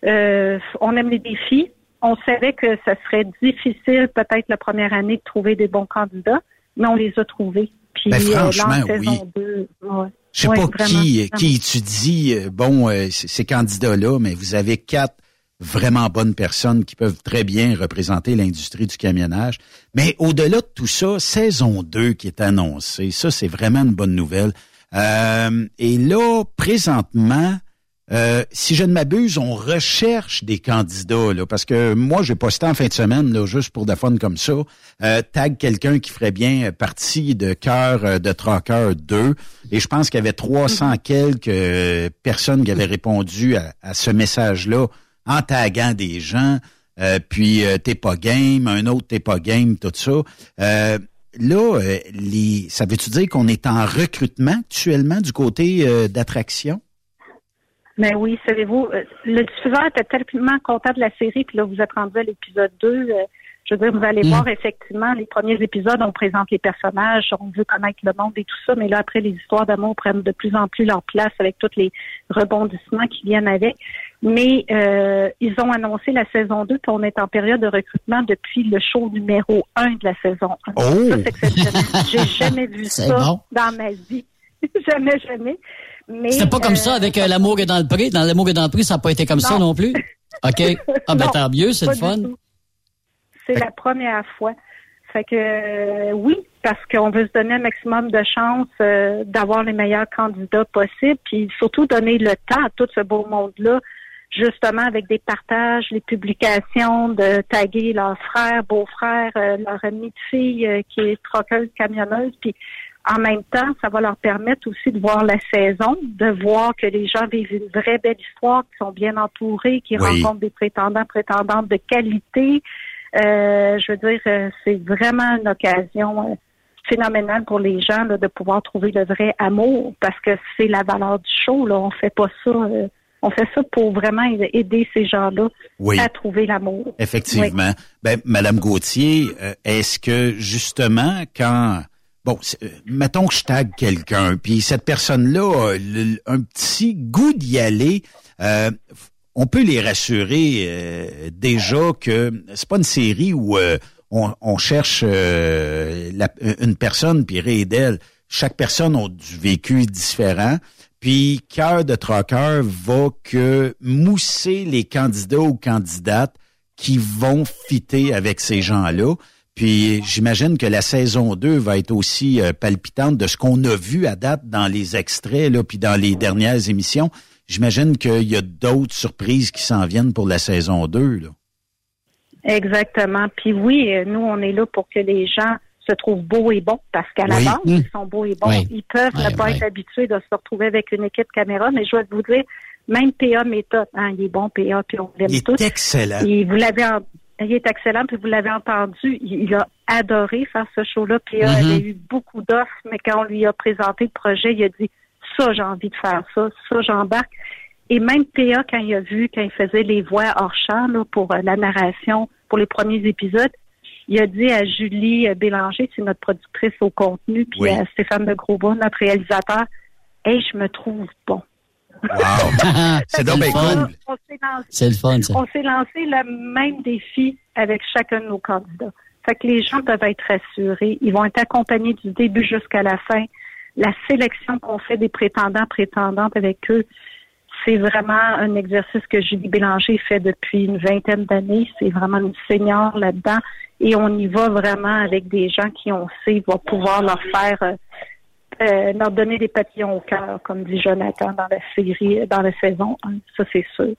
euh, on aime les défis. On savait que ça serait difficile peut-être la première année de trouver des bons candidats, mais on les a trouvés. Puis Ben, euh, là, en franchement, saison 2, ouais. Je sais Ouais, pas vraiment, qui, vraiment. qui étudie euh, bon euh, ces candidats-là, mais vous avez quatre vraiment bonnes personnes qui peuvent très bien représenter l'industrie du camionnage. Mais au-delà de tout ça, saison 2 qui est annoncée, ça c'est vraiment une bonne nouvelle. Euh, et là, présentement, euh, si je ne m'abuse, on recherche des candidats, là, parce que moi, j'ai posté en fin de semaine, là, juste pour de fun comme ça, euh, tag quelqu'un qui ferait bien partie de cœur euh, de Tracker 2. Et je pense qu'il y avait 300 quelques euh, personnes qui avaient répondu à, à ce message-là en taguant des gens. euh, puis euh, t'es pas game, un autre t'es pas game, tout ça. Euh, là, les, ça veut-tu dire qu'on est en recrutement actuellement du côté euh, d'attraction? Mais oui, savez-vous, euh, le diffuseur était tellement content de la série, puis là, vous êtes rendu à l'épisode 2. euh, je veux dire, vous allez Mm. voir effectivement les premiers épisodes, on présente les personnages, on veut connaître le monde et tout ça, mais là, après, les histoires d'amour prennent de plus en plus leur place avec tous les rebondissements qui viennent avec. Mais euh, ils ont annoncé la saison 2, puis on est en période de recrutement depuis le show numéro 1 de la saison 1. Oh! Ça, c'est exceptionnel. J'ai jamais vu ça bon. dans ma vie. jamais, jamais. C'était pas comme euh, ça avec euh, l'amour est dans le prix. Dans l'amour est dans le prix, ça n'a pas été comme ça non plus. OK. Ah ben tant mieux, c'est le fun. C'est la première fois. Fait que euh, oui, parce qu'on veut se donner un maximum de chances euh, d'avoir les meilleurs candidats possibles, puis surtout donner le temps à tout ce beau monde-là, justement avec des partages, les publications, de taguer leurs frères, beaux-frères, euh, leur amie de fille euh, qui est troqueuse, camionneuse, puis en même temps, ça va leur permettre aussi de voir la saison, de voir que les gens vivent une vraie belle histoire, qui sont bien entourés, qui Oui. rencontrent des prétendants, prétendantes de qualité. Euh, je veux dire, euh, c'est vraiment une occasion euh, phénoménale pour les gens là, de pouvoir trouver le vrai amour, parce que c'est la valeur du show. Là, on fait pas ça. euh, on fait ça pour vraiment aider ces gens-là Oui. à trouver l'amour. Effectivement. Ben, Madame Gauthier, est-ce que justement, quand bon, euh, mettons que je tag quelqu'un, puis cette personne-là a un petit goût d'y aller, euh, on peut les rassurer euh, déjà que c'est pas une série où euh, on, on cherche euh, une personne puis rire d'elle. Chaque personne a du vécu différent. Puis cœur de troqueur va que mousser les candidats ou candidates qui vont fitter avec ces gens-là. Puis j'imagine que la saison 2 va être aussi euh, palpitante de ce qu'on a vu à date dans les extraits là, puis dans les dernières émissions. J'imagine qu'il y a d'autres surprises qui s'en viennent pour la saison 2. Là. Exactement. Puis oui, euh, nous, on est là pour que les gens se trouvent beaux et bons, parce qu'à la base, Mm. ils sont beaux et bons. Oui. Ils peuvent ne pas être habitués de se retrouver avec une équipe caméra, mais je dois vous dire, même PA méthode, hein, il est bon, PA, puis on l'aime Il est tous. excellent. Et vous l'avez en- il est excellent, puis vous l'avez entendu, il, il a adoré faire ce show-là. PA Mhm. avait eu beaucoup d'offres, mais quand on lui a présenté le projet, il a dit ça, j'ai envie de faire ça, ça, j'embarque. Et même PA, quand il a vu, quand il faisait les voix hors champ là, pour euh, la narration, pour les premiers épisodes, il a dit à Julie euh, Bélanger, c'est notre productrice au contenu, puis Oui. à Stéphane de Grosbois, notre réalisateur, Hey, je me trouve bon. C'est donc bien cool. C'est le fun, ça. On s'est lancé le même défi avec chacun de nos candidats. Fait que les gens peuvent être rassurés. Ils vont être accompagnés du début jusqu'à la fin. La sélection qu'on fait des prétendants, prétendantes avec eux, c'est vraiment un exercice que Julie Bélanger fait depuis une vingtaine d'années. C'est vraiment une senior là-dedans. Et on y va vraiment avec des gens qui, on sait, vont pouvoir leur faire, euh, leur donner des papillons au cœur, comme dit Jonathan dans la série, dans la saison 1. Ça, c'est sûr.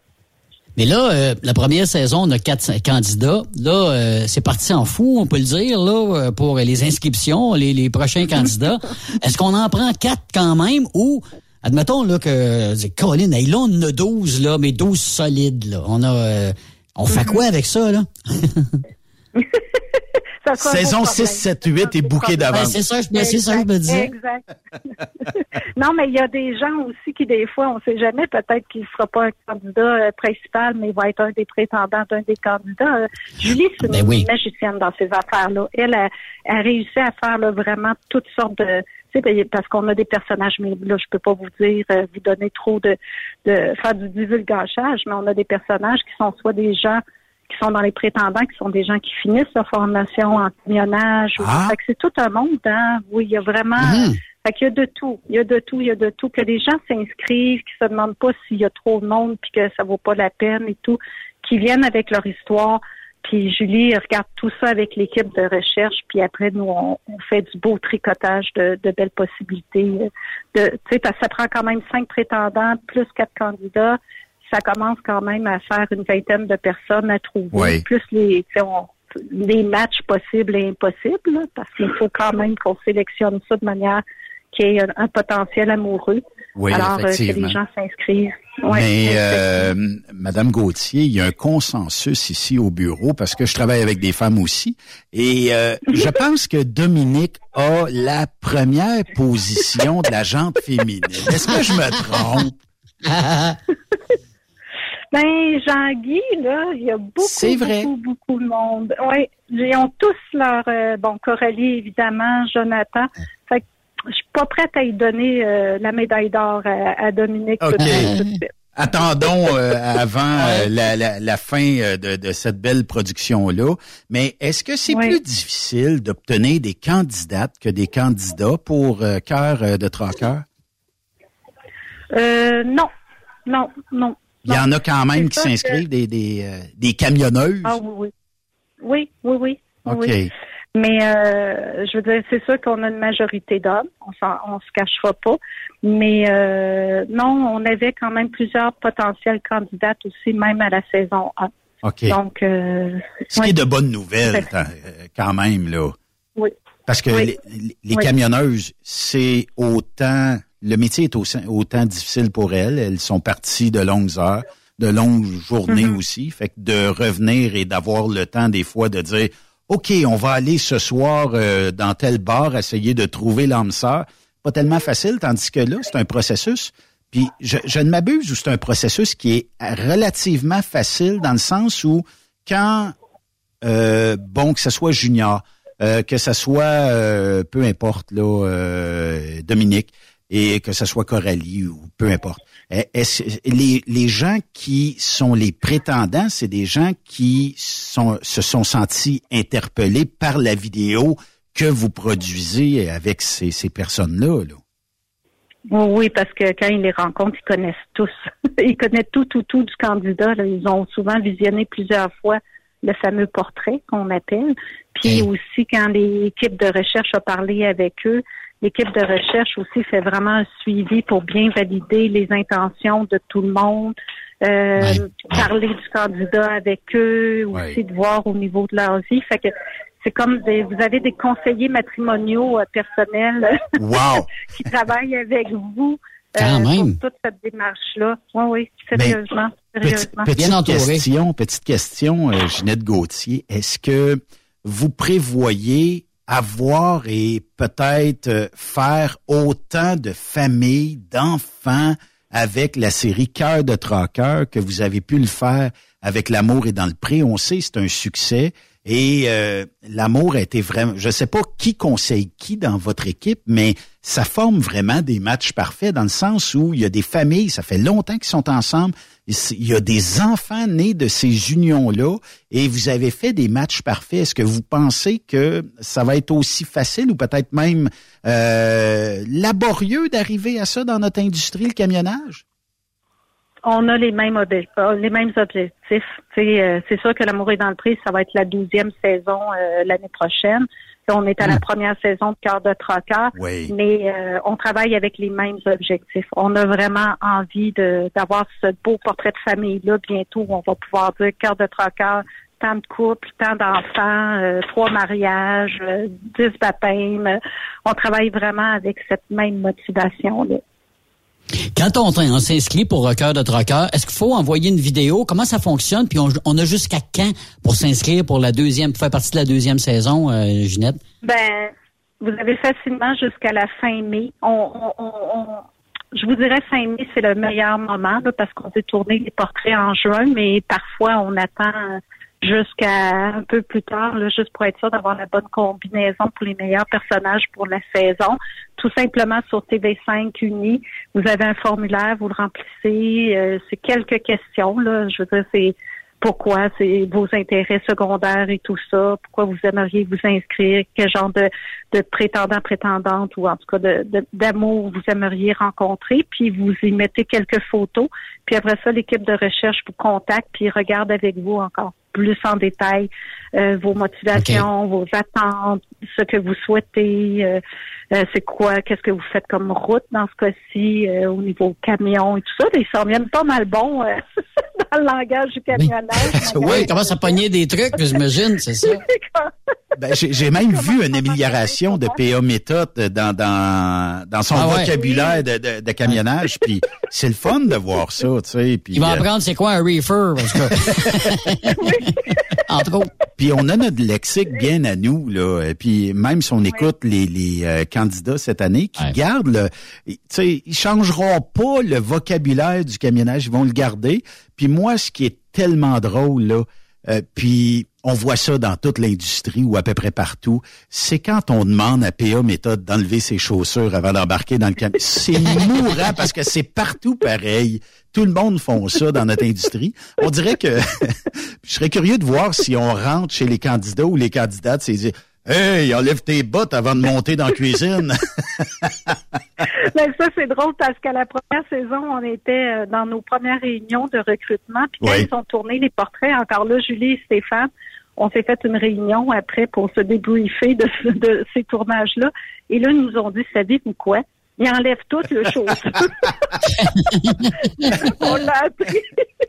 Mais là, euh, la première saison, on a quatre candidats. Là, euh, c'est parti en fou, on peut le dire, là, euh, pour les inscriptions, les, les prochains candidats. Est-ce qu'on en prend quatre quand même ou, admettons là que, Colin, hey, là, on a 12, là, mais 12 solides, là. On a, euh, on fait quoi avec ça, là? Ça Saison beau 6, problème. 7, 8 est bouquée d'avance. Ben, c'est ça, je- c'est ça, je me disais. Exact. non, mais il y a des gens aussi qui, des fois, on ne sait jamais, peut-être qu'il ne sera pas un candidat euh, principal, mais il va être un des prétendants d'un des candidats. Euh, Julie, c'est une Ben oui. magicienne dans ces affaires-là. Elle a, a réussi à faire là, vraiment toutes sortes de... tu sais, ben, parce qu'on a des personnages, mais là, je peux pas vous dire, euh, vous donner trop de, de faire du divulgachage, mais on a des personnages qui sont soit des gens qui sont dans les prétendants, qui sont des gens qui finissent leur formation en camionnage. Ah. Fait que c'est tout un monde, hein. Oui, il y a vraiment. Mhm. Fait qu'il y a de tout. Il y a de tout, il y a de tout. Que les gens s'inscrivent, qui se demandent pas s'il y a trop de monde, puis que ça vaut pas la peine et tout, qui viennent avec leur histoire. Puis Julie regarde tout ça avec l'équipe de recherche, puis après nous on, on fait du beau tricotage de, de belles possibilités. De, tu sais, parce que ça prend quand même cinq prétendants plus quatre candidats. Ça commence quand même à faire une vingtaine de personnes à trouver, Oui. plus les, on- les matchs possibles et impossibles, là, parce qu'il faut quand même qu'on sélectionne ça de manière qui ait un, un potentiel amoureux. Oui, Alors, euh, que effectivement. les gens s'inscrivent. Ouais, Mais euh, Madame Gauthier, il y a un consensus ici au bureau parce que je travaille avec des femmes aussi. Et euh, je pense que Dominique a la première position de la jante féminine. Est-ce que je me trompe? Ben, Jean-Guy, là, il y a beaucoup, C'est vrai. beaucoup, beaucoup de monde. Oui, ils ont tous leur... euh, bon, Coralie, évidemment, Jonathan. Fait que je suis pas prête à y donner euh, la médaille d'or à, à Dominique tout de OK. suite, tout de suite. Attendons euh, avant euh, la, la- la fin euh, de, de cette belle production-là. Mais est-ce que c'est plus difficile d'obtenir des candidates que des candidats pour euh, Cœur de Traqueur? Euh, non, non, non. Il y en a quand même qui que- s'inscrivent, des, des, euh, des camionneuses. Ah oui, oui. Oui, oui, oui. Mais euh, je veux dire, c'est sûr qu'on a une majorité d'hommes, on on se cachera pas. Mais euh, non, on avait quand même plusieurs potentielles candidates aussi, même à la saison 1. OK. Donc, euh, Ce qui est de bonnes nouvelles, quand même, là. Oui. Parce que Oui. les, les Oui. camionneuses, c'est autant, le métier est aussi- autant difficile pour elles. Elles sont parties de longues heures, de longues journées Mhm. aussi. Fait que de revenir et d'avoir le temps des fois de dire, OK, on va aller ce soir euh, dans tel bar essayer de trouver l'âme sœur. Pas tellement facile, tandis que là, c'est un processus. Puis je, je ne m'abuse ou c'est un processus qui est relativement facile dans le sens où quand euh, bon, que ce soit Junior, euh, que ce soit, euh, peu importe, là, euh, Dominique, et que ce soit Coralie ou peu importe. Eh, Est-ce, les, les gens qui sont les prétendants, c'est des gens qui sont, se sont sentis interpellés par la vidéo que vous produisez avec ces, ces personnes-là. Là? Oui, oui, parce que quand ils les rencontrent, ils connaissent tous. ils connaissent tout, tout, tout du candidat. là. Ils ont souvent visionné plusieurs fois le fameux portrait qu'on appelle. Puis aussi, quand l'équipe de recherche a parlé avec eux, l'équipe de recherche aussi fait vraiment un suivi pour bien valider les intentions de tout le monde, euh, parler du candidat avec eux, aussi de voir au niveau de leur vie. Fait que c'est comme des, vous avez des conseillers matrimoniaux euh, personnels Wow! qui travaillent avec vous euh, Quand même. pour toute cette démarche-là. Oui, oui, sérieusement. Petite, sérieusement. petite question, petite question, euh, Ginette Gauthier. Est-ce que vous prévoyez avoir et peut-être euh, faire autant de familles, d'enfants avec la série Cœur de Traqueur que vous avez pu le faire avec L'amour est dans le pré? On sait c'est un succès. Et euh, l'amour a été vraiment, je sais pas qui conseille qui dans votre équipe, mais ça forme vraiment des matchs parfaits dans le sens où il y a des familles, ça fait longtemps qu'ils sont ensemble, il y a des enfants nés de ces unions-là et vous avez fait des matchs parfaits. Est-ce que vous pensez que ça va être aussi facile ou peut-être même euh, laborieux d'arriver à ça dans notre industrie, le camionnage? On a les mêmes, euh, les mêmes objectifs. Euh, c'est sûr que L'amour est dans le prix, ça va être la douzième saison l'année prochaine. On est à la première saison de Cœur de Trocker, Oui. mais euh, on travaille avec les mêmes objectifs. On a vraiment envie de d'avoir ce beau portrait de famille-là bientôt. où On va pouvoir dire Cœur de Trocker, tant de couples, tant d'enfants, euh, trois mariages, euh, dix baptêmes. On travaille vraiment avec cette même motivation-là. Quand on, on s'inscrit pour Cœur de Troqueur, est-ce qu'il faut envoyer une vidéo? Comment ça fonctionne? Puis on, on a jusqu'à quand pour s'inscrire pour la deuxième, pour faire partie de la deuxième saison, euh, Ginette? Ben, vous avez facilement jusqu'à la fin mai. On, je vous dirais fin mai, c'est le meilleur moment parce qu'on veut tourner les portraits en juin, mais parfois on attend jusqu'à un peu plus tard, là, juste pour être sûr d'avoir la bonne combinaison pour les meilleurs personnages pour la saison. Tout simplement sur TV5 Uni, vous avez un formulaire, vous le remplissez. euh, c'est quelques questions. Là, je veux dire, c'est pourquoi, c'est vos intérêts secondaires et tout ça, pourquoi vous aimeriez vous inscrire, quel genre de, de prétendant, prétendante ou en tout cas de, de- d'amour vous aimeriez rencontrer, puis vous y mettez quelques photos, puis après ça, l'équipe de recherche vous contacte, puis regarde avec vous encore plus en détail euh, vos motivations, vos attentes, ce que vous souhaitez, euh, euh, c'est quoi, qu'est-ce que vous faites comme route dans ce cas-ci, euh, au niveau camion et tout ça? Ils s'en viennent pas mal bons euh, dans le langage du camionnage. oui, il commence à pogner des trucs, j'imagine, c'est ça. Ben, j'ai j'ai même vu une amélioration de PA méthode dans, dans, dans son Ah ouais. vocabulaire de, de, de camionnage. Puis c'est le fun de voir ça, tu sais. Puis, Il va euh, apprendre c'est quoi un reefer, parce que... Entre autres. Puis on a notre lexique bien à nous là. Et puis même si on écoute les, les euh, candidats cette année qui gardent le, tu sais, ils changeront pas le vocabulaire du camionnage, ils vont le garder. Puis moi, ce qui est tellement drôle là, euh, puis on voit ça dans toute l'industrie ou à peu près partout, c'est quand on demande à PA méthode d'enlever ses chaussures avant d'embarquer dans le camion. C'est mourant parce que c'est partout pareil. Tout le monde font ça dans notre industrie. On dirait que je serais curieux de voir si on rentre chez les candidats ou les candidates, c'est dire Hey, enlève tes bottes avant de monter dans la cuisine. Ben, ça, c'est drôle parce qu'à la première saison, on était euh, dans nos premières réunions de recrutement. Puis quand Oui. ils ont tourné les portraits, encore là, Julie et Stéphane, on s'est fait une réunion après pour se débriefer de, de ces tournages-là. Et là, ils nous ont dit, savez-vous quoi? Ils enlèvent tout le chaussure. on l'a appris.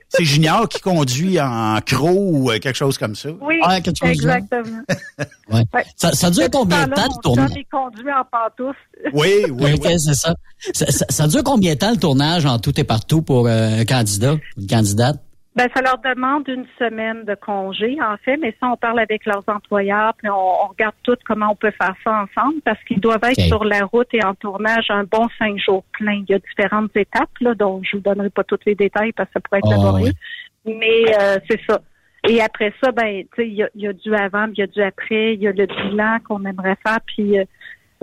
c'est Junior qui conduit en croc ou euh, quelque chose comme ça. Oui, Ouais, quelque chose exactement. Ouais. Ouais. Ça, ça dure combien de temps, le tournage? il conduit en pantoufles. Oui, oui, Ok, c'est ça. Ça, ça- ça dure combien de temps, le tournage, en tout et partout, pour euh, un candidat, une candidate? Ben, ça leur demande une semaine de congé, en fait, mais ça, on parle avec leurs employeurs, puis on, on regarde tout comment on peut faire ça ensemble, parce qu'ils doivent être sur la route et en tournage un bon cinq jours plein. Il y a différentes étapes, là, dont je vous donnerai pas tous les détails parce que ça pourrait être Ah, laborieux. Mais euh, c'est ça. Et après ça, ben, tu sais, il y y a du avant, puis il y a du après, il y a le bilan qu'on aimerait faire, puis euh,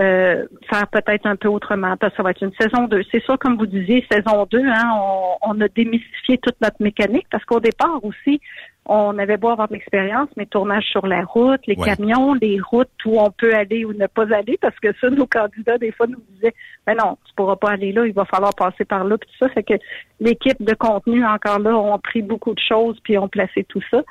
euh, faire peut-être un peu autrement. Parce que ça va être une saison 2. C'est sûr, comme vous disiez, saison 2, hein, on, on a démystifié toute notre mécanique parce qu'au départ aussi, on avait beau avoir de l'expérience, mais tournage sur la route, les Ouais. camions, les routes où on peut aller ou ne pas aller, parce que ça, nos candidats, des fois, nous disaient, ben non, tu pourras pas aller là, il va falloir passer par là, puis tout ça. Fait que l'équipe de contenu, encore là, ont pris beaucoup de choses, puis ont placé tout ça.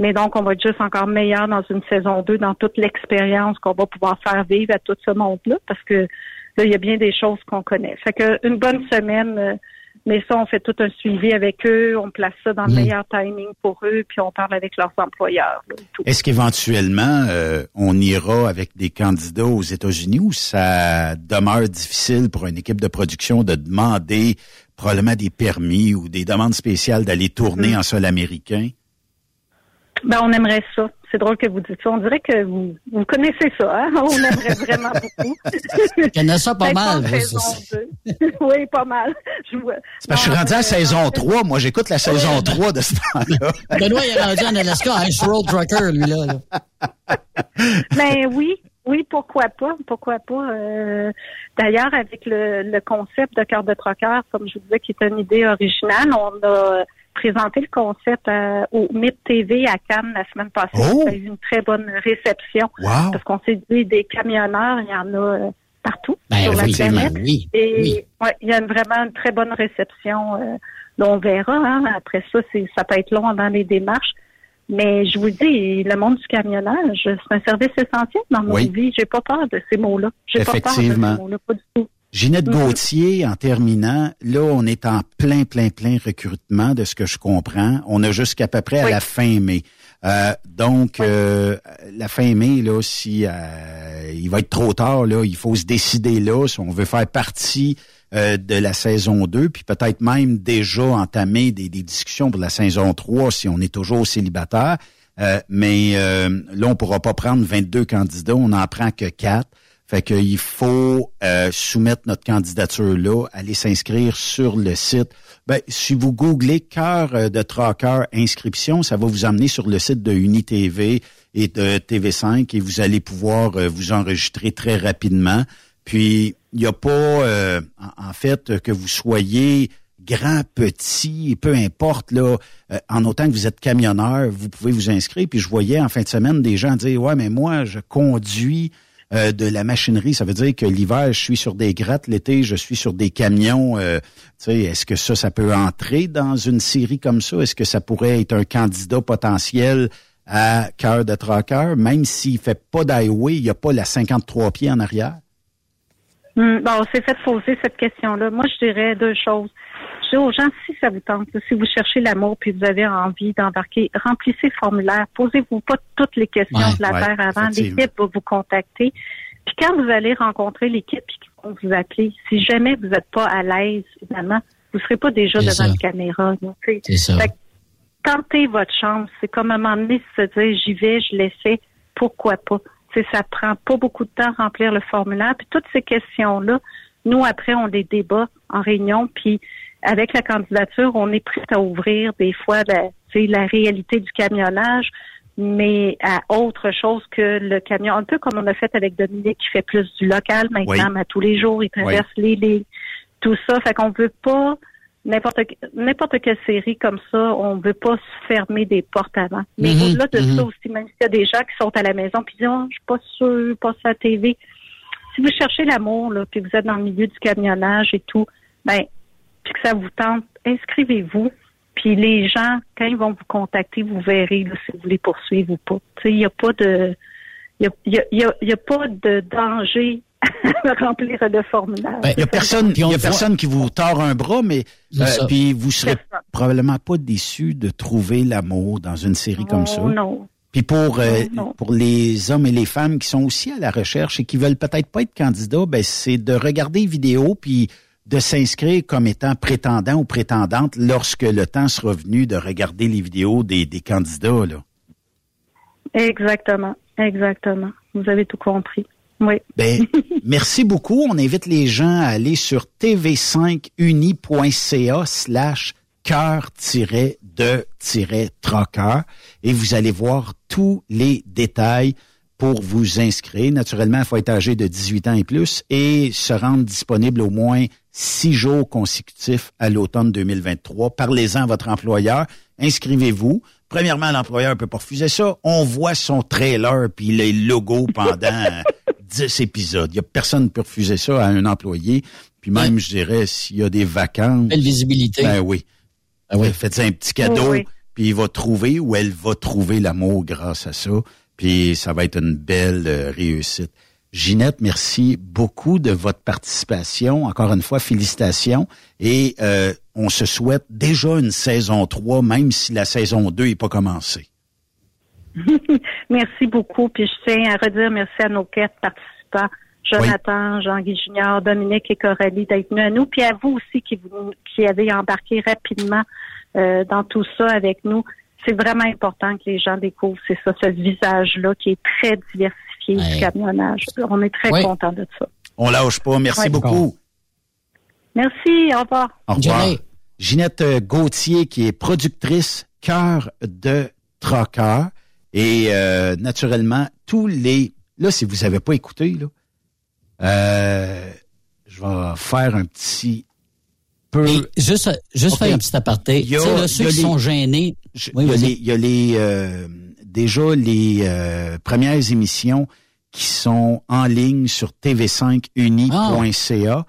Mais donc, on va être juste encore meilleur dans une saison 2, dans toute l'expérience qu'on va pouvoir faire vivre à tout ce monde-là, parce que là, il y a bien des choses qu'on connaît. Fait que une bonne semaine, euh, mais ça, on fait tout un suivi avec eux, on place ça dans le Mm. meilleur timing pour eux, puis on parle avec leurs employeurs. Est-ce qu'éventuellement, euh, on ira avec des candidats aux États-Unis ou ça demeure difficile pour une équipe de production de demander probablement des permis ou des demandes spéciales d'aller tourner en sol américain? Ben, on aimerait ça. C'est drôle que vous dites ça. On dirait que vous, vous connaissez ça, hein? On aimerait vraiment beaucoup. Je connais ça pas Peut-être mal, oui, oui, pas mal. Je vois. C'est parce que je suis rendu à la saison 3. Moi, j'écoute la saison 3 de ce temps-là. Benoît, il est rendu en Alaska, Ice Road Trucker, lui, là. Ben oui, oui, pourquoi pas, pourquoi pas? Euh, D'ailleurs, avec le, le concept de cœur de troqueur, comme je vous disais, qui est une idée originale, on a présenté le concept euh, au MIP TV à Cannes la semaine passée. Oh! Ça a eu une très bonne réception. Wow! Parce qu'on s'est dit, des camionneurs, il y en a euh, partout Ben sur la planète. oui, Et oui. ouais, il y a une- vraiment une très bonne réception. Euh, on verra. Hein, après ça, c'est ça peut être long dans les démarches. Mais je vous dis, le monde du camionnage, c'est un service essentiel dans Oui. vies. J'ai pas peur de ces mots-là. J'ai pas peur de Effectivement. ces mots-là, pas du tout. Ginette Mhm. Gauthier, en terminant, là, on est en plein, plein, plein recrutement de ce que je comprends. On a jusqu'à peu près à Oui. la fin mai. Euh, donc, euh, la fin mai, là, si euh, il va être trop tard, là, il faut se décider là si on veut faire partie euh, de la saison 2, puis peut-être même déjà entamer des, des discussions pour la saison 3 si on est toujours célibataire. Euh, mais euh, là, on pourra pas prendre 22 candidats, on n'en prend que 4. Fait qu'il faut euh, soumettre notre candidature là, aller s'inscrire sur le site. Ben, si vous googlez cœur euh, de tracker inscription, ça va vous amener sur le site de UniTV et de TV5 et vous allez pouvoir euh, vous enregistrer très rapidement. Puis il n'y a pas, euh, en, en fait, que vous soyez grand, petit, peu importe, là, euh, en autant que vous êtes camionneur, vous pouvez vous inscrire. Puis je voyais en fin de semaine des gens dire Ouais, mais moi, je conduis euh, de la machinerie. Ça veut dire que l'hiver, je suis sur des grattes, l'été, je suis sur des camions. Euh, est-ce que ça, ça peut entrer dans une série comme ça? Est-ce que ça pourrait être un candidat potentiel à cœur de traqueur, même s'il fait pas d'highway, il n'y a pas la 53 pieds en arrière? Hum, bon, on fait poser cette question-là. Moi, je dirais deux choses. Aux gens, si ça vous tente, si vous cherchez l'amour puis vous avez envie d'embarquer, remplissez le formulaire. Posez-vous pas toutes les questions Ouais, de la ouais, Terre avant. L'équipe va vous contacter. Puis quand vous allez rencontrer l'équipe puis qu'ils vont vous appeler, si jamais vous n'êtes pas à l'aise, évidemment, vous ne serez pas déjà devant ça. une caméra. C'est ça. Fait que tentez votre chance. C'est comme à un moment donné se dire j'y vais, je l'essaie, pourquoi pas? Tu sais, ça prend pas beaucoup de temps à remplir le formulaire. Puis toutes ces questions-là, nous après on les débat en réunion. Puis avec la candidature, on est prêt à ouvrir des fois la, tu sais, la réalité du camionnage, mais à autre chose que le camion. Un peu comme on a fait avec Dominique qui fait plus du local maintenant, Oui. mais à tous les jours, il traverse les lignes, tout ça. Fait qu'on veut pas n'importe n'importe quelle série comme ça, on veut pas se fermer des portes avant. Mais Mhm, au-delà de mhm. ça aussi, même s'il y a des gens qui sont à la maison puis disent oh, je suis pas sûr, pas sur la TV. Si vous cherchez l'amour là, puis vous êtes dans le milieu du camionnage et tout, ben puis que ça vous tente, inscrivez-vous. Puis les gens, quand ils vont vous contacter, vous verrez là, si vous voulez poursuivre ou pas. Tu sais, il n'y a pas de il y a, il y a- il y a- pas de danger à remplir le formulaire. Il y a personne, il y a personne qui vous tord un bras, mais euh, ça. puis vous serez Personne. probablement pas déçu de trouver l'amour dans une série comme ça. Oh, non. Puis pour euh, Non, non. pour les hommes et les femmes qui sont aussi à la recherche et qui veulent peut-être pas être candidats, ben c'est de regarder les vidéos puis de s'inscrire comme étant prétendant ou prétendante lorsque le temps sera venu de regarder les vidéos des, des candidats là. Exactement, exactement. Vous avez tout compris. Oui. Ben, merci beaucoup. On invite les gens à aller sur tv5uni.ca slash cœur-de-troqueur et vous allez voir tous les détails pour vous inscrire. Naturellement, il faut être âgé de 18 ans et plus et se rendre disponible au moins six jours consécutifs à l'automne 2023. Parlez-en à votre employeur. Inscrivez-vous. Premièrement, l'employeur peut pas refuser ça. On voit son trailer puis les logos pendant 10 épisodes. Il y a personne qui peut refuser ça à un employé. Puis même, je dirais, s'il y a des vacances. Belle visibilité. Ben oui. Faites un petit cadeau, Oui, oui. puis il va trouver ou elle va trouver l'amour grâce à ça. Puis ça va être une belle euh, réussite. Ginette, merci beaucoup de votre participation. Encore une fois, félicitations. Et euh, on se souhaite déjà une saison 3, même si la saison 2 n'est pas commencée. merci beaucoup. Puis je tiens à redire merci à nos quatre participants, Jonathan, Jean-Guy Junior, Dominique et Coralie d'être venus à nous. Puis à vous aussi qui, vous, qui avez embarqué rapidement euh, dans tout ça avec nous. C'est vraiment important que les gens découvrent, c'est ça, ce visage-là qui est très diversifié du camionnage. On est très Ouais. content de ça. On lâche pas. Merci Ouais. beaucoup. Merci, au revoir. Au revoir. Ginette euh, Gauthier, qui est productrice Cœur de Troqueur. Et euh, naturellement, tous les... Là, si vous n'avez pas écouté, là, euh, je vais faire un petit juste juste faire un petit aparté. Il y a- là, ceux y a qui les- sont gênés. Je- Oui, il y a vas-y. les, il y a les, euh, déjà les euh, premières émissions qui sont en ligne sur tv5uni.ca.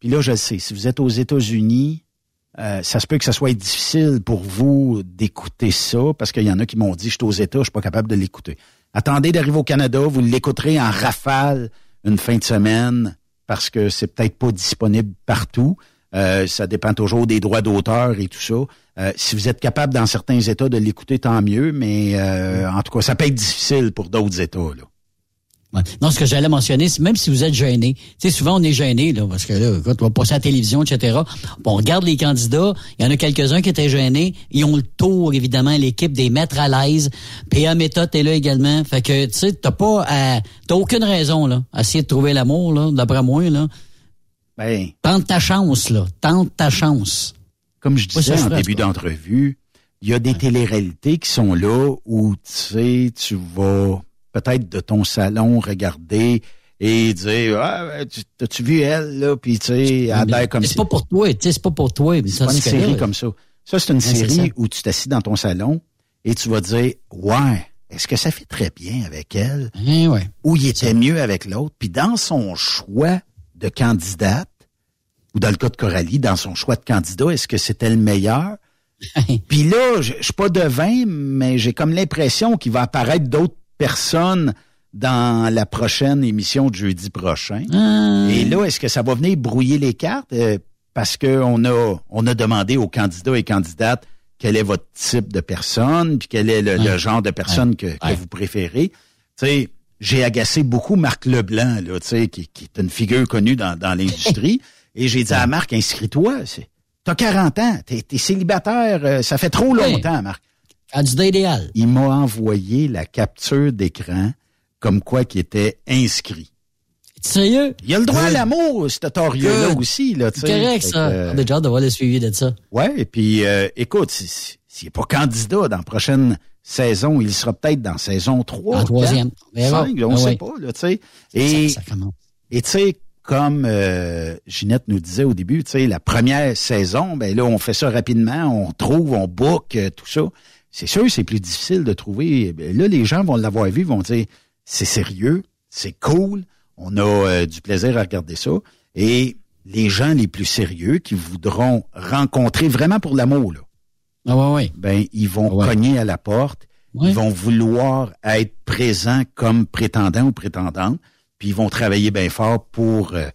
Puis là, je le sais, si vous êtes aux États-Unis, euh, ça se peut que ça soit difficile pour vous d'écouter ça, parce qu'il y en a qui m'ont dit, je suis aux États, je suis pas capable de l'écouter. Attendez d'arriver au Canada, vous l'écouterez en rafale une fin de semaine, parce que c'est peut-être pas disponible partout. Euh, ça dépend toujours des droits d'auteur et tout ça. Euh, si vous êtes capable dans certains États de l'écouter, tant mieux, mais euh, en tout cas, ça peut être difficile pour d'autres États. Là. Ouais. Non, ce que j'allais mentionner, c'est même si vous êtes gêné, tu sais, souvent on est gêné, là, parce que là, quand on va passer à la télévision, etc. Bon, on regarde les candidats, il y en a quelques-uns qui étaient gênés, ils ont le tour, évidemment, l'équipe des mettre à l'aise. PA Méthode est là également. Fait que, tu sais, t'as pas à, t'as aucune raison, là, à essayer de trouver l'amour, là, d'après moi, là. Ben. Tente ta chance, là. Tente ta chance. Comme je disais en début d'entrevue, il y a des téléréalités qui sont là où, tu sais, tu vas peut-être de ton salon regarder et dire, ah, ben, tu- t'as-tu vu elle, là, puis tu sais, elle l'air comme. C'est pas pour toi, tu sais, c'est pas pour toi. mais C'est ça, pas une série là. comme ça. Ça, c'est une Ouais, série où tu t'assis dans ton salon et tu vas dire, ouais, est-ce que ça fait très bien avec elle? Eh ouais. Ou il était mieux avec l'autre? Puis dans son choix de candidate, ou dans le cas de Coralie, dans son choix de candidat, est-ce que c'était le meilleur? Puis là, je je suis pas devin, mais j'ai comme l'impression qu'il va apparaître d'autres personnes dans la prochaine émission de jeudi prochain. Ah. Et là, est-ce que ça va venir brouiller les cartes? Euh, parce qu'on a, on a demandé aux candidats et candidates quel est votre type de personne, puis quel est le, le genre de personne que, que vous préférez. Tu sais, j'ai agacé beaucoup Marc Leblanc, là, tu sais, qui, qui est une figure connue dans, dans l'industrie. et j'ai dit à Marc, inscris-toi. T'as 40 ans, t'es es célibataire, euh, ça fait trop longtemps, Marc. Candidat idéal. Il m'a envoyé la capture d'écran comme quoi qu'il était inscrit. Sérieux? Il a le droit à l'amour, cet Otario-là Good. aussi, là, tu sais. C'est correct, ça. euh, On a déjà hâte de voir le suivi de ça. Ouais, et puis euh, écoute, s'il n'est pas candidat dans la prochaine saison, il sera peut-être dans saison 3. En troisième. On verra. 5, on Ah sait pas, là, tu sais. Et, Ça- ça commence. et tu sais, comme euh, Ginette nous disait au début, tu sais, la première saison, ben là, on fait ça rapidement, on trouve, on book, euh, tout ça. C'est sûr, c'est plus difficile de trouver. Ben là, les gens vont l'avoir vu, vont dire, c'est sérieux, c'est cool, on a euh, du plaisir à regarder ça. Et les gens les plus sérieux qui voudront rencontrer vraiment pour l'amour, là, Ah ouais, ouais. ben ils vont cogner à la porte, Ouais. ils vont vouloir être présents comme prétendants ou prétendantes, puis ils vont travailler bien fort pour euh,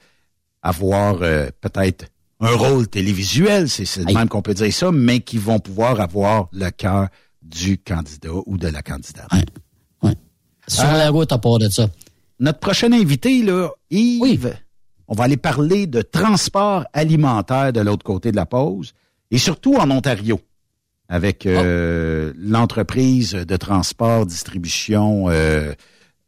avoir euh, peut-être un rôle télévisuel, c'est c'est le même qu'on peut dire ça, mais qui vont pouvoir avoir le cœur du candidat ou de la candidate. Sur la route à part de ça. Notre prochain invité, là, Yves, on va aller parler de transport alimentaire de l'autre côté de la pause, et surtout en Ontario, avec euh, l'entreprise de transport distribution euh,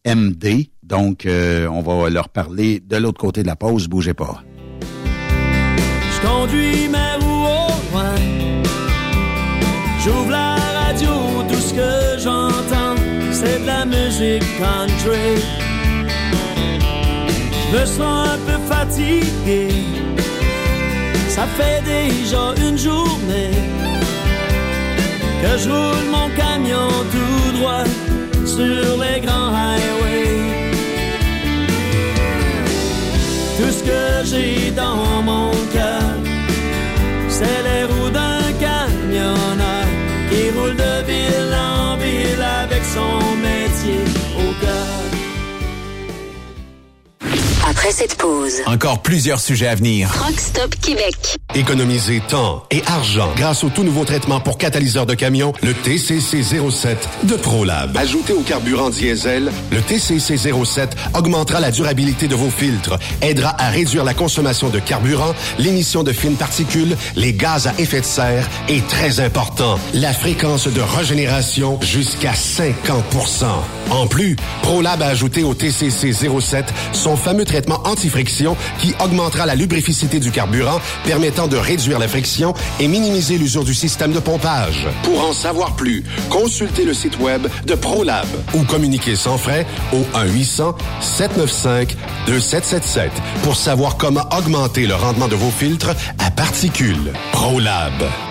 MD. Donc, euh, on va leur parler de l'autre côté de la pause. Bougez pas. Je conduis ma roue au loin. J'ouvre la radio, tout ce que j'entends, c'est de la musique country. Je me sens un peu fatigué. Ça fait déjà une journée que je roule mon camion tout droit sur les grands highways. Tout ce que j'ai dans mon cœur, c'est les roues d'un camionneur qui roule de ville en ville avec son Après cette pause, Encore plusieurs sujets à venir. Truck Stop Québec. Économiser temps et argent grâce au tout nouveau traitement pour catalyseur de camion, le TCC 07 de ProLab. Ajouté au carburant diesel, le TCC 07 augmentera la durabilité de vos filtres, aidera à réduire la consommation de carburant, l'émission de fines particules, les gaz à effet de serre et très important, la fréquence de régénération jusqu'à 50 En plus, ProLab a ajouté au TCC 07 son fameux traitement anti-friction qui augmentera la lubrificité du carburant, permettant de réduire la friction et minimiser l'usure du système de pompage. Pour en savoir plus, consultez le site web de ProLab ou communiquez sans frais au 1-800-795-2777 pour savoir comment augmenter le rendement de vos filtres à particules. ProLab.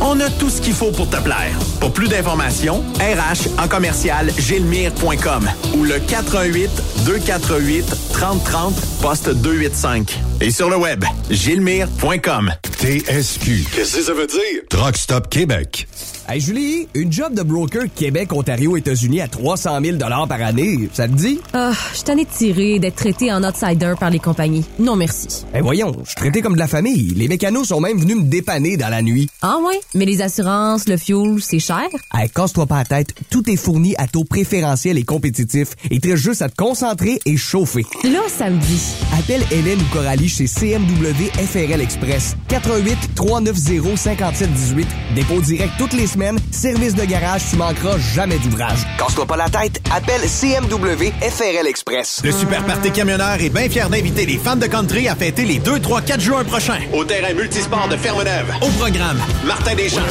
On a tout ce qu'il faut pour te plaire. Pour plus d'informations, RH en commercial gilmire.com ou le 418 248 3030 poste 285. Et sur le web, gilmire.com. TSQ. Qu'est-ce que ça veut dire? Truck Stop Québec. Hey Julie, une job de broker Québec, Ontario, États-Unis à 300 000 par année, ça te dit? Ah, je suis tanné de tirer, d'être traité en outsider par les compagnies. Non merci. Eh voyons, je suis traité comme de la famille. Les mécanos sont même venus me dépanner dans la nuit. Ah ouais? Mais les assurances, le fuel, c'est cher? Hey, casse-toi pas la tête, tout est fourni à taux préférentiel et compétitif. Il te reste juste à te concentrer et chauffer. Là, ça me dit. Appelle Hélène ou Coralie chez CMW FRL Express. 88 390 5718. Dépôt direct toutes les semaines. Service de garage, tu manqueras jamais d'ouvrage. Casse-toi pas la tête, appelle CMW FRL Express. Le Super Party Camionneur est bien fier d'inviter les fans de country à fêter les 2, 3, 4 juin prochains. Au terrain multisport de Fermeneuve. Au programme, Martin Deschamps.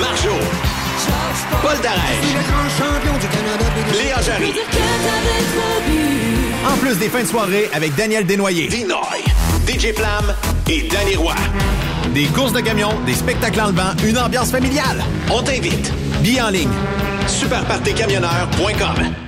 Marjo. Paul Darèche. Léa Jarry. en plus des fins de soirée avec Daniel Desnoyers. Dinoy. DJ Flamme et Danny Roy. Des courses de camions, des spectacles en levant, une ambiance familiale. On t'invite. Billets en ligne. Superpartycamionneur.com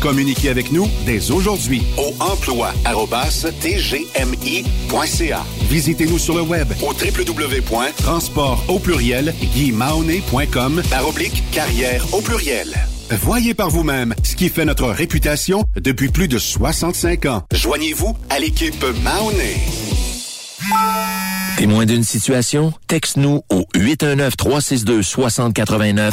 Communiquez avec nous dès aujourd'hui au emploi@tgmi.ca. Visitez-nous sur le web au www.transport au pluriel par oblique carrière au pluriel. Voyez par vous-même ce qui fait notre réputation depuis plus de 65 ans. Joignez-vous à l'équipe Mahoney. Témoin d'une situation? Texte-nous au 819-362-6089,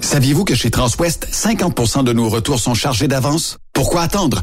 Saviez-vous que chez Transwest, 50% de nos retours sont chargés d'avance? Pourquoi attendre?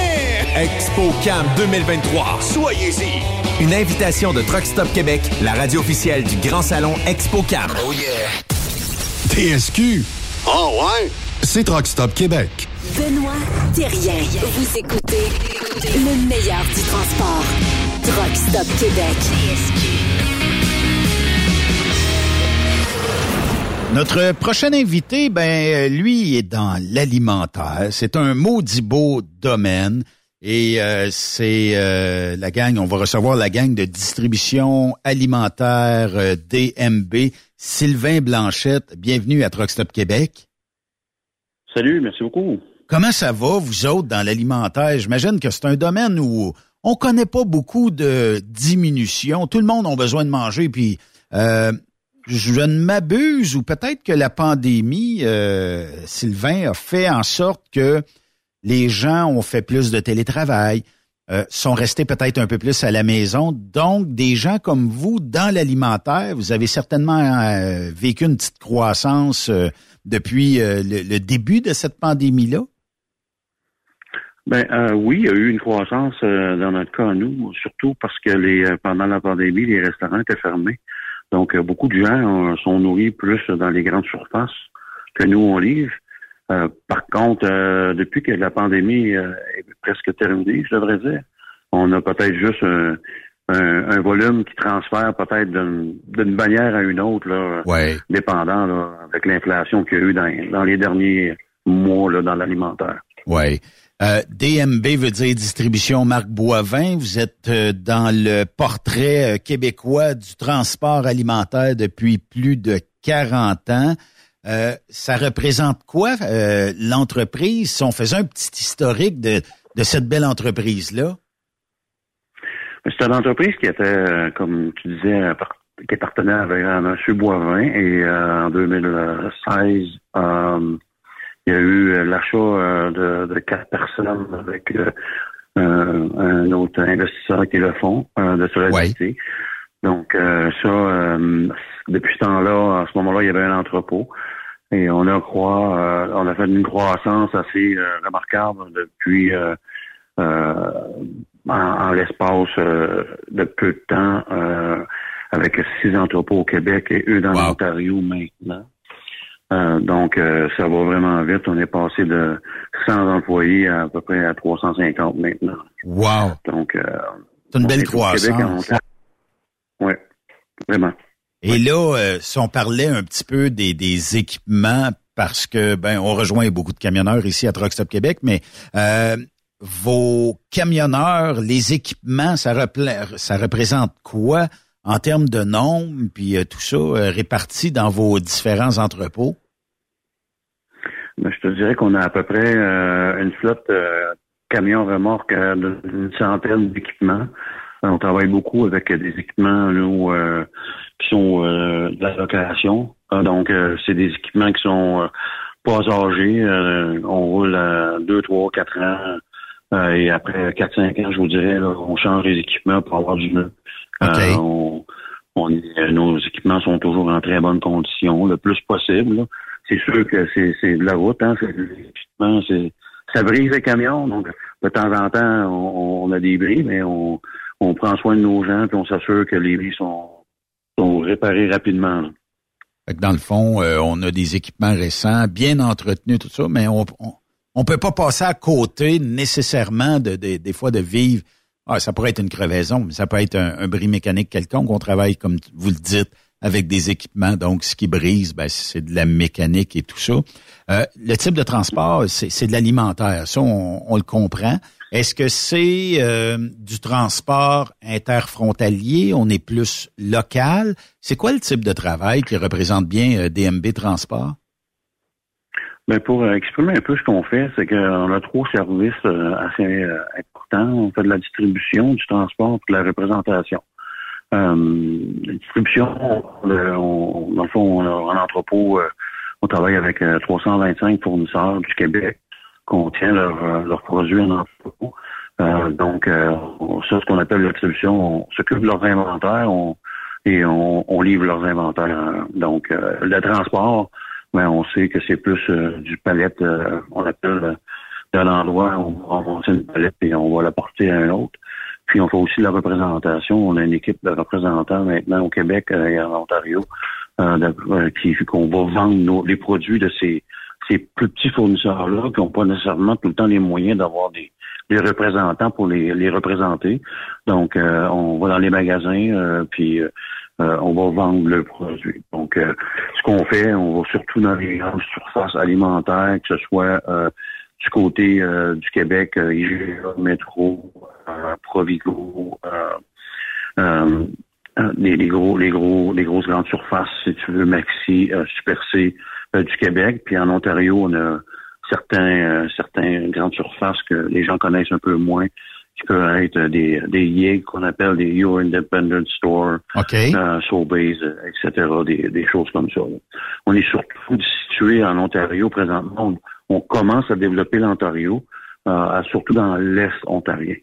ExpoCam 2023. Soyez-y. Une invitation de Truck Stop Québec, la radio officielle du Grand Salon ExpoCam. Oh yeah. TSQ. Oh ouais? C'est Truck Stop Québec. Benoît Thérien. Vous écoutez le meilleur du transport. Truck Stop Québec. Notre prochain invité, ben lui est dans l'alimentaire. C'est un maudit beau domaine. Et euh, c'est euh, la gang, on va recevoir la gang de distribution alimentaire euh, DMB, Sylvain Blanchette. Bienvenue à Truck Stop Québec. Salut, merci beaucoup. Comment ça va, vous autres, dans l'alimentaire? J'imagine que c'est un domaine où on connaît pas beaucoup de diminution. Tout le monde a besoin de manger, puis euh, je ne m'abuse, ou peut-être que la pandémie, euh, Sylvain, a fait en sorte que les gens ont fait plus de télétravail, euh, sont restés peut-être un peu plus à la maison. Donc, des gens comme vous, dans l'alimentaire, vous avez certainement euh, vécu une petite croissance euh, depuis le, début de cette pandémie-là? Ben oui, il y a eu une croissance dans notre cas, nous, surtout parce que pendant la pandémie, les restaurants étaient fermés. Donc, beaucoup de gens sont nourris plus dans les grandes surfaces que nous, on livre. Euh, par contre, euh, depuis que la pandémie euh, est presque terminée, je devrais dire, on a peut-être juste un, un- un volume qui transfère peut-être d'une bannière à une autre, là, Ouais. dépendant là, avec l'inflation qu'il y a eu dans, dans les derniers mois là, dans l'alimentaire. Oui. DMB veut dire distribution Marc Boivin. Vous êtes dans le portrait québécois du transport alimentaire depuis plus de 40 ans. Euh, ça représente quoi euh, l'entreprise? Si on faisait un petit historique de, de cette belle entreprise-là? C'est une entreprise qui était, euh, comme tu disais, qui avec euh, M. Boivin et euh, en 2016, euh, il y a eu l'achat de, de quatre personnes avec un autre investisseur qui est le fonds de solidarité. Donc euh, ça, euh, depuis ce temps-là, à ce moment-là, il y avait un entrepôt. Et on a croit, euh, on a fait une croissance assez euh, remarquable depuis euh, euh, en, en l'espace euh, de peu de temps, euh, avec six entrepôts au Québec et eux dans l'Ontario maintenant. Euh, donc, euh, ça va vraiment vite. On est passé de 100 employés à, à peu près à 350 maintenant. Wow! Donc, euh, C'est une belle Québec, croissance. Oui, vraiment. Et là, euh, si on parlait un petit peu des, des équipements, parce que ben on rejoint beaucoup de camionneurs ici à Truck Stop Québec, mais euh, vos camionneurs, les équipements, ça, repla- ça représente quoi en termes de nombre, puis euh, tout ça euh, réparti dans vos différents entrepôts? Ben, je te dirais qu'on a à peu près une flotte camions-remorques euh, d'une centaine d'équipements. On travaille beaucoup avec des équipements nous, euh, qui sont euh, de la location. Euh, donc, euh, c'est des équipements qui sont euh, pas âgés. Euh, on roule à 2, 3, 4 ans. Euh, et après 4-5 ans, je vous dirais, là, on change les équipements pour avoir du. Euh, on, on nos équipements sont toujours en très bonne condition, le plus possible. là. C'est sûr que c'est de la route, hein, c'est ça brise les camions, donc de temps en temps on, on a des bris, mais on, on prend soin de nos gens puis on s'assure que les bris sont, sont réparés rapidement. dans le fond, euh, on a des équipements récents, bien entretenus, tout ça, mais on on, peut pas passer à côté nécessairement de, de- des fois de vivre. Ah, ça pourrait être une crevaison, mais ça peut être un, un bris mécanique quelconque. On travaille, comme vous le dites, avec des équipements. Donc, ce qui brise, ben, c'est de la mécanique et tout ça. Euh, le type de transport, c'est de l'alimentaire. Ça, on, on le comprend. Est-ce que c'est euh, du transport interfrontalier? On est plus local? C'est quoi le type de travail qui représente bien euh, DMB Transport? Mais pour euh, exprimer un peu ce qu'on fait, c'est qu'on a trois services euh, assez importants. On fait de la distribution, du transport et de la représentation. Euh, distribution, on, on- dans le fond, on a en entrepôt, euh, on travaille avec euh, 325 fournisseurs du Québec qu'on tient leurs euh, produits en entrepôt. Euh, donc, euh, on- ça, ce qu'on appelle la distribution, on s'occupe de leurs inventaires on, et on, on livre leurs inventaires. Donc, euh, le transport, ben, on sait que c'est plus euh, du palette, euh, on appelle euh, d'un endroit, on va ramasser une palette et on va la porter à un autre. Puis on fait aussi la représentation. On a une équipe de représentants maintenant au Québec euh, et en Ontario euh, euh, qui qu'on va vendre nos, les produits de ces, ces plus petits fournisseurs-là qui n'ont pas nécessairement tout le temps les moyens d'avoir des, des représentants pour les, les représenter. Donc, euh, on va dans les magasins, euh, puis euh, euh, on va vendre le produit. Donc, ce qu'on fait, on va surtout dans les grandes surfaces alimentaires, que ce soit du côté euh, du Québec, euh, IGA, Métro, euh, Provigo, euh, euh, les, les gros, les gros, les grosses grandes surfaces, si tu veux, Maxi, euh, Super C euh, du Québec. Puis en Ontario, on a certains, euh, certains grandes surfaces que les gens connaissent un peu moins, qui peuvent être des, des YIG qu'on appelle des Your Independent Store, euh, Sobeys, etc., des, des choses comme ça. là. On est surtout situé en Ontario présentement. On, on commence à développer l'Ontario, euh, surtout dans l'Est ontarien.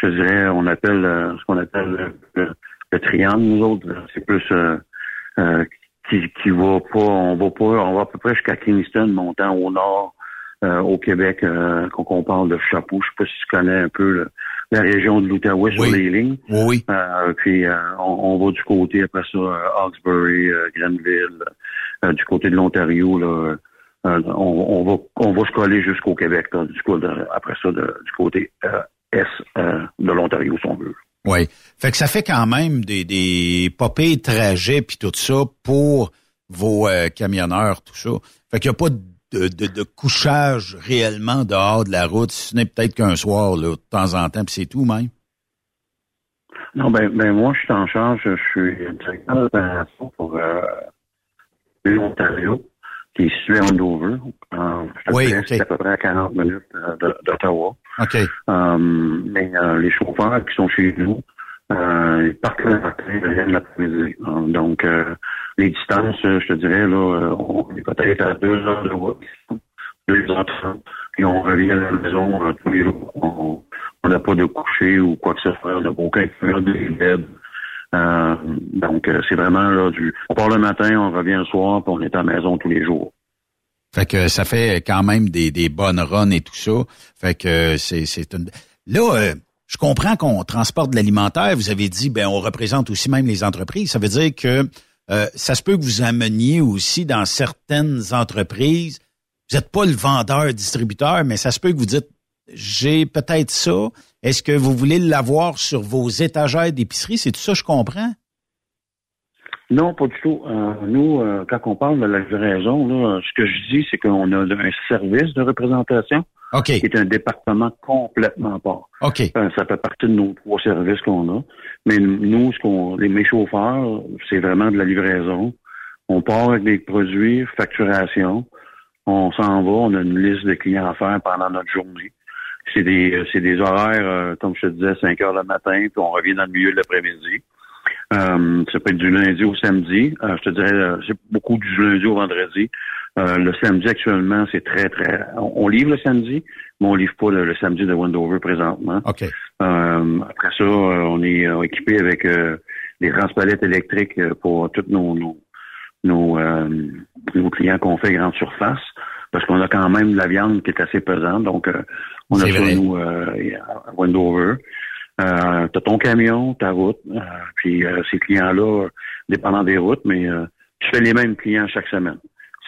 Je dirais, on appelle euh, ce qu'on appelle le, le- le triangle, nous autres. C'est plus euh, euh, qui, qui va pas, on va pas, on va à peu près jusqu'à Kingston, montant au nord, euh, au Québec, euh, qu'on qu'on parle de chapeau. Je sais pas si tu connais un peu le- la région de l'Outaouais sur les lignes. Oui. Euh, puis euh, on, on va du côté après ça, euh, Hawkesbury, euh, Grenville, euh, du côté de l'Ontario, là. Euh, on, on va on va se coller jusqu'au Québec, là, du coup, de- après ça, de- du côté euh, est euh, de l'Ontario, si on veut. Oui. Fait que ça fait quand même des, des popées trajets puis tout ça pour vos euh, camionneurs, tout ça. Fait qu'il n'y a pas de, de, de couchage réellement dehors de la route, si ce n'est peut-être qu'un soir, là, de temps en temps, puis c'est tout même. Non, ben, ben moi, je suis en charge, je suis directeur d'opération pour euh, l'Ontario, qui est situé en Dover. Euh, Oui. C'est à peu près à 40 minutes euh, d'Ottawa. OK. Euh, mais euh, les chauffeurs qui sont chez nous, euh, ils partent le matin, ils reviennent l'après-midi. Donc, euh, les distances, je te dirais, là, on est peut-être à deux heures de route, deux heures trente, puis on revient à la maison euh, tous les jours. On on n'a pas de coucher ou quoi que ce soit, on n'a aucun de bed. Euh, donc, euh, c'est vraiment là du. On part le matin, on revient le soir, puis on est à la maison tous les jours. Fait que ça fait quand même des, bonnes runs et tout ça. Fait que c'est, une... Là, euh, je comprends qu'on transporte de l'alimentaire. Vous avez dit, ben, on représente aussi même les entreprises. Ça veut dire que ça se peut que vous ameniez aussi dans certaines entreprises. Vous n'êtes pas le vendeur, distributeur, mais ça se peut que vous dites, j'ai peut-être ça. Est-ce que vous voulez l'avoir sur vos étagères d'épicerie? C'est tout ça, je comprends? Non, pas du tout. Euh, nous, euh, quand on parle de la livraison, là, ce que je dis, c'est qu'on a un service de représentation qui est un département complètement part. OK. Euh, ça fait partie de nos trois services qu'on a. Mais nous, ce qu'on, les, mes chauffeurs, c'est vraiment de la livraison. On part avec des produits, facturation. On s'en va, on a une liste de clients à faire pendant notre journée. C'est des, euh, c'est des horaires, euh, comme je te disais, 5 heures le matin, puis on revient dans le milieu de l'après-midi. Euh, ça peut être du lundi au samedi. Euh, je te dirais, euh, c'est beaucoup du lundi au vendredi. Euh, le samedi actuellement, c'est très, très. On, livre le samedi, mais on livre pas le, le samedi de Wendover présentement. Euh, après ça, on est équipé avec euh, des transpalettes électriques euh, pour tous nos nos, nos, euh, nos clients qu'on fait grande surface. Parce qu'on a quand même de la viande qui est assez pesante. Donc, euh, on a ça, nous, euh, à Wendover. Euh, t'as ton camion, ta route, euh, puis euh, ces clients-là, euh, dépendant des routes, mais euh, tu fais les mêmes clients chaque semaine.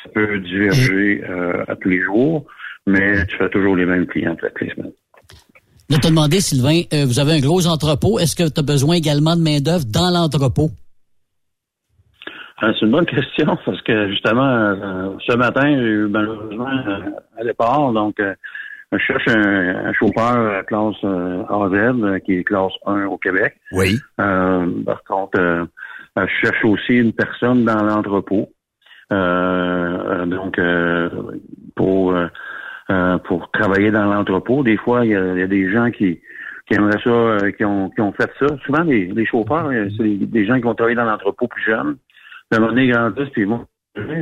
Ça peut diverger euh, à tous les jours, mais tu fais toujours les mêmes clients toutes les semaines. Là, te demander, Sylvain, euh, vous avez un gros entrepôt. Est-ce que tu as besoin également de main-d'œuvre dans l'entrepôt? Euh, c'est une bonne question parce que justement, euh, ce matin, j'ai eu malheureusement euh, à départ, donc euh, je cherche un, un chauffeur classe AZ qui est classe 1 au Québec. Oui. Euh, par contre, euh, je cherche aussi une personne dans l'entrepôt. Euh, donc, pour pour travailler dans l'entrepôt. Des fois, il y, a, il y a des gens qui, qui aimeraient ça, qui, ont, qui ont fait ça. Souvent, les, les chauffeurs, c'est des gens qui vont travailler dans l'entrepôt plus jeunes. À un moment donné, ils grandissent, puis ils vont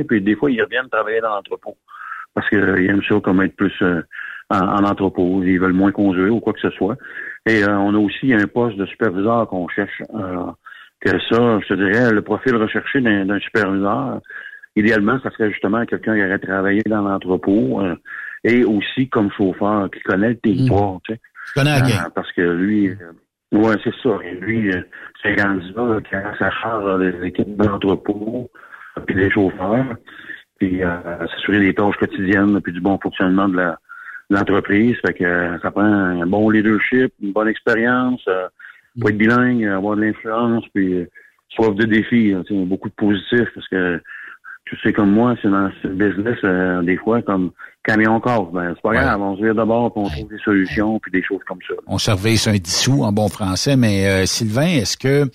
puis des fois, ils reviennent travailler dans l'entrepôt. Parce qu'ils aiment ça comme être plus euh, en, en entrepôt. Ils veulent moins conduire ou quoi que ce soit. Et euh, on a aussi un poste de superviseur qu'on cherche. Euh, que ça, je te dirais, le profil recherché d'un d'un superviseur, idéalement, ça serait justement quelqu'un qui aurait travaillé dans l'entrepôt euh, et aussi comme chauffeur, qui connaît le territoire. Tu sais. connais la. Euh, parce que lui, ouais, c'est ça. Et lui, euh, c'est candidat qui a sa charge des équipes d'entrepôt, euh, puis des chauffeurs, puis euh, s'assurer des tâches quotidiennes, puis du bon fonctionnement de la l'entreprise. Fait que euh, ça prend un bon leadership, une bonne expérience, euh, pour être bilingue, avoir de l'influence, puis euh, soif de défi. hein, beaucoup de positifs, parce que tu sais comme moi, c'est dans ce business, des fois, comme camion corps, ben c'est pas grave, on se vire d'abord, puis on trouve des solutions, puis des choses comme ça. On surveille un dissous en bon français, mais euh, Sylvain, est-ce que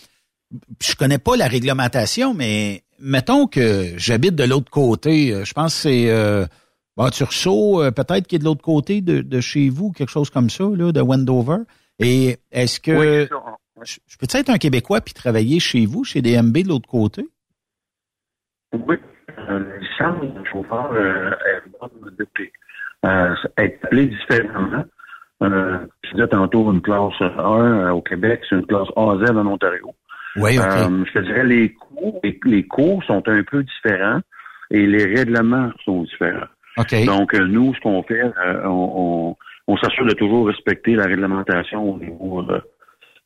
je connais pas la réglementation, mais mettons que j'habite de l'autre côté, euh, je pense que c'est euh, euh, peut-être qui est de l'autre côté de, de chez vous, quelque chose comme ça, là, de Wendover. Et est-ce que Oui, je, je peux être un Québécois puis travailler chez vous, chez DMB de l'autre côté? Oui. Euh, licence de chauffeur euh, est bonne depuis. Euh, est appelée différemment. Euh, je disais tantôt une classe 1 euh, au Québec, c'est une classe AZ en Ontario. Oui, OK. Euh, je te dirais les cours, les, les cours sont un peu différents et les règlements sont différents. OK. Donc, euh, nous, ce qu'on fait, euh, on, on, on s'assure de toujours respecter la réglementation au niveau de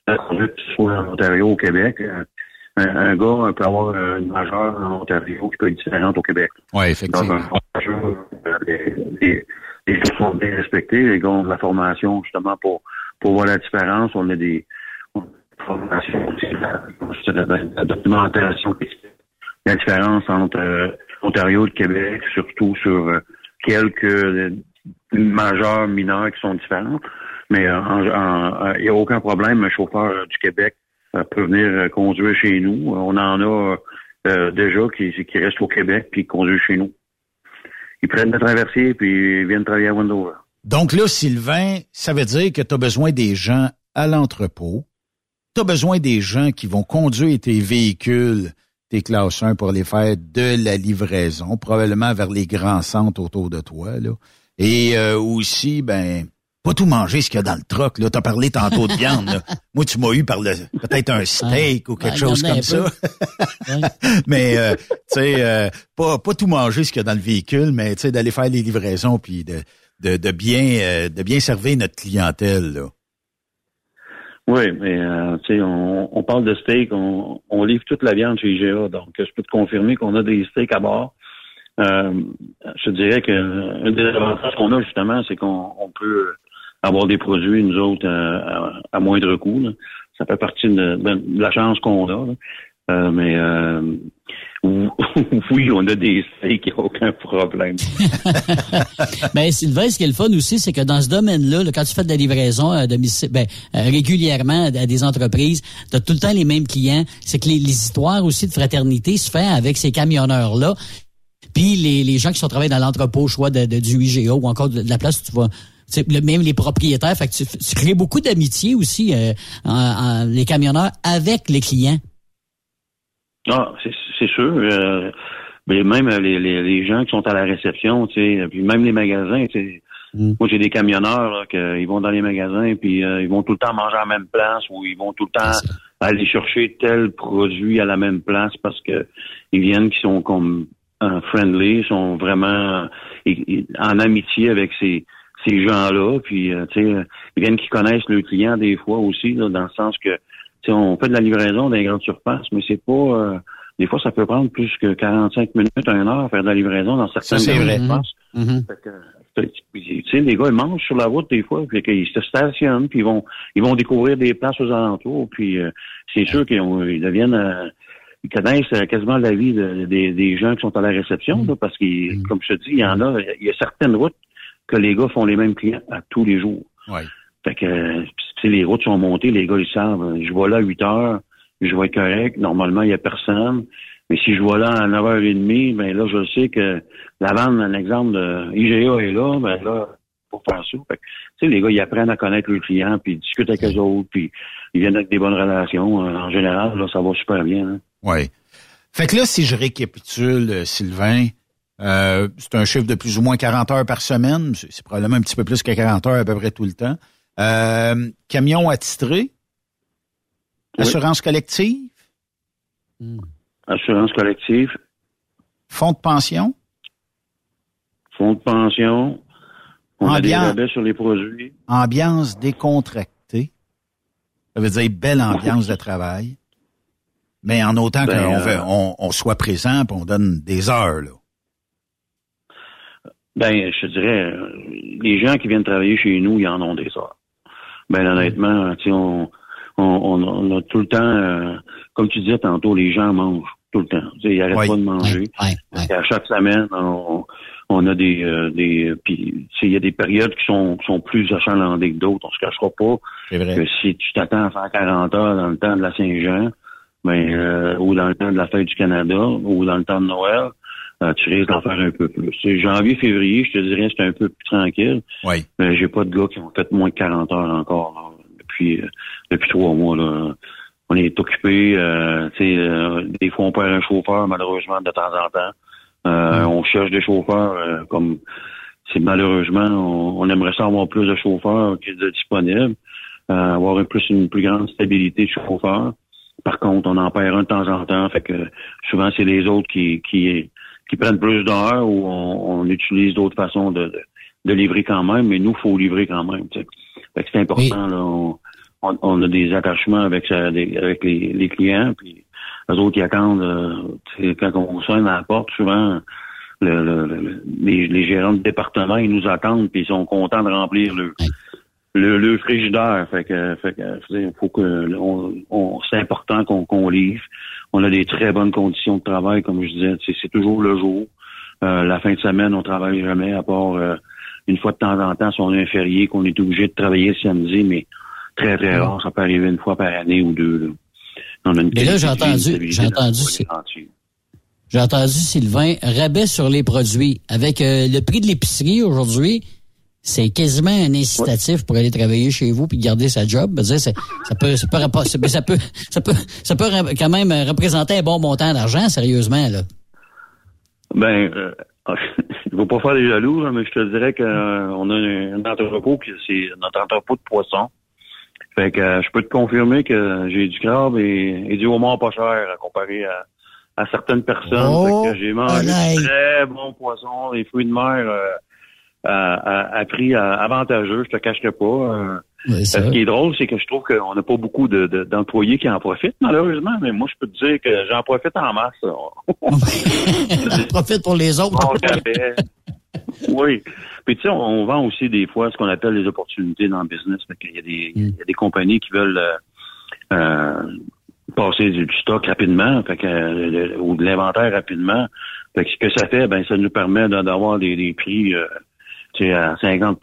la conduite, soit en Ontario ou au Québec. Un, un gars peut avoir une majeure en Ontario qui peut être différente au Québec. Oui, effectivement. euh, les, les, les choses sont bien respectées. Les gars ont de la formation justement pour, pour voir la différence. On a des, on a des formations aussi, la, la, la documentation qui la différence entre euh, Ontario et le Québec, surtout sur euh, quelques euh, majeurs, mineurs qui sont différentes. Mais euh, il n'y a aucun problème. Un chauffeur du Québec peut venir euh, conduire chez nous. On en a euh, déjà qui, restent au Québec puis qui conduisent chez nous. Ils prennent le traversier puis ils viennent travailler à Wendover. Donc là, Sylvain, ça veut dire que tu as besoin des gens à l'entrepôt. Tu as besoin des gens qui vont conduire tes véhicules, tes classes 1 pour les faire de la livraison, probablement vers les grands centres autour de toi. Là. Et euh, aussi, ben, pas tout manger ce qu'il y a dans le troc. Tu as parlé tantôt de viande. là. Moi, tu m'as eu par le peut-être un steak ou quelque Ouais, chose comme ça. mais euh, tu sais, euh, pas, pas tout manger ce qu'il y a dans le véhicule, mais tu sais, d'aller faire les livraisons puis de, de, de bien euh, de bien servir notre clientèle. Là. Oui, mais euh, tu sais, on, on parle de steak, on, on livre toute la viande chez IGA, donc je peux te confirmer qu'on a des steaks à bord. Euh, je te dirais que un des avantages qu'on a justement, c'est qu'on on peut avoir des produits, nous autres, euh, à, moindre coût. Ça fait partie de, la chance qu'on a. Euh, mais euh, oui, on a des steaks, il n'y a aucun problème. Ben, Sylvain, ce qui est le fun aussi, c'est que dans ce domaine-là, là, quand tu fais de la livraison à domicile, ben, régulièrement à des entreprises, tu as tout le temps les mêmes clients. C'est que les, histoires aussi de fraternité se font avec ces camionneurs-là. Puis les, les gens qui sont travaillés dans l'entrepôt, choix de- du IGA ou encore de, de la place où tu vas. Le- même les propriétaires, fait que tu, tu crées beaucoup d'amitié aussi, euh, en- en- les camionneurs avec les clients. Ah, c'est sûr. euh, mais même les, les, les gens qui sont à la réception, tu sais, puis même les magasins, tu sais. Moi, j'ai des camionneurs là, que, ils vont dans les magasins, puis euh, ils vont tout le temps manger à la même place, ou ils vont tout le temps aller chercher tel produit à la même place parce que ils viennent qui sont comme euh, friendly, sont vraiment euh, en amitié avec ces ces gens-là, puis euh, tu sais, ils viennent qui connaissent le client des fois aussi, là, dans le sens que tu sais, on fait de la livraison dans les grandes surfaces, mais c'est pas euh, des fois ça peut prendre plus que 45 minutes, une heure à faire de la livraison dans certaines surfaces. Fait que, tu sais, les gars, ils mangent sur la route des fois, puis qu'ils se stationnent, puis ils vont, ils vont découvrir des places aux alentours, puis euh, c'est sûr qu'ils ils deviennent, euh, ils connaissent euh, quasiment la vie de- des- des gens qui sont à la réception, là, parce que, comme je te dis, il y en a, il y a certaines routes que les gars font les mêmes clients à tous les jours. Ouais. Fait que, les routes sont montées, les gars, ils savent, euh, je vais là à 8 heures, je vais être correct, normalement, il y a personne. Mais si je vois là à 9h30, ben là, je sais que la vente, un exemple de IGA est là, ben là, pour faire ça. Fait que, tu sais, les gars, ils apprennent à connaître leurs clients, puis ils discutent avec eux autres, puis ils viennent avec des bonnes relations. Euh, En général, là, ça va super bien. hein. Oui. Fait que là, si je récapitule, euh, Sylvain, euh, c'est un chiffre de plus ou moins 40 heures par semaine. C'est probablement un petit peu plus que 40 heures à peu près tout le temps. Euh, camion attitré? Assurance collective? Assurance collective, Fonds de pension? fonds de pension, on a des Ambiance. rabais sur les produits. Ambiance décontractée. Ça veut dire belle ambiance de travail. Mais en autant Ben, qu'on euh, veut- on, on soit présent on donne des heures. Là. Ben, je te dirais, les gens qui viennent travailler chez nous, ils en ont des heures. Ben, honnêtement, tu on, on, on, a tout le temps, euh, comme tu disais tantôt, les gens mangent tout le temps. Tu sais, ils n'arrêtent Oui. pas de manger. Et À chaque semaine, on, on a des, euh, des, puis, il y a des périodes qui sont, qui sont plus achalandées que d'autres. On se cachera pas que si tu t'attends à faire 40 heures dans le temps de la Saint-Jean, ben, euh, ou dans le temps de la fête du Canada, ou dans le temps de Noël, euh, tu risques d'en faire un peu plus. C'est janvier, février, je te dirais, c'est un peu plus tranquille. Oui. Mais j'ai pas de gars qui ont fait moins de 40 heures encore là, depuis euh, depuis trois mois. Là. On est occupé. Euh, euh, des fois, on perd un chauffeur, malheureusement, de temps en temps. Euh, On cherche des chauffeurs euh, comme c'est malheureusement, on, on aimerait ça avoir plus de chauffeurs qui sont disponibles, euh, avoir un plus une plus grande stabilité de chauffeurs. Par contre, on en perd un de temps en temps, fait que souvent c'est les autres qui qui qui prennent plus d'heures ou on, on utilise d'autres façons de, de, de livrer quand même, mais nous, faut livrer quand même. Fait que c'est important. Là, on, on, on a des attachements avec, ça- des- avec les, les clients, puis les autres, ils attendent. euh, quand on sonne à la porte, souvent, le, le- le- les, les gérants de département, ils nous attendent, puis ils sont contents de remplir le, le, le frigidaire. Fait que, fait que, faut que, on, on- c'est important qu'on qu'on livre. On a des très bonnes conditions de travail, comme je disais. C'est toujours le jour. Euh, la fin de semaine, on travaille jamais, à part euh, une fois de temps en temps, si on a un férié, qu'on est obligé de travailler le samedi, mais très, très rare. Ça peut arriver une fois par année ou deux. Là. On a une Mais là, j'ai entendu, j'ai entendu, j'ai entendu Sylvain, rabais sur les produits. Avec euh, le prix de l'épicerie aujourd'hui, c'est quasiment un incitatif pour aller travailler chez vous puis garder sa job. Je veux ça peut, ça peut, ça peut, ça peut, ça peut, quand même représenter un bon montant d'argent, sérieusement, là. Ben, euh, il faut pas faire des jaloux, là, mais je te dirais que euh, a un, entrepôt qui c'est notre entrepôt de poissons. Fait que euh, je peux te confirmer que j'ai du crabe et, et du homard pas cher à comparer à, à certaines personnes. Oh, fait que j'ai mangé très bons poissons, des fruits de mer euh, à, à- prix euh, avantageux, je te cacherai pas. euh. ça. ce qui est drôle, c'est que je trouve qu'on n'a pas beaucoup de- de- d'employés qui en profitent, malheureusement, mais moi, je peux te dire que j'en profite en masse. Profite pour les autres. Oui. Puis tu sais, on, on vend aussi des fois ce qu'on appelle les opportunités dans le business. Fait qu'il y a des, il y a des compagnies qui veulent euh, euh, passer du, du stock rapidement, fait que, euh, le- ou de l'inventaire rapidement. Fait que ce que ça fait, ben ça nous permet d'a- d'avoir des, des prix euh, tu sais, à 50%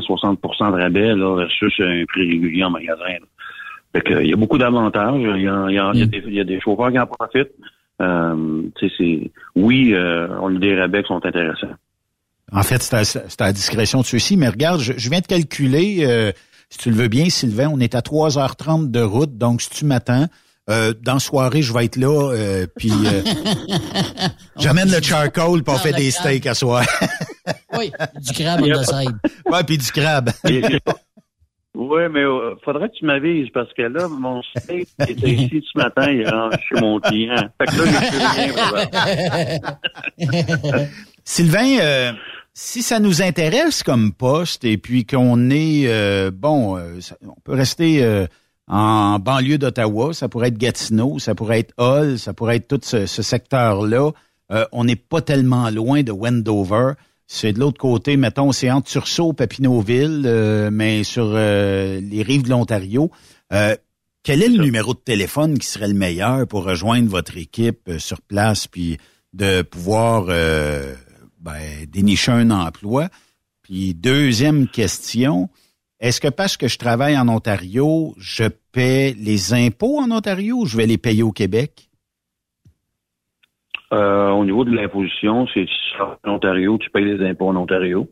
60% de rabais là, versus un prix régulier en magasin. là. Fait que, il y a beaucoup d'avantages. Il y a, il y a- il y a des, il y a des chauffeurs qui en profitent. Euh, tu sais, c'est oui, euh, on a des rabais qui sont intéressants. En fait, c'est à, c'est à la discrétion de ceux-ci. Mais regarde, je, je viens de calculer, euh, si tu le veux bien, Sylvain, on est à 3h30 de route. Donc, si tu m'attends, euh, dans la soirée, je vais être là. euh, puis, euh, j'amène le charcoal pour faire des steaks à soir. Oui, du crabe on the side. ouais, puis du crabe. Oui, mais euh, faudrait que tu m'avises parce que là, mon steak était ici ce matin, il rendu chez mon client. Fait que là, rien. vraiment. Sylvain, euh, si ça nous intéresse comme poste et puis qu'on est euh, bon, euh, on peut rester euh, en banlieue d'Ottawa, ça pourrait être Gatineau, ça pourrait être Hull, ça pourrait être tout ce, ce secteur-là. Euh, on n'est pas tellement loin de Wendover. C'est de l'autre côté, mettons, c'est entre Tursault, Papineauville, euh, mais sur euh, les rives de l'Ontario. Euh, quel est le numéro de téléphone qui serait le meilleur pour rejoindre votre équipe euh, sur place puis de pouvoir euh, ben, dénicher un emploi? Puis deuxième question, est-ce que parce que je travaille en Ontario, je paie les impôts en Ontario ou je vais les payer au Québec? Euh, au niveau de l'imposition, c'est si tu sors en Ontario, tu payes les impôts en Ontario.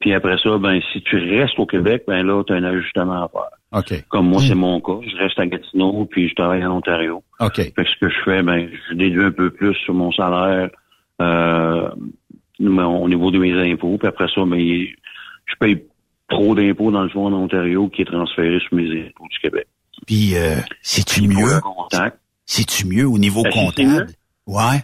Puis après ça, ben si tu restes au Québec, ben là, tu as un ajustement à faire. OK. Comme moi, c'est mon cas. Je reste à Gatineau, puis je travaille en Ontario. OK. Fait que ce que je fais, ben, je déduis un peu plus sur mon salaire euh, au niveau de mes impôts. Puis après ça, ben, je paye trop d'impôts dans le fond en Ontario qui est transféré sur mes impôts du Québec. Puis, euh, c'est-tu mieux? C'est-tu mieux au niveau Ben, comptable? Ouais.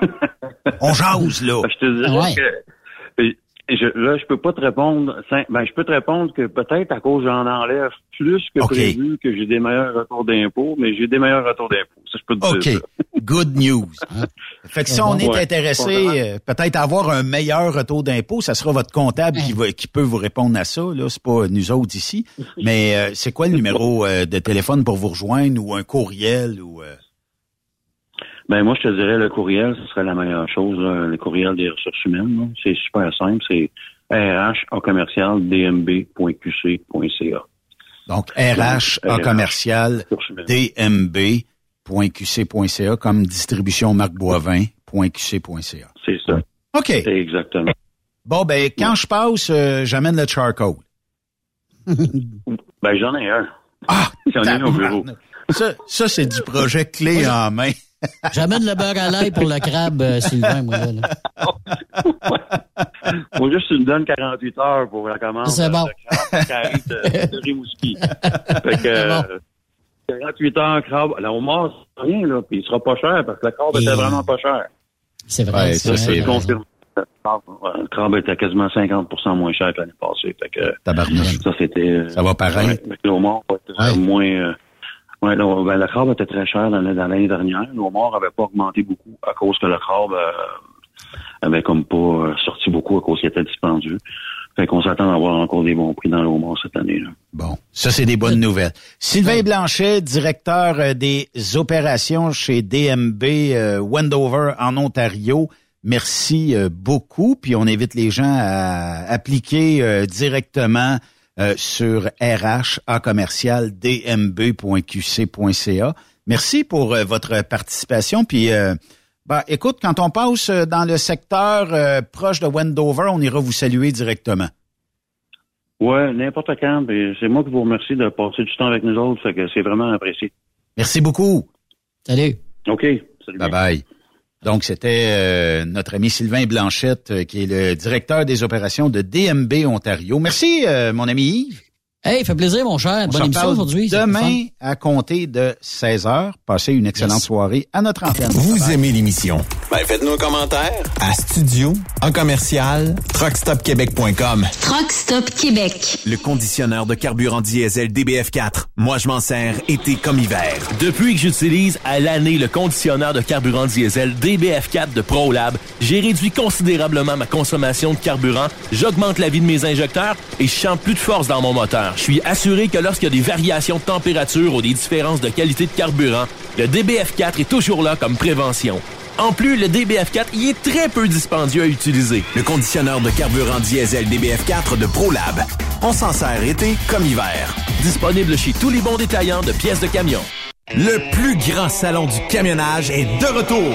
On jase, là. Je te dirais que euh, je, là, je peux pas te répondre. Ben, je peux te répondre que peut-être à cause j'en enlève plus que OK. prévu, que j'ai des meilleurs retours d'impôts, mais j'ai des meilleurs retours d'impôts. Ça, je peux te OK. dire. ça. Good news. hein? Fait que si on est Ouais. intéressé, euh, peut-être à avoir un meilleur retour d'impôt, ça sera votre comptable qui, va, qui peut vous répondre à ça. Là, c'est pas nous autres ici. Mais euh, c'est quoi le numéro euh, de téléphone pour vous rejoindre ou un courriel ou euh, Ben moi, je te dirais le courriel, ce serait la meilleure chose. là, le courriel des ressources humaines, c'est super simple. C'est rh en commercial dmb.qc.ca. donc RH en commercial dmb.qc.ca comme distribution Marc Boivin.qc.ca. C'est ça. OK. Exactement. Bon ben quand je passe, euh, j'amène le charcoal. Ben j'en ai un. Ah, j'en ai un au bureau. Ça, ça c'est du projet clé en main. J'amène le beurre à l'ail pour le crabe, euh, Sylvain, moi, là. là. Faut juste que tu me donnes 48 heures pour la commande. C'est bon. de crabe qui arrive de, de Rimouski. Fait que, euh, 48 heures crabe. Là, au mort, c'est rien, là. Puis il sera pas cher parce que le crabe était vraiment pas cher. C'est vrai. Ouais, c'est ça, c'est confirmé. Le crabe était quasiment 50% moins cher que l'année passée. Fait que, Tabarnouche. ça, c'était... Ça va pareil. Ouais, le homard va être euh, moins... euh, ouais, le, ben, le crabe était très cher l'année dernière. Le homard avait pas augmenté beaucoup à cause que le crabe euh, avait comme pas euh, sorti beaucoup à cause qu'il était dispendieux. Fait qu'on s'attend à avoir encore des bons prix dans le homard cette année. Là. Bon, ça c'est des bonnes nouvelles. Sylvain Blanchet, directeur euh, des opérations chez DMB euh, Wendover en Ontario. Merci beaucoup. Puis on invite les gens à appliquer euh, directement euh, sur RH à commercial dmb.qc.ca. Merci pour euh, votre participation. Puis euh, ben, écoute, quand on passe euh, dans le secteur euh, proche de Wendover, on ira vous saluer directement. Ouais, n'importe quand. C'est moi qui vous remercie de passer du temps avec nous autres. Fait que c'est vraiment apprécié. Merci beaucoup. Salut. OK. Salut. Bye bye. Donc, c'était euh, notre ami Sylvain Blanchette, euh, qui est le directeur des opérations de DMB Ontario. Merci, euh, mon ami Yves. Hey, fait plaisir, mon cher. On Bonne émission aujourd'hui. Demain, à compter de 16 heures. Passez une excellente soirée à notre antenne. Vous aimez l'émission? Ben, faites-nous un commentaire. À studio, en commercial, truckstopquebec.com. Truck Stop Québec. Le conditionneur de carburant diesel DBF4. Moi, je m'en sers été comme hiver. Depuis que j'utilise à l'année le conditionneur de carburant diesel DBF4 de ProLab, j'ai réduit considérablement ma consommation de carburant, j'augmente la vie de mes injecteurs et je sens plus de force dans mon moteur. Je suis assuré que lorsqu'il y a des variations de température ou des différences de qualité de carburant, le DBF4 est toujours là comme prévention. En plus, le DBF4 y est très peu dispendieux à utiliser. Le conditionneur de carburant diesel DBF4 de ProLab. On s'en sert été comme hiver. Disponible chez tous les bons détaillants de pièces de camion. Le plus grand salon du camionnage est de retour.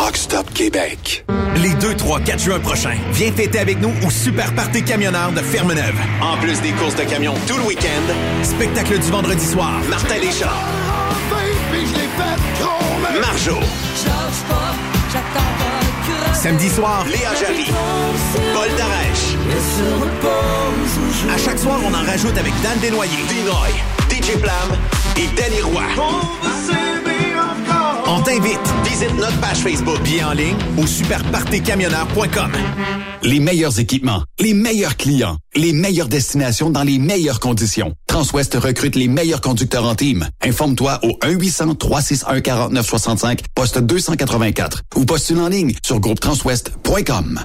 Truck Stop Québec. Les 2, 3, 4 juin prochains, viens fêter avec nous au Super Party Camionneur de Fermeneuve. En plus des courses de camions tout le week-end, spectacle du vendredi soir. Martin Léchard. Marjo. Samedi soir, Léa Jarry. Paul Darèche. À chaque soir, on en rajoute avec Dan Desnoyers. Dinoy. DJ Plam et Danny Roy. On t'invite. Visite notre page Facebook. Bien en ligne au superpartycamionneur.com. Les meilleurs équipements, les meilleurs clients, les meilleures destinations dans les meilleures conditions. Transwest recrute les meilleurs conducteurs en team. Informe-toi au 1-800-361-4965, poste 284 ou postule en ligne sur groupetranswest.com.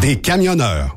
des camionneurs.